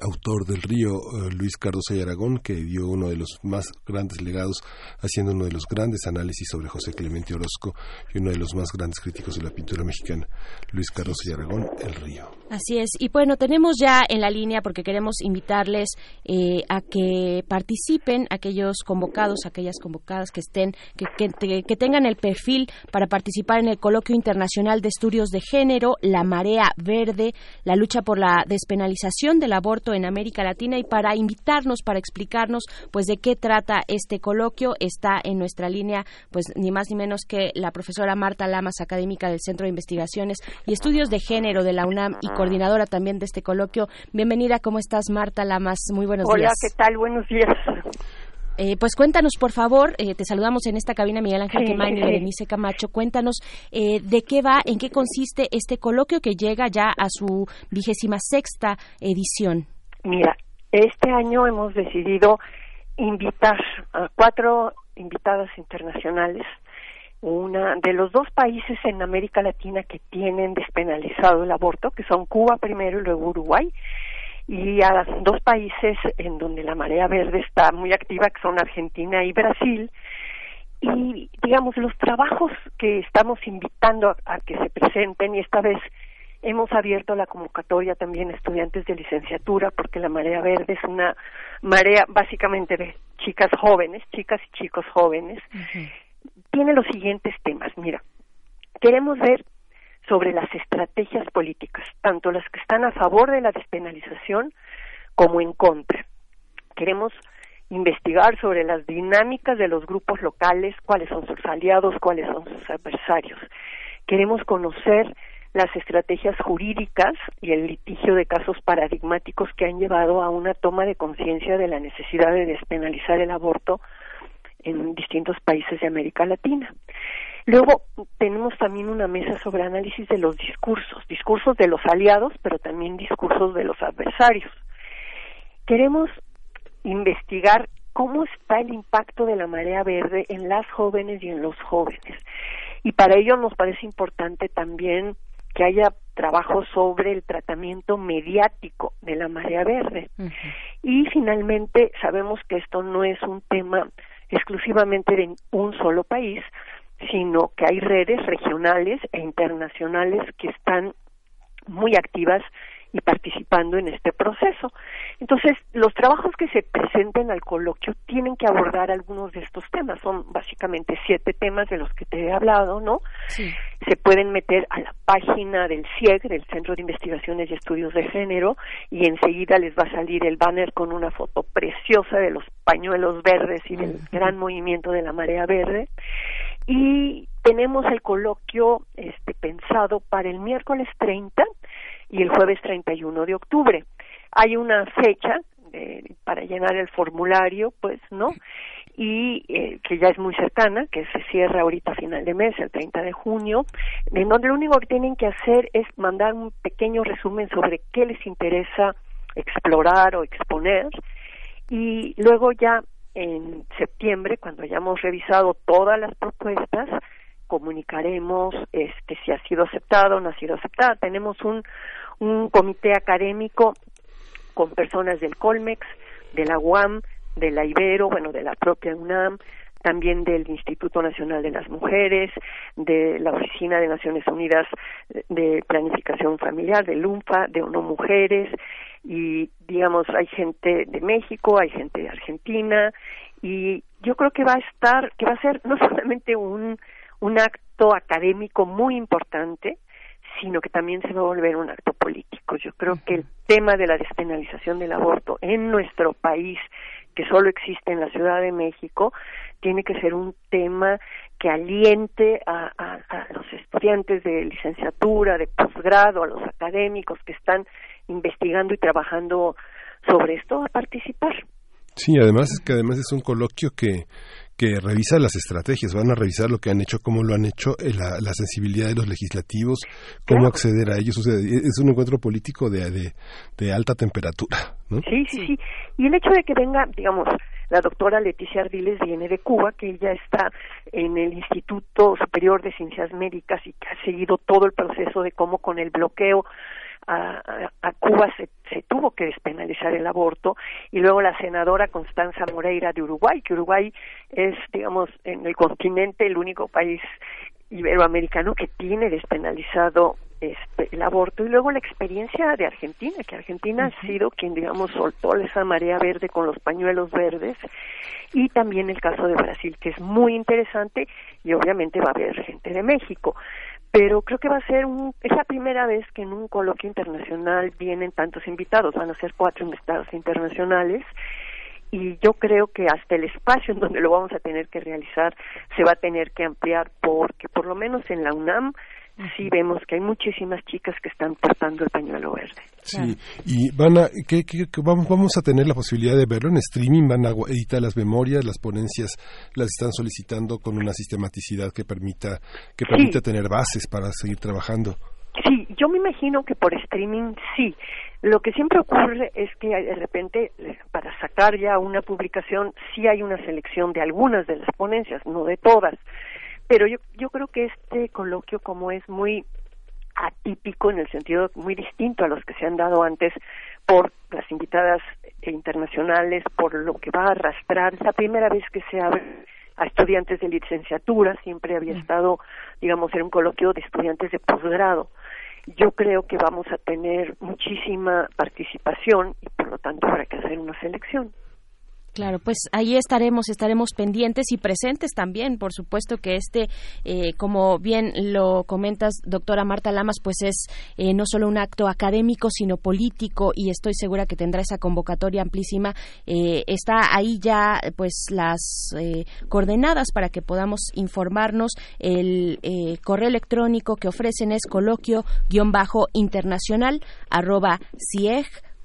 autor del río, eh, Luis Cardoso y Aragón, que dio uno de los más grandes legados, haciendo uno de los grandes análisis sobre José Clemente Orozco y uno de los más grandes críticos de la pintura mexicana, Luis Cardoso y Aragón, El río. Así es. Y bueno, tenemos ya en la línea, porque queremos invitarles eh, a que participen aquellos convocados, aquellas convocadas que estén, que, que tengan el perfil para participar en el Coloquio Internacional de Estudios de Género, La Marea Verde, la lucha por la despenalización del aborto en América Latina y para invitarnos, para explicarnos pues de qué trata este coloquio está en nuestra línea pues ni más ni menos que la profesora Marta Lamas, académica del Centro de Investigaciones y Estudios de Género de la UNAM y coordinadora también de este coloquio. Bienvenida, ¿cómo estás Marta Lamas? Muy buenos días. Hola, ¿qué tal? Buenos días. Eh, pues cuéntanos, por favor, eh, te saludamos en esta cabina Miguel Ángel sí, y Berenice Camacho. Cuéntanos eh, de qué va, en qué consiste este coloquio que llega ya a su vigésima sexta edición. Mira, este año hemos decidido invitar a cuatro invitadas internacionales, una de los dos países en América Latina que tienen despenalizado el aborto, que son Cuba primero y luego Uruguay, y a dos países en donde la marea verde está muy activa, que son Argentina y Brasil. Y digamos, los trabajos que estamos invitando a, que se presenten, y esta vez Hemos abierto la convocatoria también a estudiantes de licenciatura porque la marea verde es una marea básicamente de chicas jóvenes, chicas y chicos jóvenes. Tiene los siguientes temas. Mira, queremos ver sobre las estrategias políticas, tanto las que están a favor de la despenalización como en contra. Queremos investigar sobre las dinámicas de los grupos locales, cuáles son sus aliados, cuáles son sus adversarios. Queremos conocer las estrategias jurídicas y el litigio de casos paradigmáticos que han llevado a una toma de conciencia de la necesidad de despenalizar el aborto en distintos países de América Latina. Luego tenemos también una mesa sobre análisis de los discursos, discursos de los aliados, pero también discursos de los adversarios. Queremos investigar cómo está el impacto de la marea verde en las jóvenes y en los jóvenes. Y para ello nos parece importante también que haya trabajo sobre el tratamiento mediático de la marea verde. Y finalmente sabemos que esto no es un tema exclusivamente de un solo país, sino que hay redes regionales e internacionales que están muy activas y participando en este proceso. Entonces, los trabajos que se presenten al coloquio tienen que abordar algunos de estos temas. Son básicamente siete temas de los que te he hablado, ¿no? Sí. Se pueden meter a la página del CIEG, del Centro de Investigaciones y Estudios de Género, y enseguida les va a salir el banner con una foto preciosa de los pañuelos verdes y del gran movimiento de la marea verde. Y tenemos el coloquio este, pensado para el miércoles 30 y el jueves 31 de octubre. Hay una fecha para llenar el formulario, pues, ¿no? y eh, que ya es muy cercana, que se cierra ahorita a final de mes, el 30 de junio, en donde lo único que tienen que hacer es mandar un pequeño resumen sobre qué les interesa explorar o exponer y luego ya en septiembre, cuando hayamos revisado todas las propuestas, comunicaremos este, si ha sido aceptado o no ha sido aceptada. Tenemos un, un comité académico con personas del Colmex, de la UAM, de la Ibero, bueno, de la propia UNAM, también del Instituto Nacional de las Mujeres, de la Oficina de Naciones Unidas de Planificación Familiar, de LUMFA, de ONU Mujeres, y digamos, hay gente de México, hay gente de Argentina, y yo creo que va a estar, que va a ser no <laughs> solamente un, un acto académico muy importante, sino que también se va a volver un acto político. Yo creo que el tema de la despenalización del aborto en nuestro país, que solo existe en la Ciudad de México, tiene que ser un tema que aliente a, a, los estudiantes de licenciatura, de posgrado, a los académicos que están investigando y trabajando sobre esto a participar. Sí, además es que además es un coloquio que que revisa las estrategias, van a revisar lo que han hecho, cómo lo han hecho, eh, la, la sensibilidad de los legislativos, cómo acceder a ellos. es un encuentro político de, de, alta temperatura. ¿no? Sí, sí, sí. Y el hecho de que venga, digamos, la doctora Leticia Ardiles viene de Cuba, que ella está en el Instituto Superior de Ciencias Médicas y que ha seguido todo el proceso de cómo con el bloqueo a, a, Cuba se, se, tuvo que despenalizar el aborto y luego la senadora Constanza Moreira de Uruguay, que Uruguay es, digamos, en el continente el único país iberoamericano que tiene despenalizado este, el aborto y luego la experiencia de Argentina, que Argentina ha sido quien, digamos, soltó esa marea verde con los pañuelos verdes y también el caso de Brasil, que es muy interesante y obviamente va a haber gente de México pero creo que va a ser un, es la primera vez que en un coloquio internacional vienen tantos invitados, van a ser cuatro invitados internacionales y yo creo que hasta el espacio en donde lo vamos a tener que realizar se va a tener que ampliar porque por lo menos en la UNAM sí vemos que hay muchísimas chicas que están portando el pañuelo verde. Sí, y van a, ¿qué, vamos, vamos a tener la posibilidad de verlo en streaming, van a editar las memorias, las ponencias las están solicitando con una sistematicidad que permita, que permita tener bases para seguir trabajando. Sí, yo me imagino que por streaming sí. Lo que siempre ocurre es que de repente para sacar ya una publicación sí hay una selección de algunas de las ponencias, no de todas pero yo, yo creo que este coloquio como es muy atípico en el sentido muy distinto a los que se han dado antes por las invitadas internacionales, por lo que va a arrastrar. Es la primera vez que se abre a estudiantes de licenciatura, siempre había mm. estado, digamos, en un coloquio de estudiantes de posgrado. Yo creo que vamos a tener muchísima participación y por lo tanto habrá que hacer una selección. Claro, pues ahí estaremos, estaremos pendientes y presentes también. Por supuesto que este, eh, como bien lo comentas, doctora Marta Lamas, pues es eh, no solo un acto académico, sino político y estoy segura que tendrá esa convocatoria amplísima. Eh, está ahí ya, pues las coordenadas para que podamos informarnos. El correo electrónico que ofrecen es coloquio-internacional arroba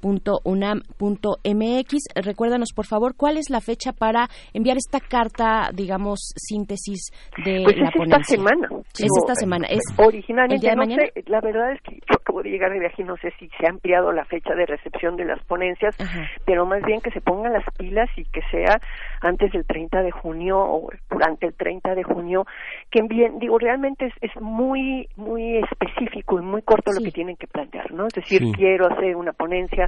.unam.mx. Recuérdanos, por favor, cuál es la fecha para enviar esta carta, digamos, síntesis de pues la es esta semana. Es esta semana. Es originalmente, no sé, la verdad es que yo acabo de llegar de viaje y no sé si se ha ampliado la fecha de recepción de las ponencias, pero más bien que se pongan las pilas y que sea antes del 30 de junio o durante el 30 de junio, que envíen, digo, realmente es, es muy, muy específico y muy corto lo que tienen que plantear, ¿no? Es decir, quiero hacer una ponencia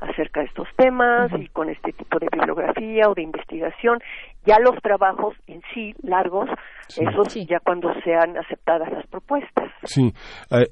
acerca de estos temas y con este tipo de bibliografía o de investigación. Ya los trabajos en sí, largos, esos ya cuando sean aceptadas las propuestas. Sí, ah,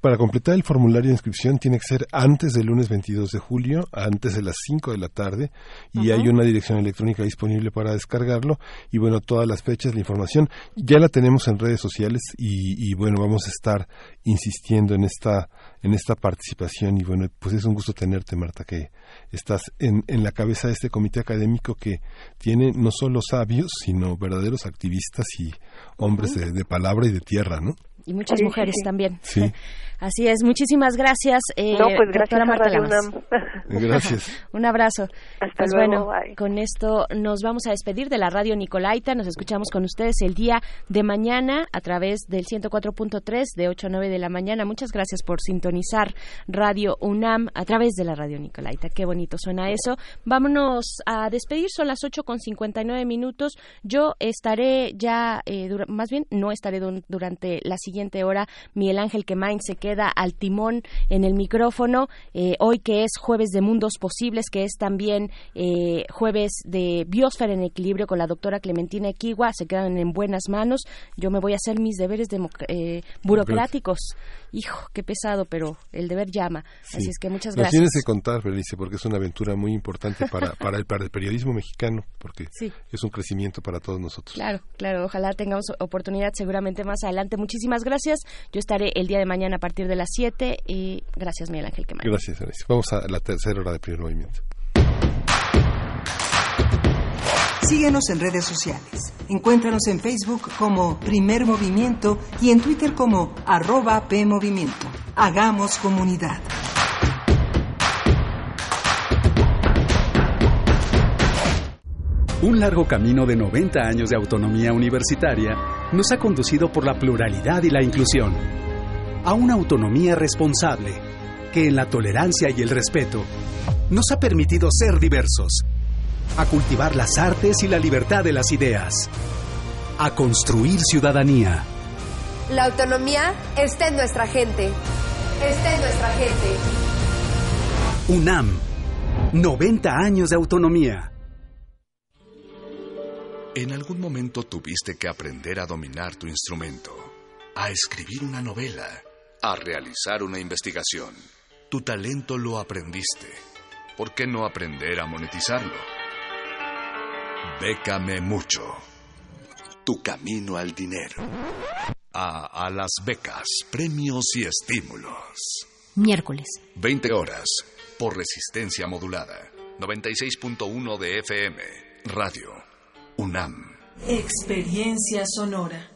para completar el formulario de inscripción tiene que ser antes del lunes 22 de julio, antes de las 5 de la tarde, y hay una dirección electrónica disponible para descargarlo. Y bueno, todas las fechas, la información, ya la tenemos en redes sociales y, y bueno, vamos a estar insistiendo en esta en esta participación. Y bueno, pues es un gusto tenerte, Marta, que estás en, en la cabeza de este comité académico que tiene no solo sabios, sino verdaderos activistas y hombres de, de palabra y de tierra, ¿no? Y muchas mujeres sí. también. Sí. <laughs> Así es, muchísimas gracias. Eh, No, pues gracias doctora a Marta Radio Lamas. UNAM. <laughs> Gracias. <laughs> Un abrazo. Hasta pues luego, bueno, con esto nos vamos a despedir de la radio Nicolaita. Nos escuchamos con ustedes el día de mañana a través del 104.3 de 8 a 9 de la mañana. Muchas gracias por sintonizar Radio UNAM a través de la radio Nicolaita. Qué bonito suena eso. Vámonos a despedir. Son las 8 con 59 minutos. Yo estaré ya, eh, dura- más bien no estaré durante la siguiente hora. Miguel Ángel Quemain se queda al timón en el micrófono. Eh, hoy que es jueves de mundos posibles, que es también eh, jueves de biosfera en equilibrio con la doctora Clementina Equigua, se quedan en buenas manos. Yo me voy a hacer mis deberes eh, burocráticos. Hijo, qué pesado, pero el deber llama. Sí. Así es que muchas Nos gracias. tienes que contar, Berenice, porque es una aventura muy importante para, <laughs> para, el, para el periodismo mexicano, porque Sí. es un crecimiento para todos nosotros. Claro, claro, ojalá tengamos oportunidad seguramente más adelante. Muchísimas gracias. Yo estaré el día de mañana a partir de las 7 y gracias Miguel Ángel Quemain. Gracias, Berenice. Vamos a la tercera hora de primer movimiento. Síguenos en redes sociales. Encuéntranos en Facebook como Primer Movimiento y en Twitter como arroba PMovimiento. Hagamos comunidad. Un largo camino de 90 años de autonomía universitaria nos ha conducido por la pluralidad y la inclusión a una autonomía responsable que en la tolerancia y el respeto nos ha permitido ser diversos, a cultivar las artes y la libertad de las ideas, a construir ciudadanía. La autonomía está en nuestra gente. Está en nuestra gente. UNAM, 90 años de autonomía. En algún momento tuviste que aprender a dominar tu instrumento, a escribir una novela, a realizar una investigación. Tu talento lo aprendiste. ¿Por qué no aprender a monetizarlo? Bécame mucho. Tu camino al dinero. A, a las becas, premios y estímulos. Miércoles. 20 horas por resistencia modulada. 96.1 de FM. Radio. UNAM. Experiencia sonora.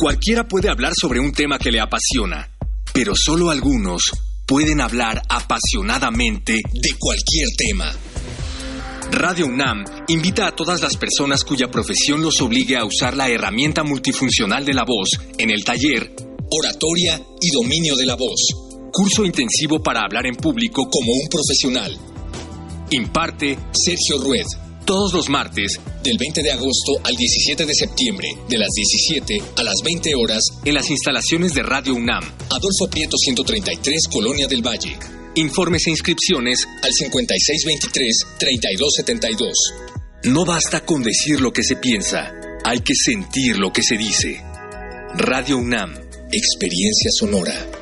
Cualquiera puede hablar sobre un tema que le apasiona, pero solo algunos pueden hablar apasionadamente de cualquier tema. Radio UNAM invita a todas las personas cuya profesión los obligue a usar la herramienta multifuncional de la voz en el taller Oratoria y Dominio de la Voz. Curso intensivo para hablar en público como un profesional. Imparte Sergio Rued. Todos los martes, del 20 de agosto al 17 de septiembre, de las 17 a las 20 horas, en las instalaciones de Radio UNAM. Adolfo Prieto 133, Colonia del Valle. Informes e inscripciones al 5623-3272. No basta con decir lo que se piensa, hay que sentir lo que se dice. Radio UNAM, experiencia sonora.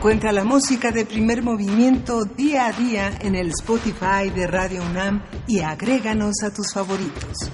Encuentra la música de primer movimiento día a día en el Spotify de Radio UNAM y agréganos a tus favoritos.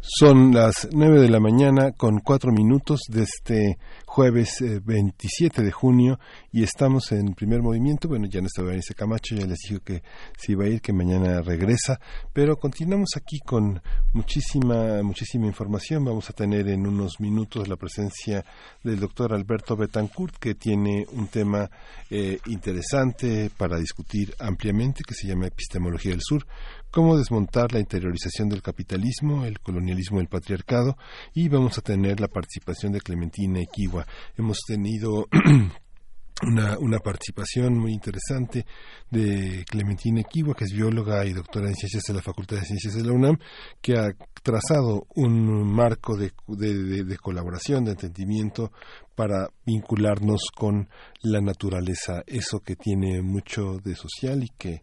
Son las nueve de la mañana con cuatro minutos de este jueves 27 de junio y estamos en primer movimiento. Bueno, ya no está Berenice Camacho, ya les dijo que se iba a ir, que mañana regresa, pero continuamos aquí con muchísima, muchísima información. Vamos a tener en unos minutos la presencia del doctor Alberto Betancourt, que tiene un tema eh, interesante para discutir ampliamente, que se llama Epistemología del Sur, cómo desmontar la interiorización del capitalismo, el colonialismo el patriarcado, y vamos a tener la participación de Clementina Equigua. Hemos tenido <clears throat> una, participación muy interesante de Clementina Equigua, que es bióloga y doctora en ciencias de la Facultad de Ciencias de la UNAM, que ha trazado un marco de, de colaboración, de entendimiento para vincularnos con la naturaleza, eso que tiene mucho de social y que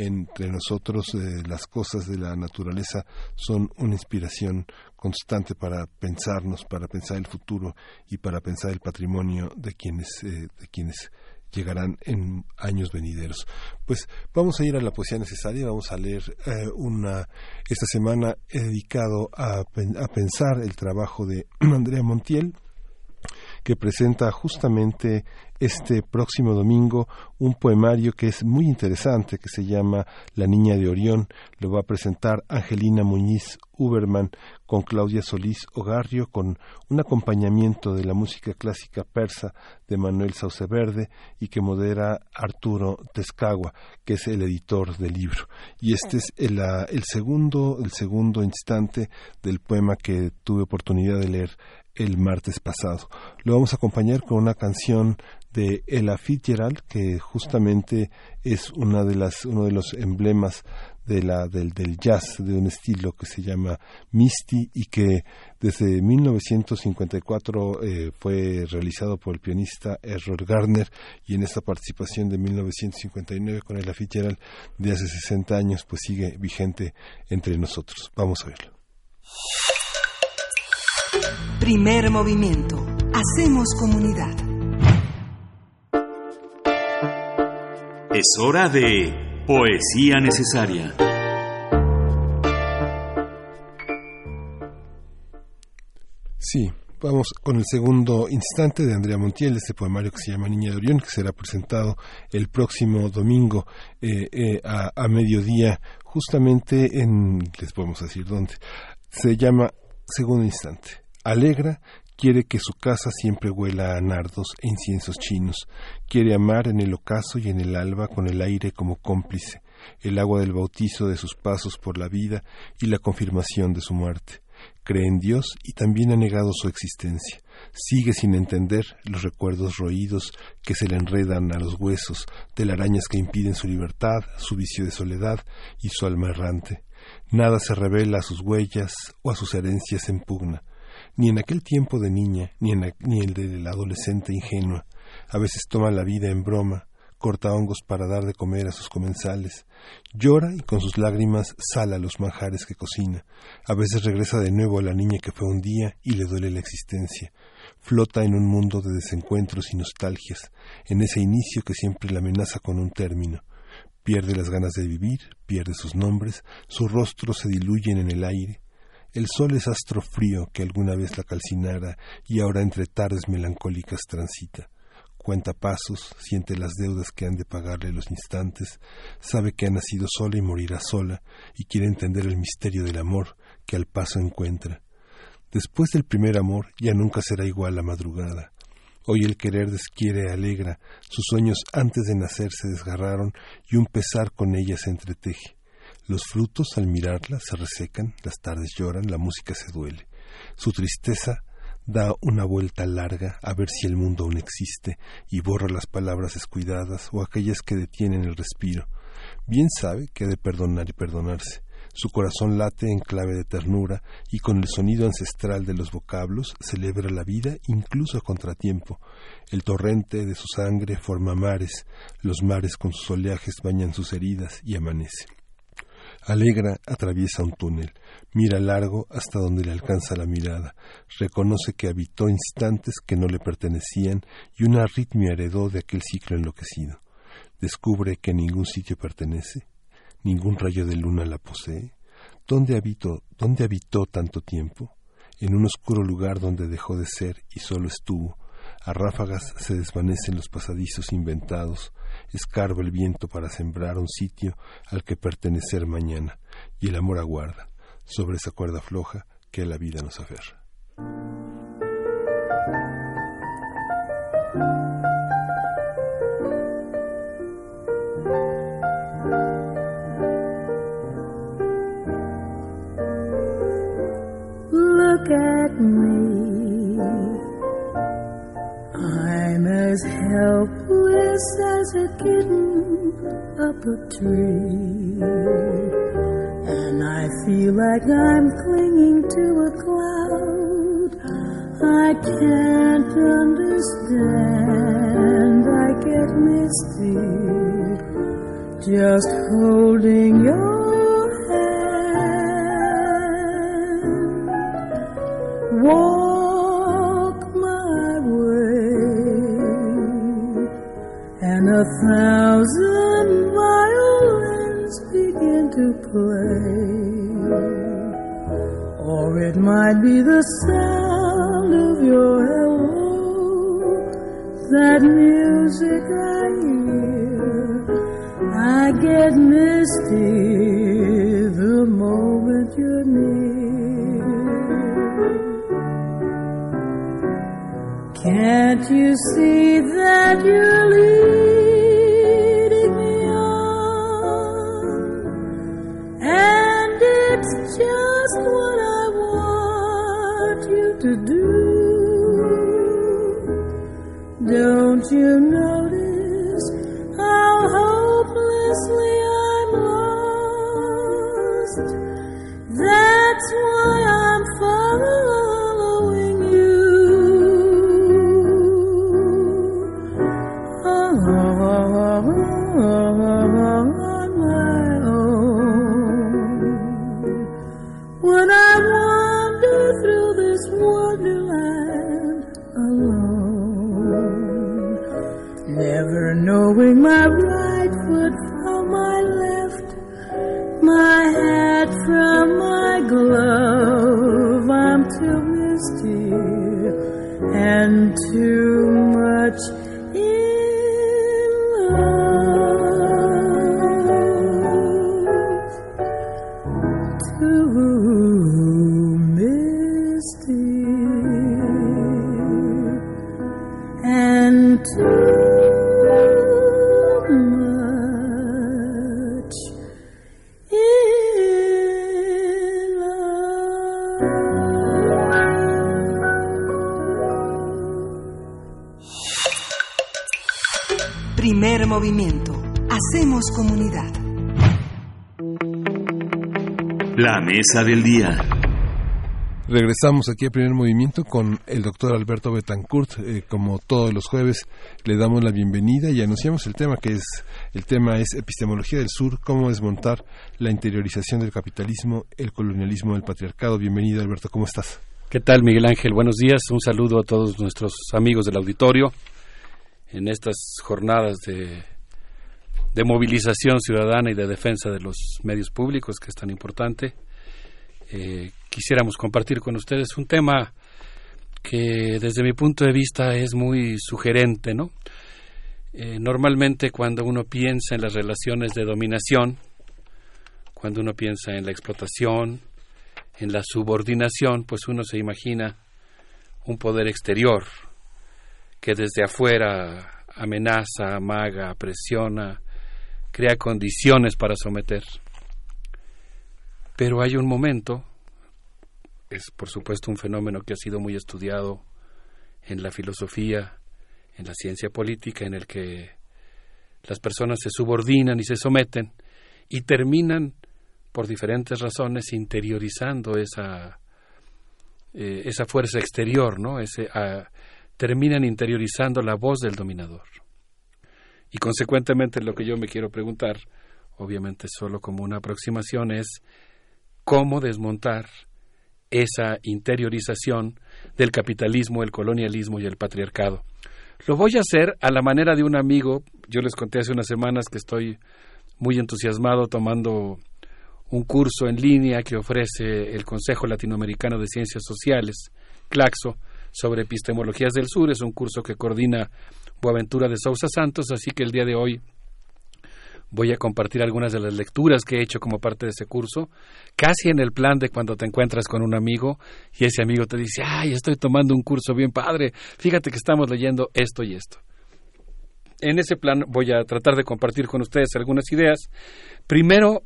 entre nosotros eh, las cosas de la naturaleza son una inspiración constante para pensarnos, para pensar el futuro y para pensar el patrimonio de quienes, eh, de quienes llegarán en años venideros. Pues vamos a ir a la poesía necesaria, vamos a leer eh, una esta semana he dedicado a, a pensar el trabajo de <clears throat> Andrea Montiel que presenta justamente este próximo domingo un poemario que es muy interesante, que se llama La Niña de Orión. Lo va a presentar Angelina Muñiz Uberman con Claudia Solís Ogarrio, con un acompañamiento de la música clásica persa de Manuel Sauceverde y que modera Arturo Tezcagua, que es el editor del libro. Y este es el, el segundo, el segundo instante del poema que tuve oportunidad de leer el martes pasado. Lo vamos a acompañar con una canción de Ella Fitzgerald, que justamente es una de las, uno de los emblemas de la, del, del jazz, de un estilo que se llama Misty y que desde 1954 eh, fue realizado por el pianista Errol Garner y en esta participación de 1959 con Ella Fitzgerald de hace 60 años pues sigue vigente entre nosotros. Vamos a verlo. Primer movimiento. Hacemos comunidad. Es hora de poesía necesaria. Sí, vamos con el segundo instante de Andrea Montiel, este poemario que se llama Niña de Orión, que será presentado el próximo domingo eh, eh, a, a mediodía, justamente en, les podemos decir dónde, se llama Segundo Instante. Alegra quiere que su casa siempre huela a nardos e inciensos chinos. Quiere amar en el ocaso y en el alba con el aire como cómplice, el agua del bautizo de sus pasos por la vida y la confirmación de su muerte. Cree en Dios y también ha negado su existencia. Sigue sin entender los recuerdos roídos que se le enredan a los huesos, telarañas que impiden su libertad, su vicio de soledad y su alma errante. Nada se revela a sus huellas o a sus herencias en pugna ni en aquel tiempo de niña, ni, en ni el de la adolescente ingenua. A veces toma la vida en broma, corta hongos para dar de comer a sus comensales, llora y con sus lágrimas sala los manjares que cocina. A veces regresa de nuevo a la niña que fue un día y le duele la existencia. Flota en un mundo de desencuentros y nostalgias, en ese inicio que siempre la amenaza con un término. Pierde las ganas de vivir, pierde sus nombres, sus rostros se diluyen en el aire, el sol es astro frío que alguna vez la calcinara y ahora entre tardes melancólicas transita. Cuenta pasos, siente las deudas que han de pagarle los instantes, sabe que ha nacido sola y morirá sola, y quiere entender el misterio del amor que al paso encuentra. Después del primer amor ya nunca será igual la madrugada. Hoy el querer desquiere alegra, sus sueños antes de nacer se desgarraron y un pesar con ella se entreteje. Los frutos al mirarla se resecan, las tardes lloran, la música se duele. Su tristeza da una vuelta larga a ver si el mundo aún existe y borra las palabras descuidadas o aquellas que detienen el respiro. Bien sabe que ha de perdonar y perdonarse. Su corazón late en clave de ternura y con el sonido ancestral de los vocablos celebra la vida incluso a contratiempo. El torrente de su sangre forma mares, los mares con sus oleajes bañan sus heridas y amanece. Alegra atraviesa un túnel, mira largo hasta donde le alcanza la mirada, reconoce que habitó instantes que no le pertenecían y una arritmia heredó de aquel ciclo enloquecido. Descubre que ningún sitio pertenece, ningún rayo de luna la posee. ¿Dónde habitó, dónde habitó tanto tiempo? En un oscuro lugar donde dejó de ser y solo estuvo, A ráfagas se desvanecen los pasadizos inventados, escarba el viento para sembrar un sitio al que pertenecer mañana, y el amor aguarda, sobre esa cuerda floja que a la vida nos aferra. Look at me. As helpless as a kitten up a tree. And I feel like I'm clinging to a cloud. I can't understand. I get misty. Just holding your walk and a thousand violins begin to play. Or it might be the sound of your hello, that music I hear. I get misty the moment you're near. Can't you see that you're leading me on? And it's just what I want you to do. Don't you notice how hopelessly mesa del día. Regresamos aquí a primer movimiento con el doctor Alberto Betancourt. Eh, como todos los jueves, le damos la bienvenida y anunciamos el tema que es el tema es epistemología del sur, cómo desmontar la interiorización del capitalismo, el colonialismo del patriarcado. Bienvenido Alberto, ¿cómo estás? ¿Qué tal, Miguel Ángel? Buenos días. Un saludo a todos nuestros amigos del auditorio en estas jornadas de, de movilización ciudadana y de defensa de los medios públicos, que es tan importante. Eh, quisiéramos compartir con ustedes un tema que desde mi punto de vista es muy sugerente, ¿no? Eh, normalmente cuando uno piensa en las relaciones de dominación, cuando uno piensa en la explotación, en la subordinación, pues uno se imagina un poder exterior que desde afuera amenaza, amaga, presiona, crea condiciones para someter. Pero hay un momento, es por supuesto un fenómeno que ha sido muy estudiado en la filosofía, en la ciencia política, en el que las personas se subordinan y se someten y terminan por diferentes razones interiorizando esa eh, esa fuerza exterior, ¿no? Ese, terminan interiorizando la voz del dominador. Y consecuentemente lo que yo me quiero preguntar, obviamente solo como una aproximación, es cómo desmontar esa interiorización del capitalismo, el colonialismo y el patriarcado. Lo voy a hacer a la manera de un amigo, yo les conté hace unas semanas que estoy muy entusiasmado tomando un curso en línea que ofrece el Consejo Latinoamericano de Ciencias Sociales, CLACSO, sobre epistemologías del sur. Es un curso que coordina Boaventura de Sousa Santos, así que el día de hoy voy a compartir algunas de las lecturas que he hecho como parte de ese curso, casi en el plan de cuando te encuentras con un amigo y ese amigo te dice, ay, estoy tomando un curso bien padre, fíjate que estamos leyendo esto y esto. En ese plan voy a tratar de compartir con ustedes algunas ideas. Primero,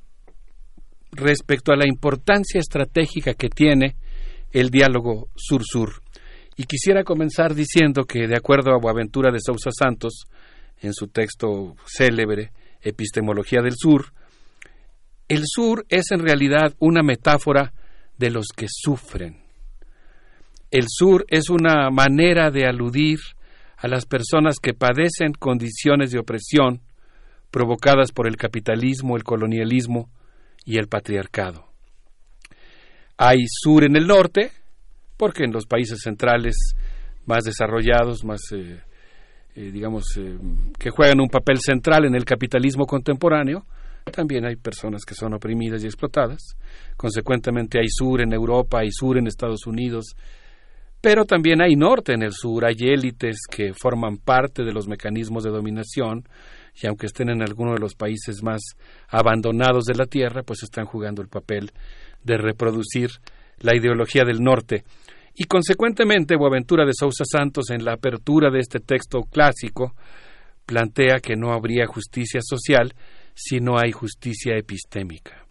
respecto a la importancia estratégica que tiene el diálogo sur-sur. Y quisiera comenzar diciendo que, de acuerdo a Boaventura de Sousa Santos, en su texto célebre, Epistemología del Sur, el sur es en realidad una metáfora de los que sufren. El sur es una manera de aludir a las personas que padecen condiciones de opresión provocadas por el capitalismo, el colonialismo y el patriarcado. Hay sur en el norte, porque en los países centrales más desarrollados, más eh, eh, digamos, eh, que juegan un papel central en el capitalismo contemporáneo, también hay personas que son oprimidas y explotadas. Consecuentemente hay sur en Europa, hay sur en Estados Unidos, pero también hay norte en el sur, hay élites que forman parte de los mecanismos de dominación y aunque estén en alguno de los países más abandonados de la Tierra, pues están jugando el papel de reproducir la ideología del norte. Y consecuentemente, Boaventura de Sousa Santos, en la apertura de este texto clásico, plantea que no habría justicia social si no hay justicia epistémica.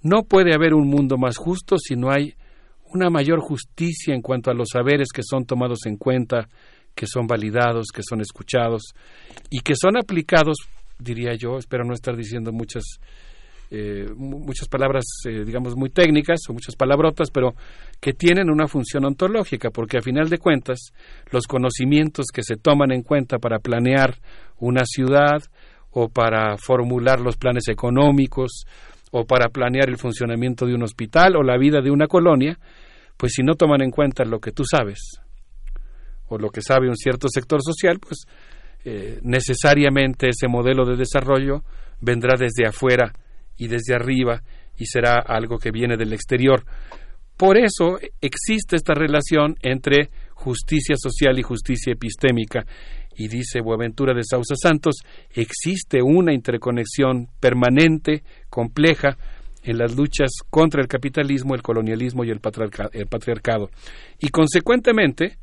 No puede haber un mundo más justo si no hay una mayor justicia en cuanto a los saberes que son tomados en cuenta, que son validados, que son escuchados y que son aplicados, diría yo, espero no estar diciendo muchas eh, muchas palabras, eh, digamos, muy técnicas o muchas palabrotas, pero que tienen una función ontológica, porque a final de cuentas, los conocimientos que se toman en cuenta para planear una ciudad o para formular los planes económicos o para planear el funcionamiento de un hospital o la vida de una colonia, pues si no toman en cuenta lo que tú sabes o lo que sabe un cierto sector social, pues eh, necesariamente ese modelo de desarrollo vendrá desde afuera y desde arriba y será algo que viene del exterior. Por eso existe esta relación entre justicia social y justicia epistémica. Y dice Buenaventura de Sausa Santos, existe una interconexión permanente, compleja, en las luchas contra el capitalismo, el colonialismo y el, el patriarcado. Y consecuentemente,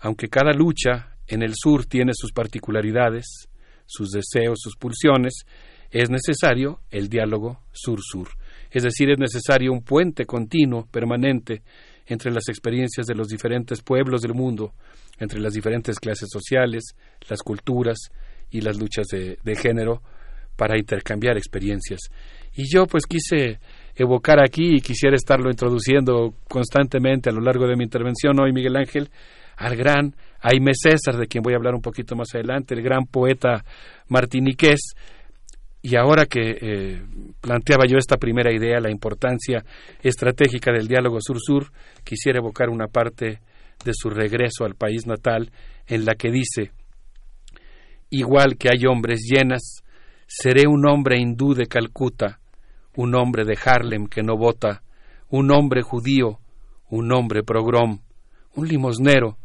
aunque cada lucha en el sur tiene sus particularidades, sus deseos, sus pulsiones, es necesario el diálogo sur-sur. Es decir, es necesario un puente continuo, permanente, entre las experiencias de los diferentes pueblos del mundo, entre las diferentes clases sociales, las culturas y las luchas de, género, para intercambiar experiencias. Y yo pues quise evocar aquí y quisiera estarlo introduciendo constantemente a lo largo de mi intervención hoy, Miguel Ángel, al gran Aime César, de quien voy a hablar un poquito más adelante, el gran poeta martiniqués, y ahora que eh, planteaba yo esta primera idea, la importancia estratégica del diálogo sur-sur, quisiera evocar una parte de su regreso al país natal en la que dice, igual que hay hombres llenas, seré un hombre hindú de Calcuta, un hombre de Harlem que no vota, un hombre judío, un hombre progrom, un limosnero.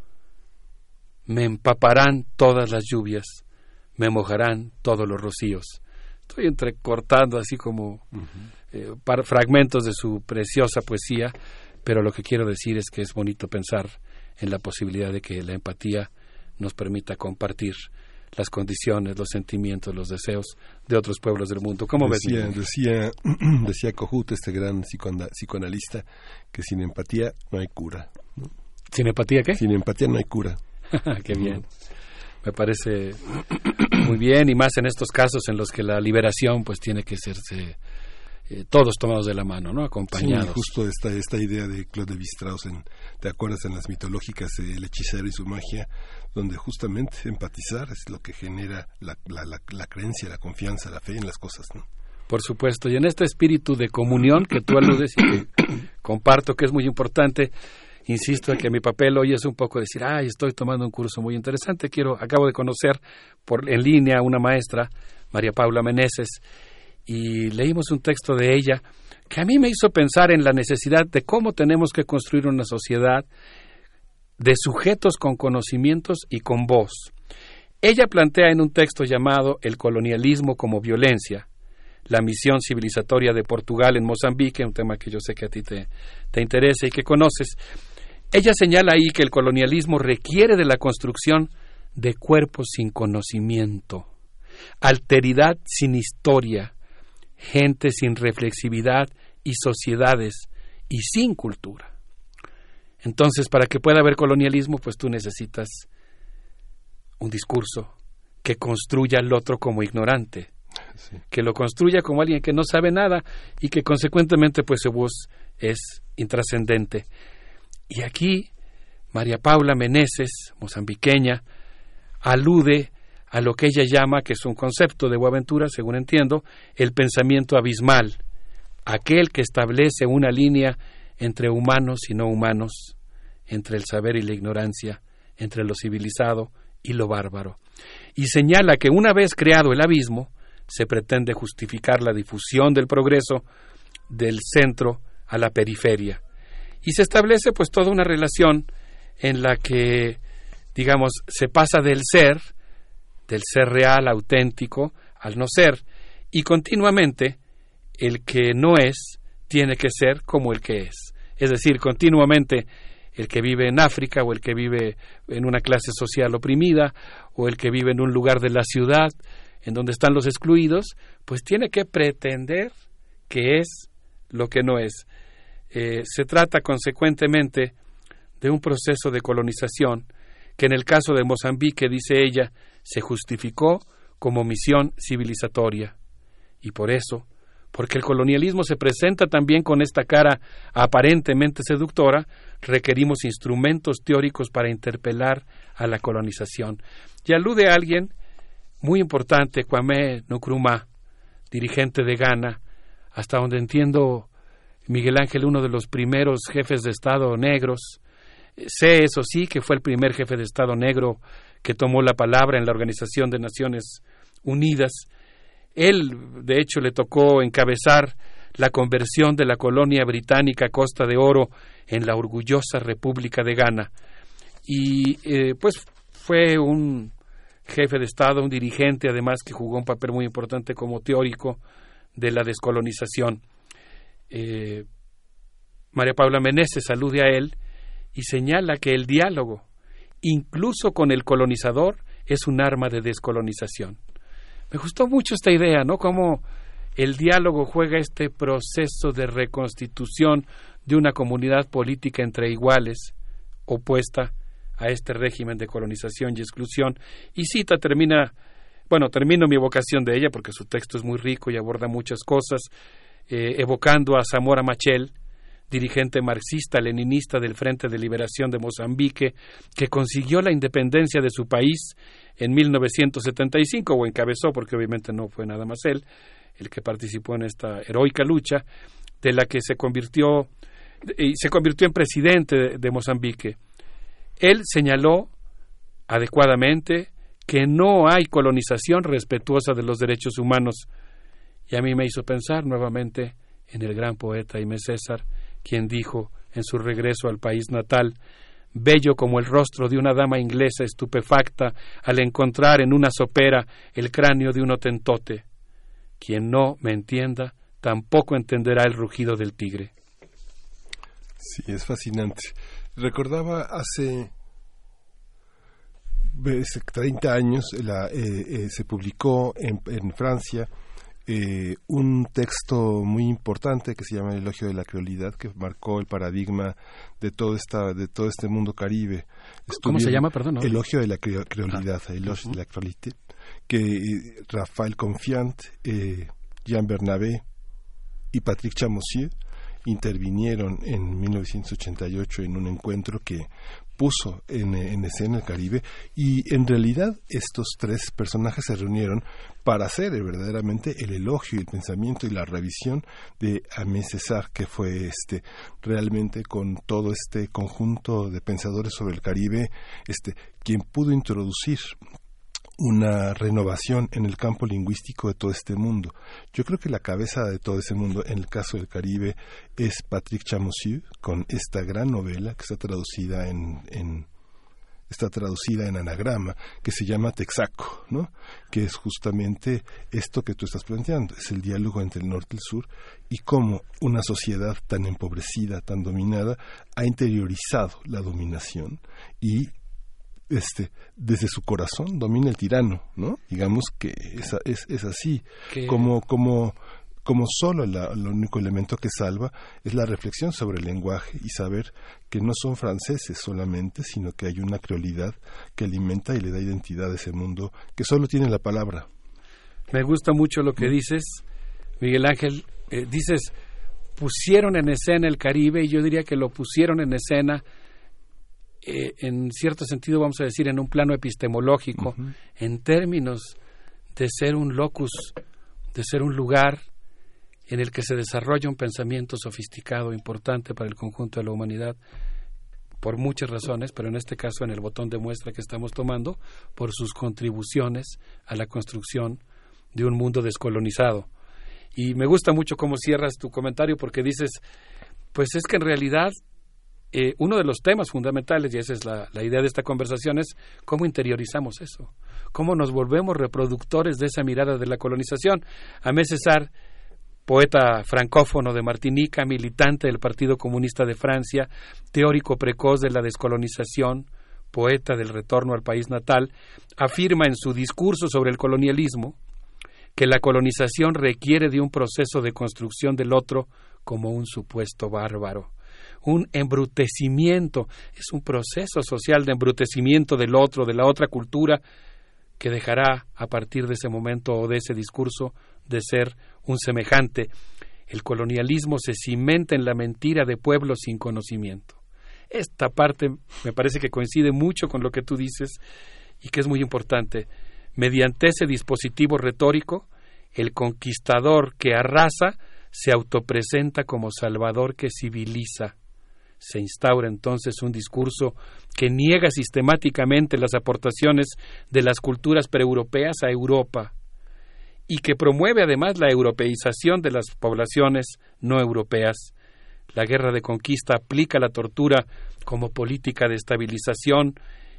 Me empaparán todas las lluvias, me mojarán todos los rocíos estoy entrecortando así como eh, fragmentos de su preciosa poesía, pero lo que quiero decir es que es bonito pensar en la posibilidad de que la empatía nos permita compartir las condiciones, los sentimientos, los deseos de otros pueblos del mundo. ¿Cómo decía, Decía, <clears throat> decía este gran psicoanalista, que sin empatía no hay cura. ¿Sin empatía qué? Sin empatía no hay cura. <laughs> qué bien me parece muy bien y más en estos casos en los que la liberación pues tiene que serse eh, todos tomados de la mano, ¿no? Acompañados. Sí, justo esta, esta idea de Claude Lévi-Strauss, en, ¿te acuerdas en las mitológicas El hechicero y su magia? Donde justamente empatizar es lo que genera la, la, la, creencia, la confianza, la fe en las cosas, ¿no? Por supuesto, y en este espíritu de comunión que tú aludes y que <clears throat> comparto que es muy importante, insisto en que mi papel hoy es un poco decir, ay, estoy tomando un curso muy interesante, quiero, acabo de conocer por, en línea a una maestra, María Paula Meneses, y leímos un texto de ella que a mí me hizo pensar en la necesidad de cómo tenemos que construir una sociedad de sujetos con conocimientos y con voz. Ella plantea en un texto llamado El colonialismo como violencia, la misión civilizatoria de Portugal en Mozambique, un tema que yo sé que a ti te, te interesa y que conoces. Ella señala ahí que el colonialismo requiere de la construcción de cuerpos sin conocimiento, alteridad sin historia, gente sin reflexividad y sociedades y sin cultura. Entonces, para que pueda haber colonialismo, pues tú necesitas un discurso que construya al otro como ignorante, que lo construya como alguien que no sabe nada y que consecuentemente pues su voz es intrascendente. Y aquí María Paula Meneses, mozambiqueña, alude a lo que ella llama, que es un concepto de Boaventura, según entiendo, el pensamiento abismal, aquel que establece una línea entre humanos y no humanos, entre el saber y la ignorancia, entre lo civilizado y lo bárbaro. Y señala que una vez creado el abismo, se pretende justificar la difusión del progreso del centro a la periferia. Y se establece pues toda una relación en la que, digamos, se pasa del ser, del ser real, auténtico, al no ser, y continuamente el que no es tiene que ser como el que es. Es decir, continuamente el que vive en África o el que vive en una clase social oprimida o el que vive en un lugar de la ciudad en donde están los excluidos, pues tiene que pretender que es lo que no es. Eh, se trata consecuentemente de un proceso de colonización que en el caso de Mozambique, dice ella, se justificó como misión civilizatoria. Y por eso, porque el colonialismo se presenta también con esta cara aparentemente seductora, requerimos instrumentos teóricos para interpelar a la colonización. Y alude a alguien muy importante, Kwame Nkrumah, dirigente de Ghana, hasta donde entiendo Miguel Ángel, uno de los primeros jefes de Estado negros. Sé, eso sí, que fue el primer jefe de Estado negro que tomó la palabra en la Organización de Naciones Unidas. Él, de hecho, le tocó encabezar la conversión de la colonia británica Costa de Oro en la orgullosa República de Ghana. Y eh, pues fue un jefe de Estado, un dirigente además que jugó un papel muy importante como teórico de la descolonización. Eh, María Paula Meneses alude a él y señala que el diálogo, incluso con el colonizador, es un arma de descolonización. Me gustó mucho esta idea, ¿no? Cómo el diálogo juega este proceso de reconstitución de una comunidad política entre iguales, opuesta a este régimen de colonización y exclusión. Y cita, termina, bueno, termino mi evocación de ella porque su texto es muy rico y aborda muchas cosas, eh, evocando a Zamora Machel, dirigente marxista-leninista del Frente de Liberación de Mozambique, que consiguió la independencia de su país en 1975, o encabezó, porque obviamente no fue nada más él, el que participó en esta heroica lucha, de la que se convirtió, y se convirtió en presidente de Mozambique. Él señaló adecuadamente que no hay colonización respetuosa de los derechos humanos. Y a mí me hizo pensar nuevamente en el gran poeta Aimé César, quien dijo en su regreso al país natal, bello como el rostro de una dama inglesa estupefacta al encontrar en una sopera el cráneo de un otentote. Quien no me entienda, tampoco entenderá el rugido del tigre. Sí, es fascinante. Recordaba hace 30 años la, eh, eh, se publicó en, en Francia eh, un texto muy importante que se llama el elogio de la creolidad que marcó el paradigma de todo esta de todo este mundo caribe. Cómo se llama perdón elogio de la creolidad ah. elogio de la creolité que Rafael Confiant Jean Bernabé y Patrick Chamossier intervinieron en 1988 en un encuentro que puso en, escena el Caribe y en realidad estos tres personajes se reunieron para hacer verdaderamente el elogio el pensamiento y la revisión de Amé César que fue este realmente con todo este conjunto de pensadores sobre el Caribe este quien pudo introducir una renovación en el campo lingüístico de todo este mundo. Yo creo que la cabeza de todo ese mundo, en el caso del Caribe, es Patrick Chamossieu, con esta gran novela que está traducida en, en, está traducida en anagrama, que se llama Texaco, ¿no? que es justamente esto que tú estás planteando, es el diálogo entre el norte y el sur y cómo una sociedad tan empobrecida, tan dominada, ha interiorizado la dominación y este desde su corazón domina el tirano, ¿no? Digamos que es, es, es así, como como como solo el único elemento que salva es la reflexión sobre el lenguaje y saber que no son franceses solamente, sino que hay una creolidad que alimenta y le da identidad a ese mundo que solo tiene la palabra. Me gusta mucho lo que dices, Miguel Ángel. Eh, dices, pusieron en escena el Caribe y yo diría que lo pusieron en escena eh, en cierto sentido, vamos a decir, en un plano epistemológico, en términos de ser un locus, de ser un lugar en el que se desarrolla un pensamiento sofisticado importante para el conjunto de la humanidad por muchas razones, pero en este caso en el botón de muestra que estamos tomando, por sus contribuciones a la construcción de un mundo descolonizado. Y me gusta mucho cómo cierras tu comentario porque dices, pues es que en realidad eh, uno de los temas fundamentales, y esa es la, la, idea de esta conversación, es cómo interiorizamos eso, cómo nos volvemos reproductores de esa mirada de la colonización. A mí César poeta francófono de Martinica, militante del Partido Comunista de Francia, teórico precoz de la descolonización, poeta del retorno al país natal, afirma en su discurso sobre el colonialismo que la colonización requiere de un proceso de construcción del otro como un supuesto bárbaro. Un embrutecimiento, es un proceso social de embrutecimiento del otro, de la otra cultura, que dejará a partir de ese momento o de ese discurso de ser un semejante. El colonialismo se cimenta en la mentira de pueblos sin conocimiento. Esta parte me parece que coincide mucho con lo que tú dices y que es muy importante. Mediante ese dispositivo retórico, el conquistador que arrasa se autopresenta como salvador que civiliza. Se instaura entonces un discurso que niega sistemáticamente las aportaciones de las culturas preeuropeas a Europa y que promueve además la europeización de las poblaciones no europeas. La guerra de conquista aplica la tortura como política de estabilización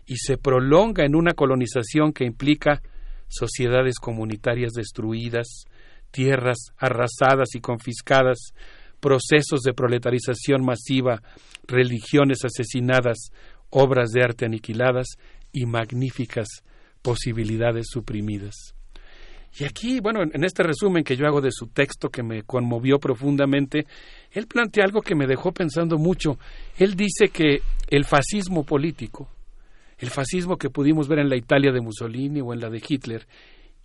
y se prolonga en una colonización que implica sociedades comunitarias destruidas, tierras arrasadas y confiscadas, procesos de proletarización masiva, religiones asesinadas, obras de arte aniquiladas y magníficas posibilidades suprimidas. Y aquí, bueno, en este resumen que yo hago de su texto que me conmovió profundamente, él plantea algo que me dejó pensando mucho. Él dice que el fascismo político, el fascismo que pudimos ver en la Italia de Mussolini o en la de Hitler,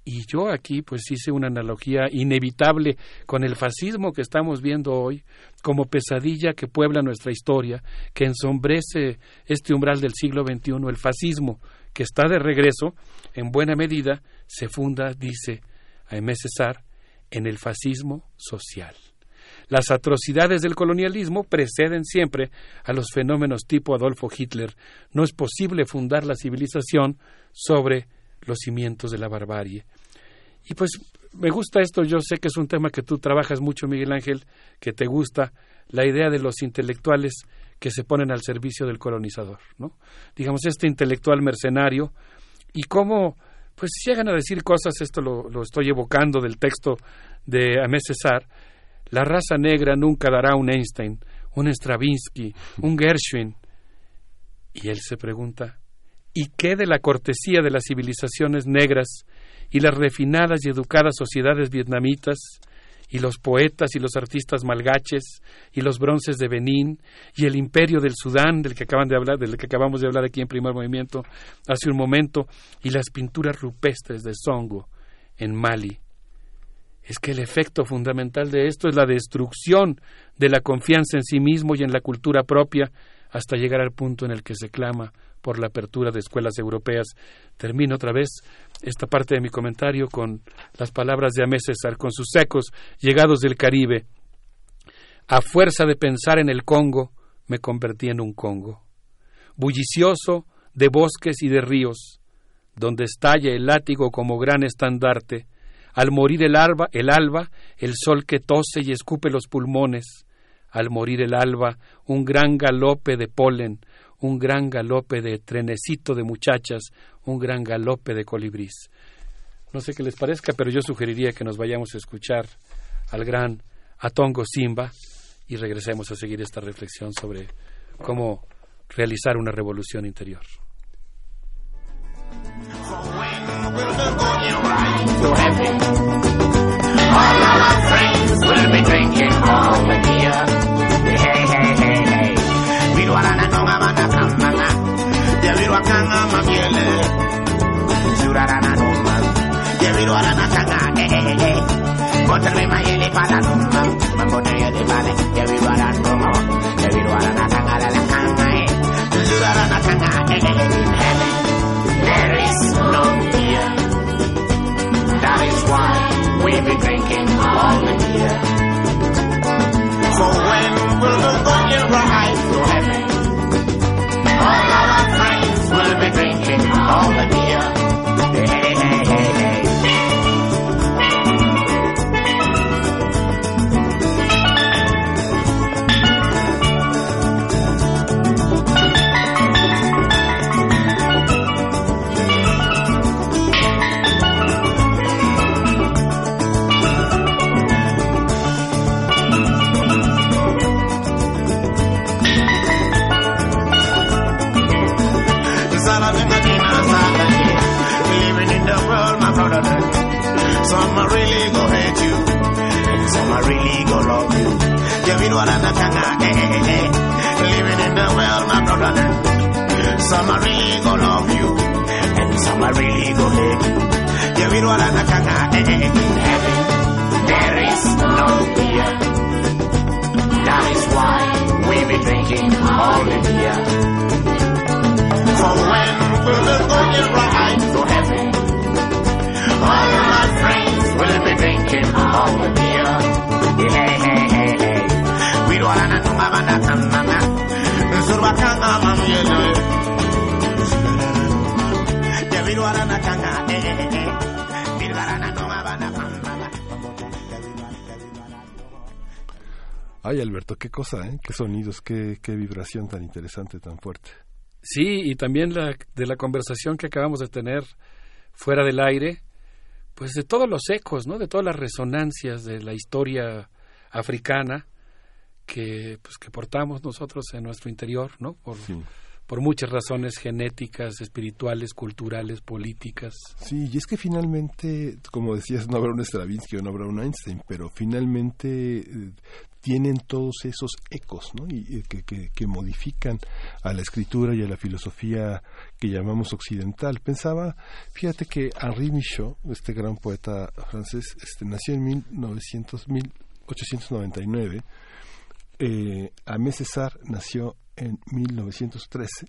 y yo aquí pues hice una analogía inevitable con el fascismo que estamos viendo hoy como pesadilla que puebla nuestra historia, que ensombrece este umbral del siglo XXI, el fascismo que está de regreso, en buena medida, se funda, dice Aimé César, en el fascismo social. Las atrocidades del colonialismo preceden siempre a los fenómenos tipo Adolfo Hitler. No es posible fundar la civilización sobre los cimientos de la barbarie. Y pues me gusta esto, yo sé que es un tema que tú trabajas mucho, Miguel Ángel, que te gusta, la idea de los intelectuales que se ponen al servicio del colonizador, ¿no? Digamos, este intelectual mercenario y cómo pues llegan a decir cosas, esto lo, estoy evocando del texto de Amé César, la raza negra nunca dará un Einstein, un Stravinsky, un Gershwin. Y él se pregunta, ¿y qué de la cortesía de las civilizaciones negras y las refinadas y educadas sociedades vietnamitas y los poetas y los artistas malgaches y los bronces de Benín y el imperio del Sudán del que acaban de hablar del que acabamos de hablar aquí en primer movimiento hace un momento y las pinturas rupestres de Songo en Mali. Es que el efecto fundamental de esto es la destrucción de la confianza en sí mismo y en la cultura propia hasta llegar al punto en el que se clama por la apertura de escuelas europeas. Termino otra vez esta parte de mi comentario con las palabras de Amé César, con sus ecos llegados del Caribe. A fuerza de pensar en el Congo, me convertí en un Congo, bullicioso de bosques y de ríos, donde estalla el látigo como gran estandarte, al morir el alba, el alba, el sol que tose y escupe los pulmones, al morir el alba, un gran galope de polen, un gran galope de trenecito de muchachas, un gran galope de colibrís. No sé qué les parezca, pero yo sugeriría que nos vayamos a escuchar al gran Atongo Simba y regresemos a seguir esta reflexión sobre cómo realizar una revolución interior. Contra mayele para no man. Mambo de yele vale. Ya virualana no man. Ya virualana kanga la la kanga. Hey. Jurarana kanga. Hey, hey, hey. In heaven there is no fear. That is why we be drinking all the beer. For when will the Some are really go hate you, and some are really go love you. You mean what I'm eh, eh, eh. Living in the world, my brother. Some are really go love you, and some are really go hate you. You mean what I'm eh, eh, eh. In heaven, there is no fear. That is why we be drinking all the beer. For when will the going ride to heaven? All my friends will be drinking all the beer. Hey, hey, hey, hey. We don't wanna know about that, mama. Zurba kanga, mama, yellow. Yeah, we don't wanna kanga, eh, eh, eh. We don't wanna know mama. Ay, Alberto, qué cosa, ¿eh? Qué sonidos, qué, qué vibración tan interesante, tan fuerte. Sí, y también la, de la conversación que acabamos de tener fuera del aire, pues de todos los ecos, ¿no? De todas las resonancias de la historia africana que, pues, que portamos nosotros en nuestro interior, ¿no? Por, por muchas razones genéticas, espirituales, culturales, políticas. Sí, y es que finalmente, como decías, no habrá un Stravinsky o no habrá un Einstein, pero finalmente eh, tienen todos esos ecos ¿no? y, y que, que, que, modifican a la escritura y a la filosofía que llamamos occidental. Pensaba, fíjate que Henri Michaud, este gran poeta francés, este, nació en 1900, 1899. Eh, Amé César nació en 1913.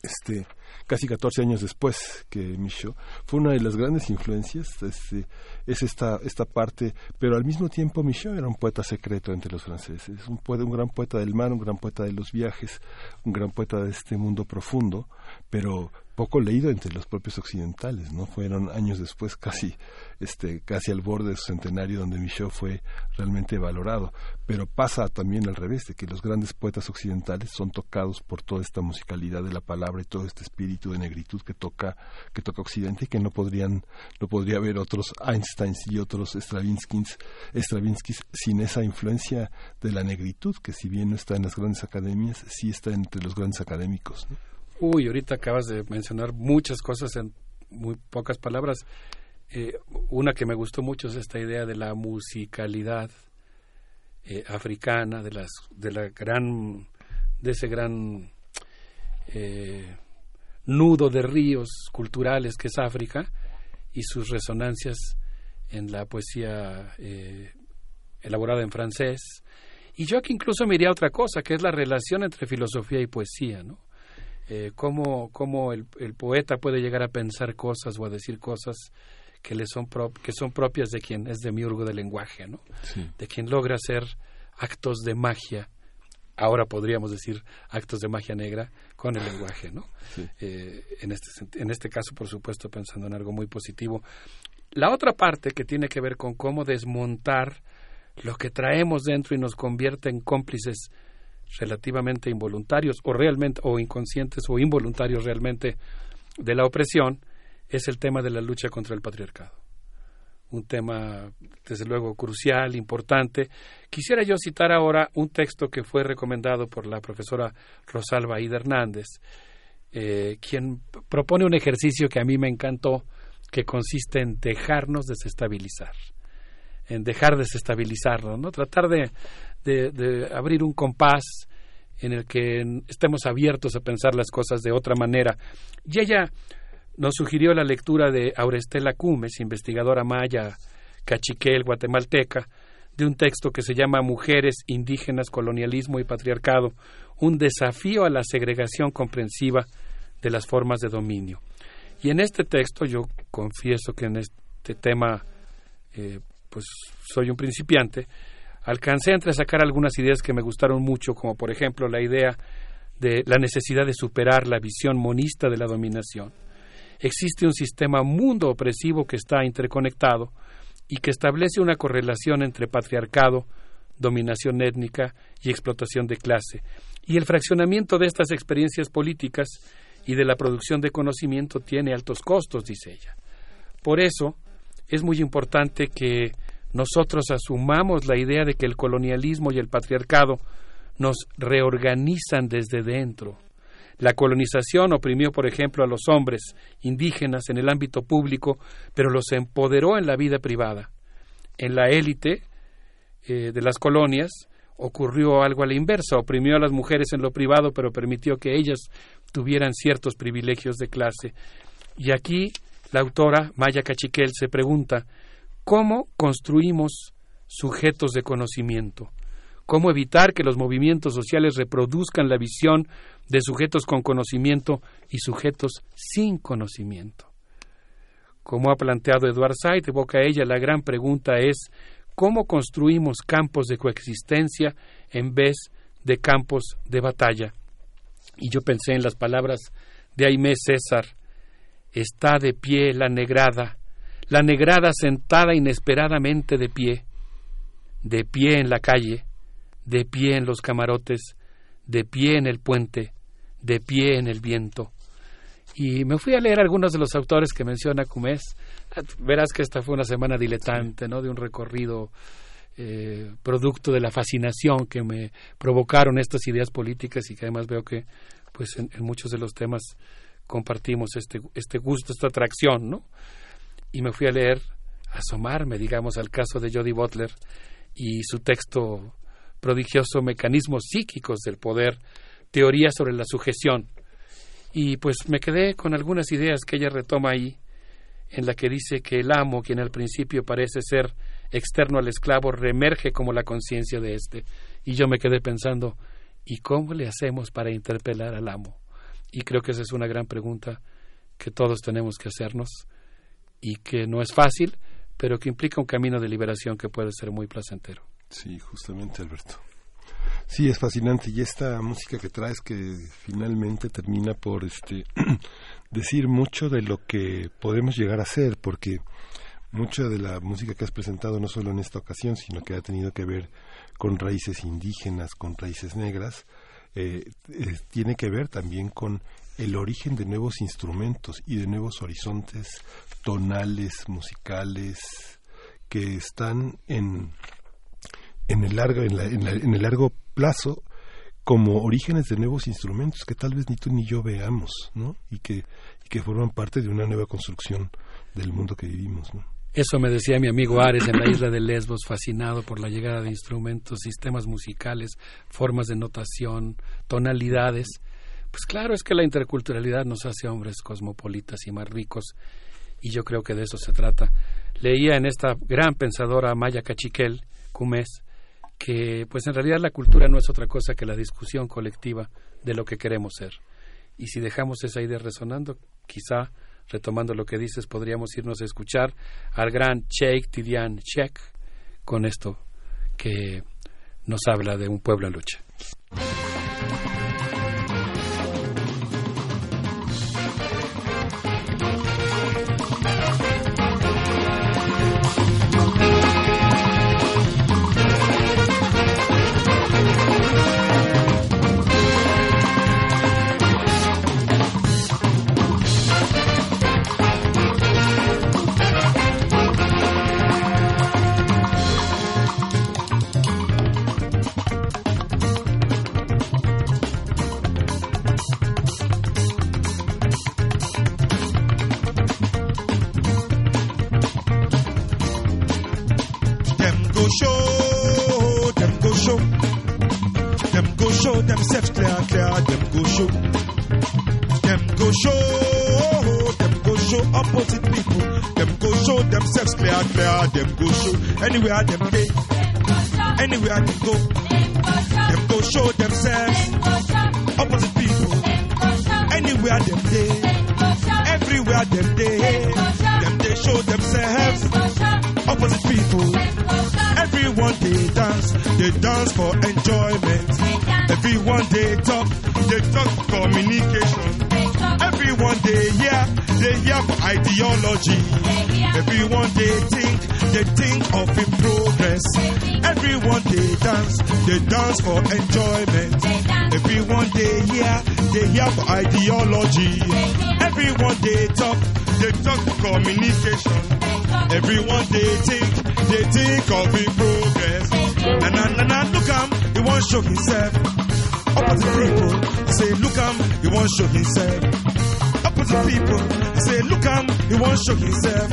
Este, casi 14 años después que Michaud, fue una de las grandes influencias, este, es esta, esta parte, pero al mismo tiempo Michaud era un poeta secreto entre los franceses, un, poeta, un gran poeta del mar, un gran poeta de los viajes, un gran poeta de este mundo profundo, pero poco leído entre los propios occidentales, ¿no? Fueron años después, casi, este, casi al borde de su centenario, donde Michaud fue realmente valorado. Pero pasa también al revés, de que los grandes poetas occidentales son tocados por toda esta musicalidad de la palabra y todo este espíritu de negritud que toca, que toca Occidente y que no podrían, no podría haber otros Einsteins y otros Stravinskys, Stravinskys sin esa influencia de la negritud, que si bien no está en las grandes academias, sí está entre los grandes académicos. Uy, ahorita acabas de mencionar muchas cosas en muy pocas palabras. Eh, una que me gustó mucho es esta idea de la musicalidad eh, africana, de las, de la gran, de ese gran eh, nudo de ríos culturales que es África y sus resonancias en la poesía elaborada en francés. Y yo aquí incluso me iría a otra cosa, que es la relación entre filosofía y poesía, ¿no? eh, cómo, cómo el, poeta puede llegar a pensar cosas o a decir cosas que le son pro, que son propias de quien es demiurgo del lenguaje, ¿no? Sí. De quien logra hacer actos de magia. Ahora podríamos decir actos de magia negra con el lenguaje, ¿no? Sí. Eh, en, este, en este caso, por supuesto, pensando en algo muy positivo. La otra parte que tiene que ver con cómo desmontar lo que traemos dentro y nos convierte en cómplices relativamente involuntarios o realmente o inconscientes o involuntarios realmente de la opresión es el tema de la lucha contra el patriarcado. Un tema, desde luego, crucial, importante. Quisiera yo citar ahora un texto que fue recomendado por la profesora Rosalba Ida Hernández, eh, quien propone un ejercicio que a mí me encantó, que consiste en dejarnos desestabilizar, en dejar desestabilizarnos, ¿no? Tratar de, de, abrir un compás en el que estemos abiertos a pensar las cosas de otra manera. Y ella nos sugirió la lectura de Aurestela Cumes, investigadora maya cachiquel guatemalteca, de un texto que se llama Mujeres, Indígenas, Colonialismo y Patriarcado, un desafío a la segregación comprensiva de las formas de dominio. Y en este texto yo confieso que en este tema eh, pues soy un principiante, alcancé a sacar algunas ideas que me gustaron mucho, como por ejemplo la idea de la necesidad de superar la visión monista de la dominación. Existe un sistema mundo opresivo que está interconectado y que establece una correlación entre patriarcado, dominación étnica y explotación de clase. Y el fraccionamiento de estas experiencias políticas y de la producción de conocimiento tiene altos costos, dice ella. Por eso es muy importante que nosotros asumamos la idea de que el colonialismo y el patriarcado nos reorganizan desde dentro. La colonización oprimió, por ejemplo, a los hombres indígenas en el ámbito público, pero los empoderó en la vida privada. En la élite eh, de las colonias ocurrió algo a la inversa, oprimió a las mujeres en lo privado, pero permitió que ellas tuvieran ciertos privilegios de clase. Y aquí la autora Maya Cachiquel se pregunta ¿Cómo construimos sujetos de conocimiento? ¿Cómo evitar que los movimientos sociales reproduzcan la visión de sujetos con conocimiento y sujetos sin conocimiento? Como ha planteado Edward Said, evoca ella, la gran pregunta es ¿cómo construimos campos de coexistencia en vez de campos de batalla? Y yo pensé en las palabras de Aimé César, está de pie la negrada, la negrada sentada inesperadamente de pie, de pie en la calle, de pie en los camarotes, de pie en el puente, de pie en el viento. Y me fui a leer algunos de los autores que menciona Cumés. Verás que esta fue una semana diletante, ¿no? De un recorrido eh, producto de la fascinación que me provocaron estas ideas políticas y que además veo que, pues, en, en muchos de los temas compartimos este, este gusto, esta atracción, ¿no? y me fui a leer, a asomarme, digamos, al caso de Jody Butler y su texto prodigioso Mecanismos psíquicos del poder, teoría sobre la sujeción. Y pues me quedé con algunas ideas que ella retoma ahí, en la que dice que el amo, quien al principio parece ser externo al esclavo, reemerge como la conciencia de éste. Y yo me quedé pensando, ¿y cómo le hacemos para interpelar al amo? Y creo que esa es una gran pregunta que todos tenemos que hacernos y que no es fácil, pero que implica un camino de liberación que puede ser muy placentero. Sí, justamente, Alberto. Sí, es fascinante. Y esta música que traes que finalmente termina por este <clears throat> decir mucho de lo que podemos llegar a ser, porque mucha de la música que has presentado no solo en esta ocasión, sino que ha tenido que ver con raíces indígenas, con raíces negras, eh, eh, tiene que ver también con el origen de nuevos instrumentos y de nuevos horizontes tonales, musicales, que están en, en, el, largo, en, en, el largo plazo como orígenes de nuevos instrumentos que tal vez ni tú ni yo veamos, ¿no? Y que, que forman parte de una nueva construcción del mundo que vivimos, ¿no? Eso me decía mi amigo Ares en la isla de Lesbos, fascinado por la llegada de instrumentos, sistemas musicales, formas de notación, tonalidades. Pues claro, es que la interculturalidad nos hace hombres cosmopolitas y más ricos y yo creo que de eso se trata. Leía en esta gran pensadora Maya Cachiquel, Cumés, que pues en realidad la cultura no es otra cosa que la discusión colectiva de lo que queremos ser. Y si dejamos esa idea resonando, quizá, retomando lo que dices, podríamos irnos a escuchar al gran Cheikh Tidiane Cheikh con esto que nos habla de un pueblo a lucha. Clear. Them go show anywhere them day, anywhere them go. Them go show themselves opposite people. Anywhere them day, everywhere them day. Them they show themselves opposite people. Everyone they dance, they dance for enjoyment. Everyone they talk, they talk communication. Everyone they hear, they hear for ideology. Everyone they think, they think of in progress. Everyone they dance, they dance for enjoyment. Everyone they hear, they hear for ideology. Everyone they talk, they talk for communication. Everyone they think, they think of in progress. Na na na na, look he won't show himself. Up at Opposite people say, look am, he won't show himself. Opposite people I say, look am, he won't show himself.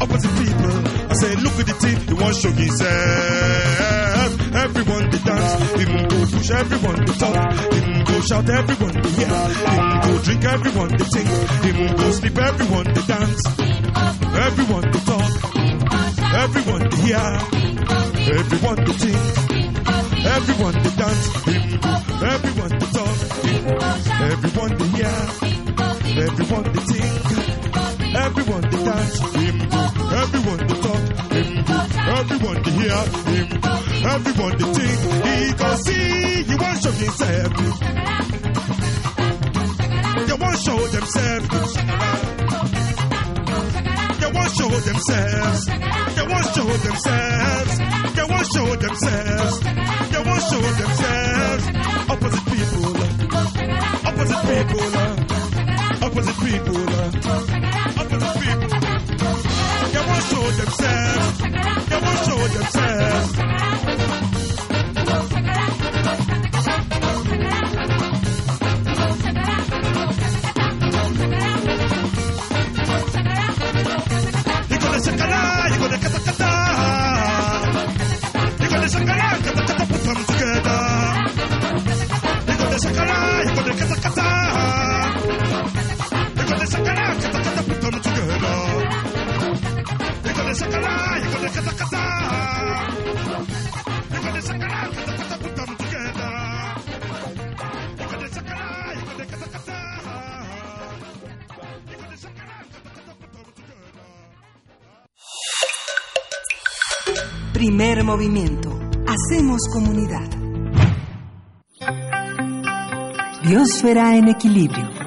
Opposite people I say, look at the thing, he won't show himself. Everyone they dance, him go push, everyone they talk, him go shout, everyone they hear, him go drink, everyone they sing, him go sleep, everyone they dance, everyone they talk, everyone they hear, everyone they think, everyone they dance, him everyone they talk, him everyone they hear, everyone they think, everyone they dance, him everyone they talk, him everyone they hear, him everyone they think, he go see, he won't show himself. They won't show themselves. They won't show themselves. They won't show themselves. They won't show themselves. They won't show themselves. Opposite people. Opposite people up on the people. Up on the people. They want to show themselves. They want to show themselves. Movimiento. Hacemos comunidad. Biosfera en equilibrio.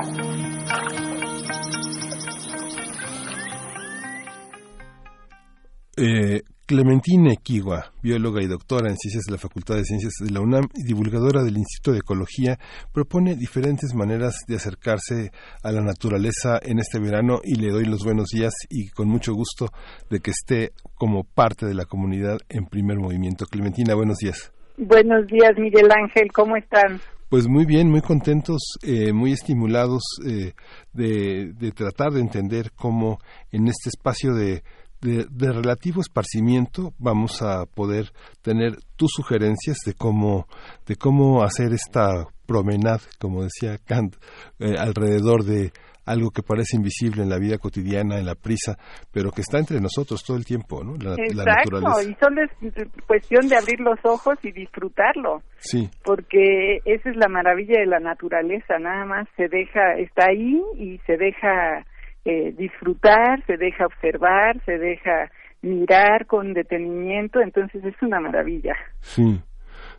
Clementina Equigua, bióloga y doctora en ciencias de la Facultad de Ciencias de la UNAM y divulgadora del Instituto de Ecología, propone diferentes maneras de acercarse a la naturaleza en este verano y le doy los buenos días y con mucho gusto de que esté como parte de la comunidad en primer movimiento. Clementina, buenos días. Buenos días, Miguel Ángel, ¿cómo están? Pues muy bien, muy contentos, eh, muy estimulados eh, de, de tratar de entender cómo en este espacio de, de, de relativo esparcimiento vamos a poder tener tus sugerencias de cómo, de cómo hacer esta promenade, como decía Kant, eh, alrededor de algo que parece invisible en la vida cotidiana, en la prisa, pero que está entre nosotros todo el tiempo, ¿no? La, la Exacto, naturaleza. y solo es cuestión de abrir los ojos y disfrutarlo, Sí, porque esa es la maravilla de la naturaleza, nada más se deja, está ahí y se deja eh, disfrutar, se deja observar, se deja mirar con detenimiento, entonces es una maravilla. sí.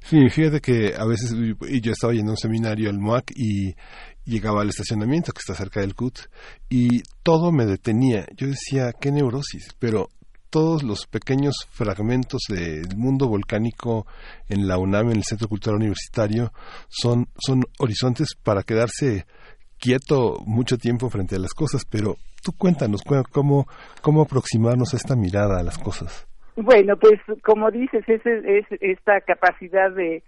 Sí, fíjate que a veces yo estaba yendo a un seminario al MOAC y llegaba al estacionamiento que está cerca del CUT y todo me detenía. Yo decía, qué neurosis, pero todos los pequeños fragmentos del mundo volcánico en la UNAM, en el Centro Cultural Universitario, son, son horizontes para quedarse quieto mucho tiempo frente a las cosas, pero tú cuéntanos cu- cómo, cómo aproximarnos a esta mirada a las cosas. Bueno, pues como dices, es, es esta capacidad de,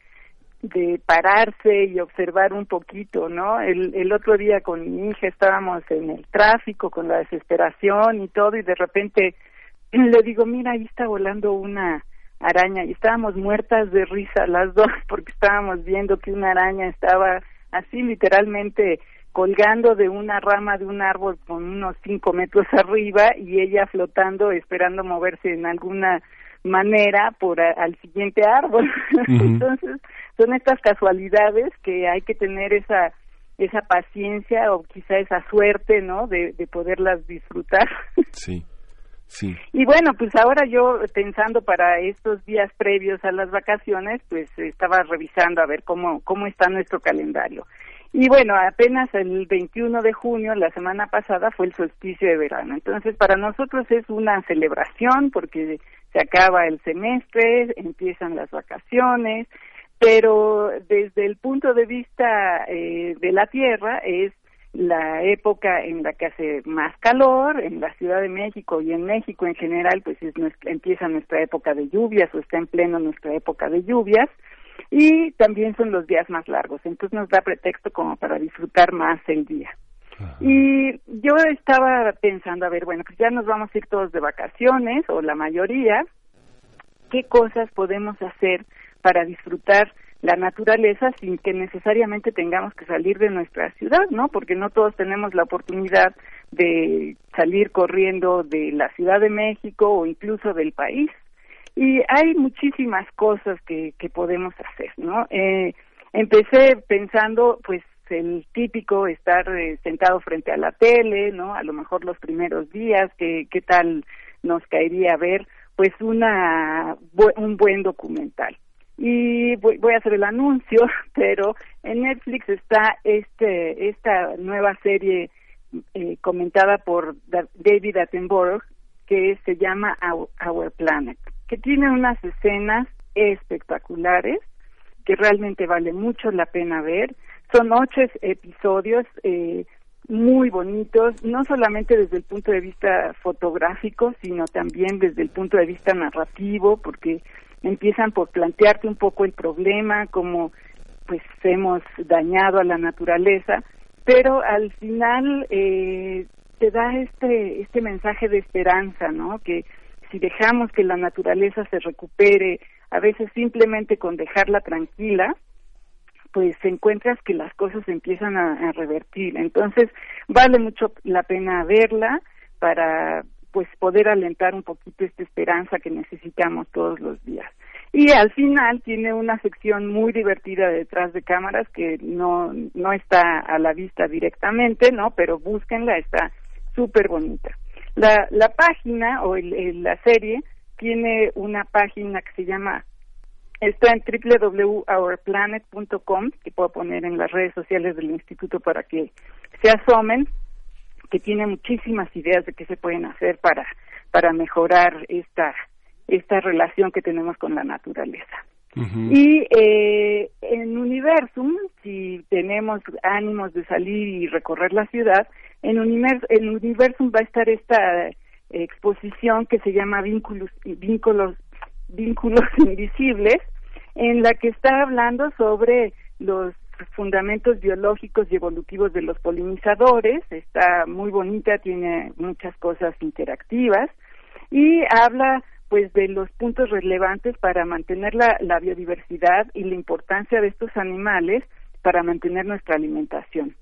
de pararse y observar un poquito, ¿no? El, el otro día con mi hija estábamos en el tráfico con la desesperación y todo y de repente <clears throat> le digo, mira, ahí está volando una araña y estábamos muertas de risa las dos <laughs> porque estábamos viendo que una araña estaba así literalmente colgando de una rama de un árbol con unos cinco metros arriba y ella flotando esperando moverse en alguna manera por a- al siguiente árbol. <laughs> Entonces, son estas casualidades que hay que tener esa esa paciencia o quizá esa suerte, ¿no? De, de poderlas disfrutar. <laughs> Sí, sí. Y bueno, pues ahora yo pensando para estos días previos a las vacaciones, pues estaba revisando a ver cómo cómo está nuestro calendario. Y bueno, apenas el 21 de junio, la semana pasada, fue el solsticio de verano. Entonces, para nosotros es una celebración porque se acaba el semestre, empiezan las vacaciones, pero desde el punto de vista eh, de la Tierra es la época en la que hace más calor en la Ciudad de México y en México en general pues es nuestra- empieza nuestra época de lluvias o está en pleno nuestra época de lluvias y también son los días más largos entonces nos da pretexto como para disfrutar más el día y yo estaba pensando a ver bueno pues ya nos vamos a ir todos de vacaciones o la mayoría qué cosas podemos hacer para disfrutar la naturaleza sin que necesariamente tengamos que salir de nuestra ciudad, ¿no? Porque no todos tenemos la oportunidad de salir corriendo de la Ciudad de México o incluso del país. Y hay muchísimas cosas que, que podemos hacer, ¿no? Eh, empecé pensando, pues, el típico estar eh, sentado frente a la tele, ¿no? A lo mejor los primeros días, que qué tal nos caería ver, pues, una un buen documental y voy, voy a hacer el anuncio, <laughs> pero en Netflix está este esta nueva serie eh, comentada por Da- David Attenborough que se llama Our Planet, que tiene unas escenas espectaculares que realmente vale mucho la pena ver. Son ocho episodios eh, muy bonitos, no solamente desde el punto de vista fotográfico, sino también desde el punto de vista narrativo, porque empiezan por plantearte un poco el problema, cómo pues hemos dañado a la naturaleza, pero al final eh, te da este este mensaje de esperanza, ¿no? Que si dejamos que la naturaleza se recupere, a veces simplemente con dejarla tranquila, pues encuentras que las cosas empiezan a, revertir. Entonces, vale mucho la pena verla para pues poder alentar un poquito esta esperanza que necesitamos todos los días. Y al final tiene una sección muy divertida de detrás de cámaras que no no está a la vista directamente, ¿no? Pero búsquenla, está súper bonita. La, la página o el- el- la serie tiene una página que se llama está en www.ourplanet.com que puedo poner en las redes sociales del instituto para que se asomen que tiene muchísimas ideas de qué se pueden hacer para para mejorar esta esta relación que tenemos con la naturaleza. Y eh, en Universum, si tenemos ánimos de salir y recorrer la ciudad, en, Univer- en Universum va a estar esta exposición que se llama Vínculos, Vínculos, Vínculos <laughs> Invisibles, en la que está hablando sobre los fundamentos biológicos y evolutivos de los polinizadores. Está muy bonita, tiene muchas cosas interactivas y habla pues de los puntos relevantes para mantener la, la biodiversidad y la importancia de estos animales para mantener nuestra alimentación.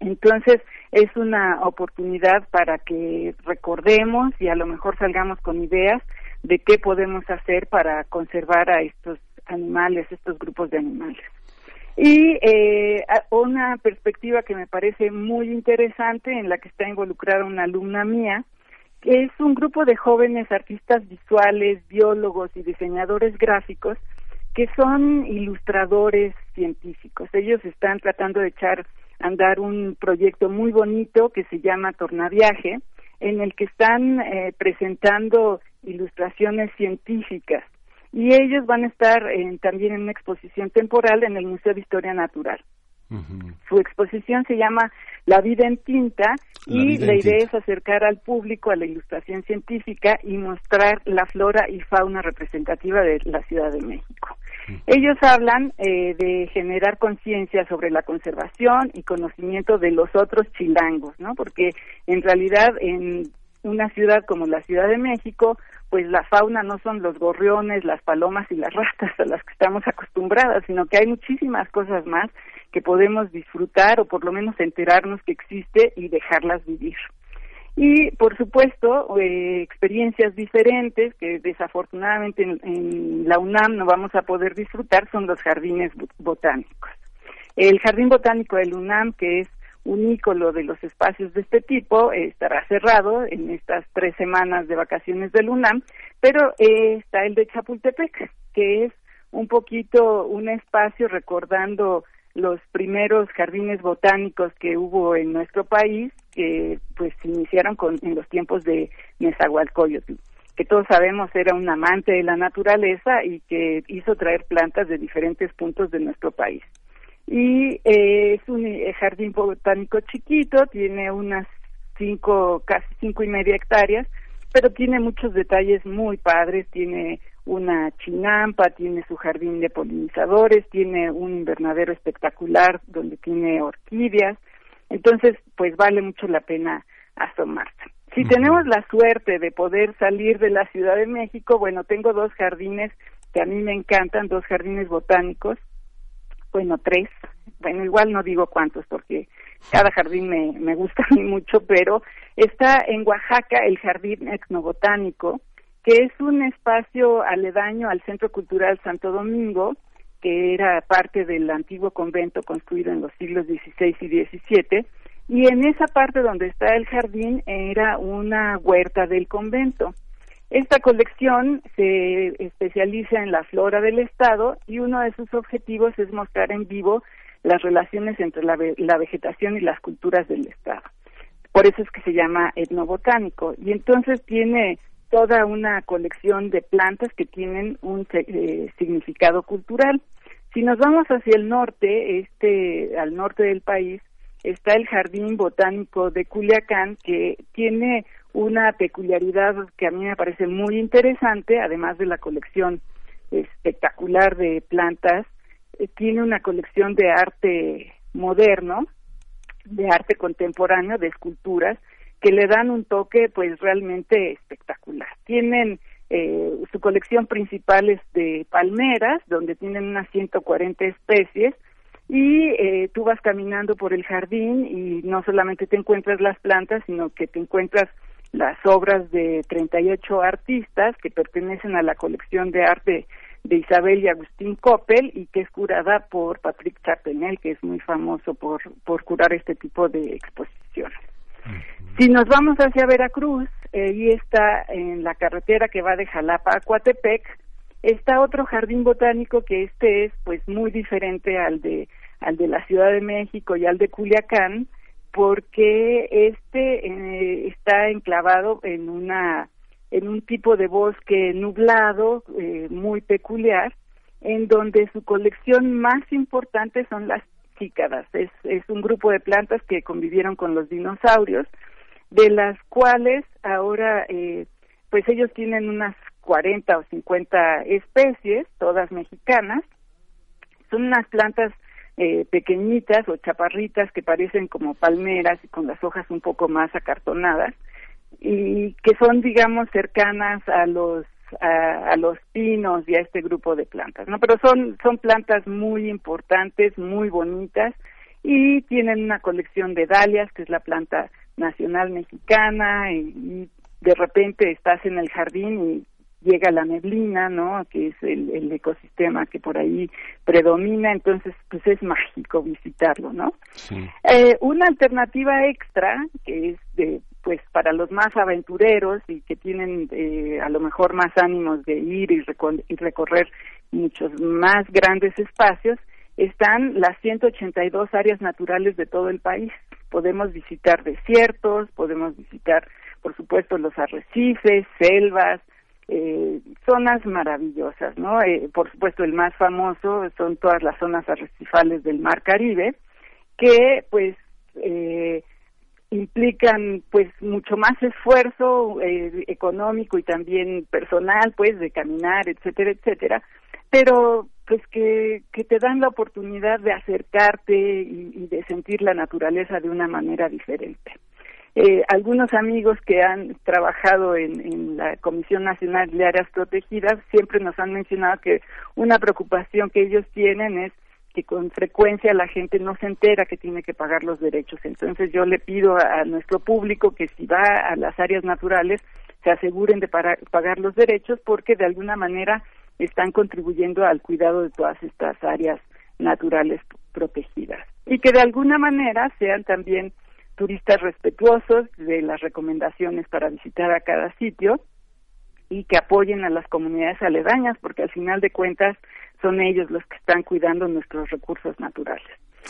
Entonces, es una oportunidad para que recordemos y a lo mejor salgamos con ideas de qué podemos hacer para conservar a estos animales, estos grupos de animales. Y eh, una perspectiva que me parece muy interesante, en la que está involucrada una alumna mía, que es un grupo de jóvenes artistas visuales, biólogos y diseñadores gráficos que son ilustradores científicos. Ellos están tratando de echar andar un proyecto muy bonito que se llama Tornaviaje, en el que están eh, presentando ilustraciones científicas. Y ellos van a estar en- también en una exposición temporal en el Museo de Historia Natural. Su exposición se llama La vida en tinta La y la idea tinta. es acercar al público a la ilustración científica y mostrar la flora y fauna representativa de la Ciudad de México. Ellos hablan eh, de generar conciencia sobre la conservación y conocimiento de los otros chilangos, ¿no? Porque en realidad en una ciudad como la Ciudad de México, pues la fauna no son los gorriones, las palomas y las ratas a las que estamos acostumbradas, sino que hay muchísimas cosas más que podemos disfrutar o por lo menos enterarnos que existe y dejarlas vivir. Y, por supuesto, eh, experiencias diferentes que desafortunadamente en, la UNAM no vamos a poder disfrutar son los jardines botánicos. El Jardín Botánico del UNAM, que es un ícono de los espacios de este tipo, eh, estará cerrado en estas tres semanas de vacaciones del UNAM, pero eh, está el de Chapultepec, que es un poquito un espacio recordando los primeros jardines botánicos que hubo en nuestro país, que pues iniciaron con, en los tiempos de Nezahualcóyotl, que todos sabemos era un amante de la naturaleza y que hizo traer plantas de diferentes puntos de nuestro país. Y eh, es un eh, jardín botánico chiquito, tiene unas cinco, casi cinco y media hectáreas, pero tiene muchos detalles muy padres, tiene una chinampa, tiene su jardín de polinizadores, tiene un invernadero espectacular donde tiene orquídeas, entonces pues vale mucho la pena asomarse. Si tenemos la suerte de poder salir de la Ciudad de México, bueno, tengo dos jardines que a mí me encantan, dos jardines botánicos, bueno, tres, bueno, igual no digo cuántos porque cada jardín me, me gusta a <laughs> mí mucho, pero está en Oaxaca el Jardín Etnobotánico, que es un espacio aledaño al Centro Cultural Santo Domingo, que era parte del antiguo convento construido en los siglos XVI y XVII, y en esa parte donde está el jardín era una huerta del convento. Esta colección se especializa en la flora del Estado y uno de sus objetivos es mostrar en vivo las relaciones entre la, la vegetación y las culturas del Estado. Por eso es que se llama etnobotánico. Y entonces tiene toda una colección de plantas que tienen un eh, significado cultural. Si nos vamos hacia el norte, este, al norte del país, está el Jardín Botánico de Culiacán, que tiene una peculiaridad que a mí me parece muy interesante, además de la colección espectacular de plantas, eh, tiene una colección de arte moderno, de arte contemporáneo, de esculturas, que le dan un toque pues realmente espectacular. Tienen eh, su colección principal es de palmeras, donde tienen unas 140 especies, y eh, tú vas caminando por el jardín y no solamente te encuentras las plantas, sino que te encuentras las obras de 38 artistas que pertenecen a la colección de arte de Isabel y Agustín Coppel y que es curada por Patrick Chapenel, que es muy famoso por, por curar este tipo de exposiciones. Si nos vamos hacia Veracruz, eh, y está en la carretera que va de Jalapa a Coatepec, está otro jardín botánico que este es pues muy diferente al de al de la Ciudad de México y al de Culiacán, porque este eh, está enclavado en una en un tipo de bosque nublado eh, muy peculiar en donde su colección más importante son las es un grupo de plantas que convivieron con los dinosaurios de las cuales ahora eh, pues ellos tienen unas 40 o 50 especies todas mexicanas. Son unas plantas eh, pequeñitas o chaparritas que parecen como palmeras y con las hojas un poco más acartonadas y que son digamos cercanas a los a, los pinos y a este grupo de plantas no pero son son plantas muy importantes muy bonitas y tienen una colección de dalias que es la planta nacional mexicana y de repente estás en el jardín y llega la neblina, ¿no? Que es el, ecosistema que por ahí predomina, entonces pues es mágico visitarlo, ¿no? Eh, una alternativa extra que es de pues para los más aventureros y que tienen eh, a lo mejor más ánimos de ir y, y recorrer muchos más grandes espacios están las 182 áreas naturales de todo el país. Podemos visitar desiertos, podemos visitar, por supuesto, los arrecifes, selvas, eh, zonas maravillosas, ¿no? Eh, por supuesto, el más famoso son todas las zonas arrecifales del Mar Caribe, que pues eh, implican pues mucho más esfuerzo eh, económico y también personal, pues de caminar, etcétera, etcétera, pero pues que, que te dan la oportunidad de acercarte y de sentir la naturaleza de una manera diferente. Eh, algunos amigos que han trabajado en, la Comisión Nacional de Áreas Protegidas siempre nos han mencionado que una preocupación que ellos tienen es que con frecuencia la gente no se entera que tiene que pagar los derechos. Entonces yo le pido a, nuestro público que si va a las áreas naturales se aseguren de pagar los derechos porque de alguna manera están contribuyendo al cuidado de todas estas áreas naturales protegidas y que de alguna manera sean también turistas respetuosos de las recomendaciones para visitar a cada sitio y que apoyen a las comunidades aledañas porque al final de cuentas son ellos los que están cuidando nuestros recursos naturales.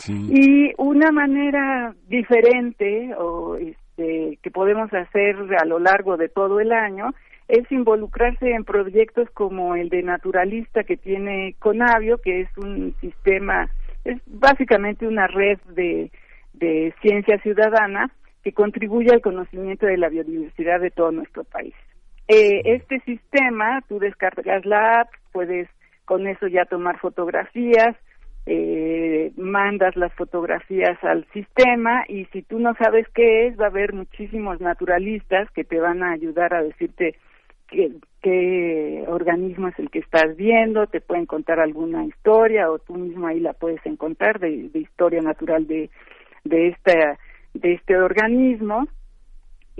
Y una manera diferente o este, que podemos hacer a lo largo de todo el año es involucrarse en proyectos como el de Naturalista que tiene Conavio, que es un sistema, es básicamente una red de, de ciencia ciudadana que contribuye al conocimiento de la biodiversidad de todo nuestro país. Eh, este sistema, tú descargas la app, puedes con eso ya tomar fotografías, eh, mandas las fotografías al sistema y si tú no sabes qué es, va a haber muchísimos naturalistas que te van a ayudar a decirte qué, qué organismo es el que estás viendo, te pueden contar alguna historia o tú mismo ahí la puedes encontrar de, historia natural de, de, esta, de este organismo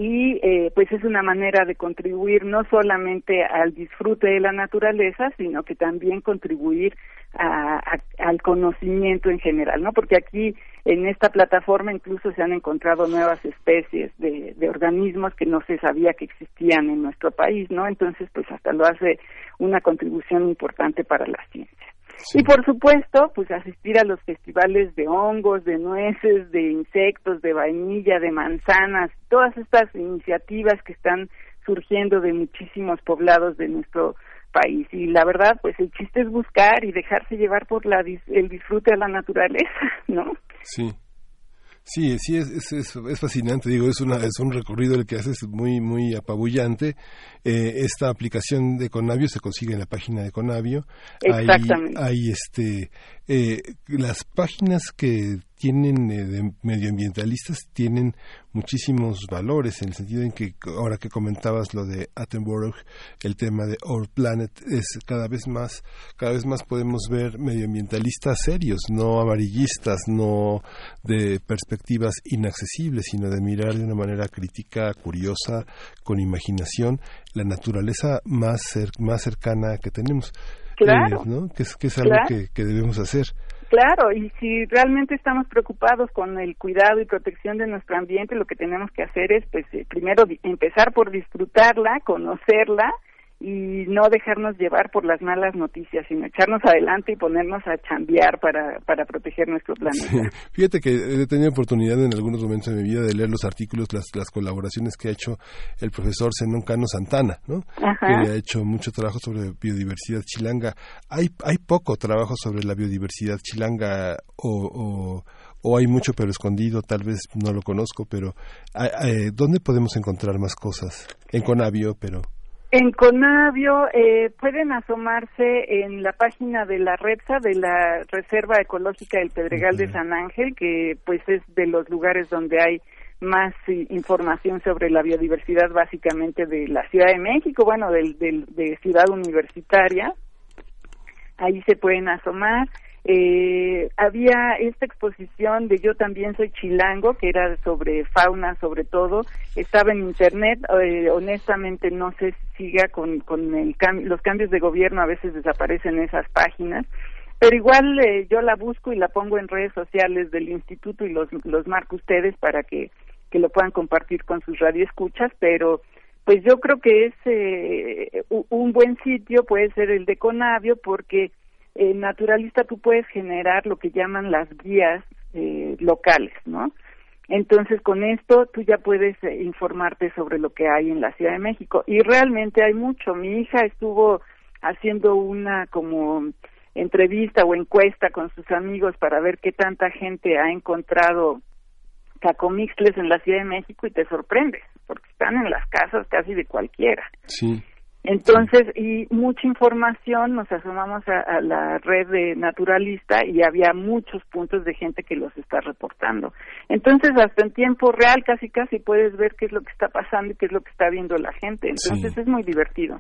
y eh, pues es una manera de contribuir no solamente al disfrute de la naturaleza, sino que también contribuir al conocimiento en general, ¿no? Porque aquí en esta plataforma incluso se han encontrado nuevas especies de, de organismos que no se sabía que existían en nuestro país, ¿no? Entonces, pues hasta lo hace una contribución importante para la ciencia. Y por supuesto, pues asistir a los festivales de hongos, de nueces, de insectos, de vainilla, de manzanas, todas estas iniciativas que están surgiendo de muchísimos poblados de nuestro país. Y la verdad, pues el chiste es buscar y dejarse llevar por la, el disfrute de la naturaleza, <laughs> ¿no? Sí. Sí, sí, es, es, es, fascinante, digo, es, una, es un recorrido el que haces muy, muy apabullante. Eh, esta aplicación de Conavio se consigue en la página de Conavio. Exactamente. Hay, este, eh, las páginas que tienen eh, de medioambientalistas tienen muchísimos valores en el sentido en que ahora que comentabas lo de Attenborough el tema de Our Planet es cada vez más cada vez más podemos ver medioambientalistas serios no amarillistas no de perspectivas inaccesibles sino de mirar de una manera crítica curiosa con imaginación la naturaleza más más cercana que tenemos claro. eh, que es que es algo que, que debemos hacer Claro, y si realmente estamos preocupados con el cuidado y protección de nuestro ambiente, lo que tenemos que hacer es, pues, eh, primero empezar por disfrutarla, conocerla y no dejarnos llevar por las malas noticias, sino echarnos adelante y ponernos a chambear para, para proteger nuestro planeta. Fíjate que he tenido oportunidad en algunos momentos de mi vida de leer los artículos, las, las colaboraciones que ha hecho el profesor Zenón Cano Santana, ¿no? que ha hecho mucho trabajo sobre biodiversidad chilanga. Hay, hay poco trabajo sobre la biodiversidad chilanga o, o hay mucho pero escondido, tal vez no lo conozco, pero ¿dónde podemos encontrar más cosas? En Conavio, pero... En Conavio eh, pueden asomarse en la página de la REPSA, de la Reserva Ecológica del Pedregal de San Ángel, que pues es de los lugares donde hay más información sobre la biodiversidad básicamente de la Ciudad de México, bueno, del, del, de Ciudad Universitaria. Ahí se pueden asomar eh, había esta exposición de Yo también soy chilango, que era sobre fauna sobre todo, estaba en internet, eh, honestamente no sé si siga con, con el los cambios de gobierno, a veces desaparecen esas páginas, pero igual eh, yo la busco y la pongo en redes sociales del instituto y los, los marco ustedes para que, que lo puedan compartir con sus radioescuchas, pero pues yo creo que es eh, un buen sitio, puede ser el de Conavio, porque en naturalista tú puedes generar lo que llaman las guías eh, locales, ¿no? Entonces, con esto tú ya puedes eh, informarte sobre lo que hay en la Ciudad de México. Y realmente hay mucho. Mi hija estuvo haciendo una como entrevista o encuesta con sus amigos para ver qué tanta gente ha encontrado cacomixles en la Ciudad de México y te sorprendes, porque están en las casas casi de cualquiera. Sí. Entonces, y mucha información, nos asomamos a, a, la red de naturalista y había muchos puntos de gente que los está reportando. Entonces, hasta en tiempo real, casi casi puedes ver qué es lo que está pasando y qué es lo que está viendo la gente. Entonces, sí. es muy divertido.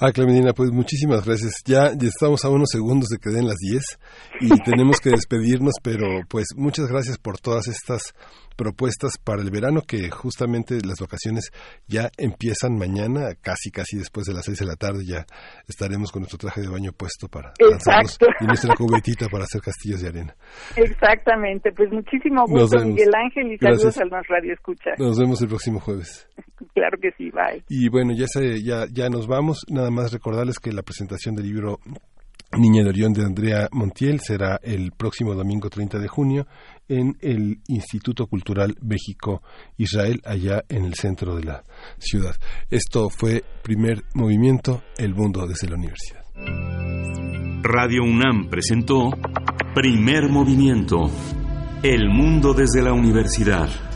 Ah, Clementina, pues muchísimas gracias. Ya, ya estamos a unos segundos de que den las 10 y tenemos que despedirnos, pero pues muchas gracias por todas estas propuestas para el verano que justamente las vacaciones ya empiezan mañana, casi casi después de las 6 de la tarde ya estaremos con nuestro traje de baño puesto para lanzarnos y nuestra cubetita para hacer castillos de arena. Exactamente, pues muchísimo gusto Miguel Ángel y saludos al Más Radio Escucha. Nos vemos el próximo jueves. <laughs> claro que sí, bye. Y bueno, ya se, ya ya nos vamos, nada más recordarles que la presentación del libro Niña de Orión de Andrea Montiel será el próximo domingo 30 de junio en el Instituto Cultural México Israel, allá en el centro de la ciudad. Esto fue primer movimiento, El Mundo desde la Universidad. Radio UNAM presentó Primer Movimiento, El Mundo desde la Universidad.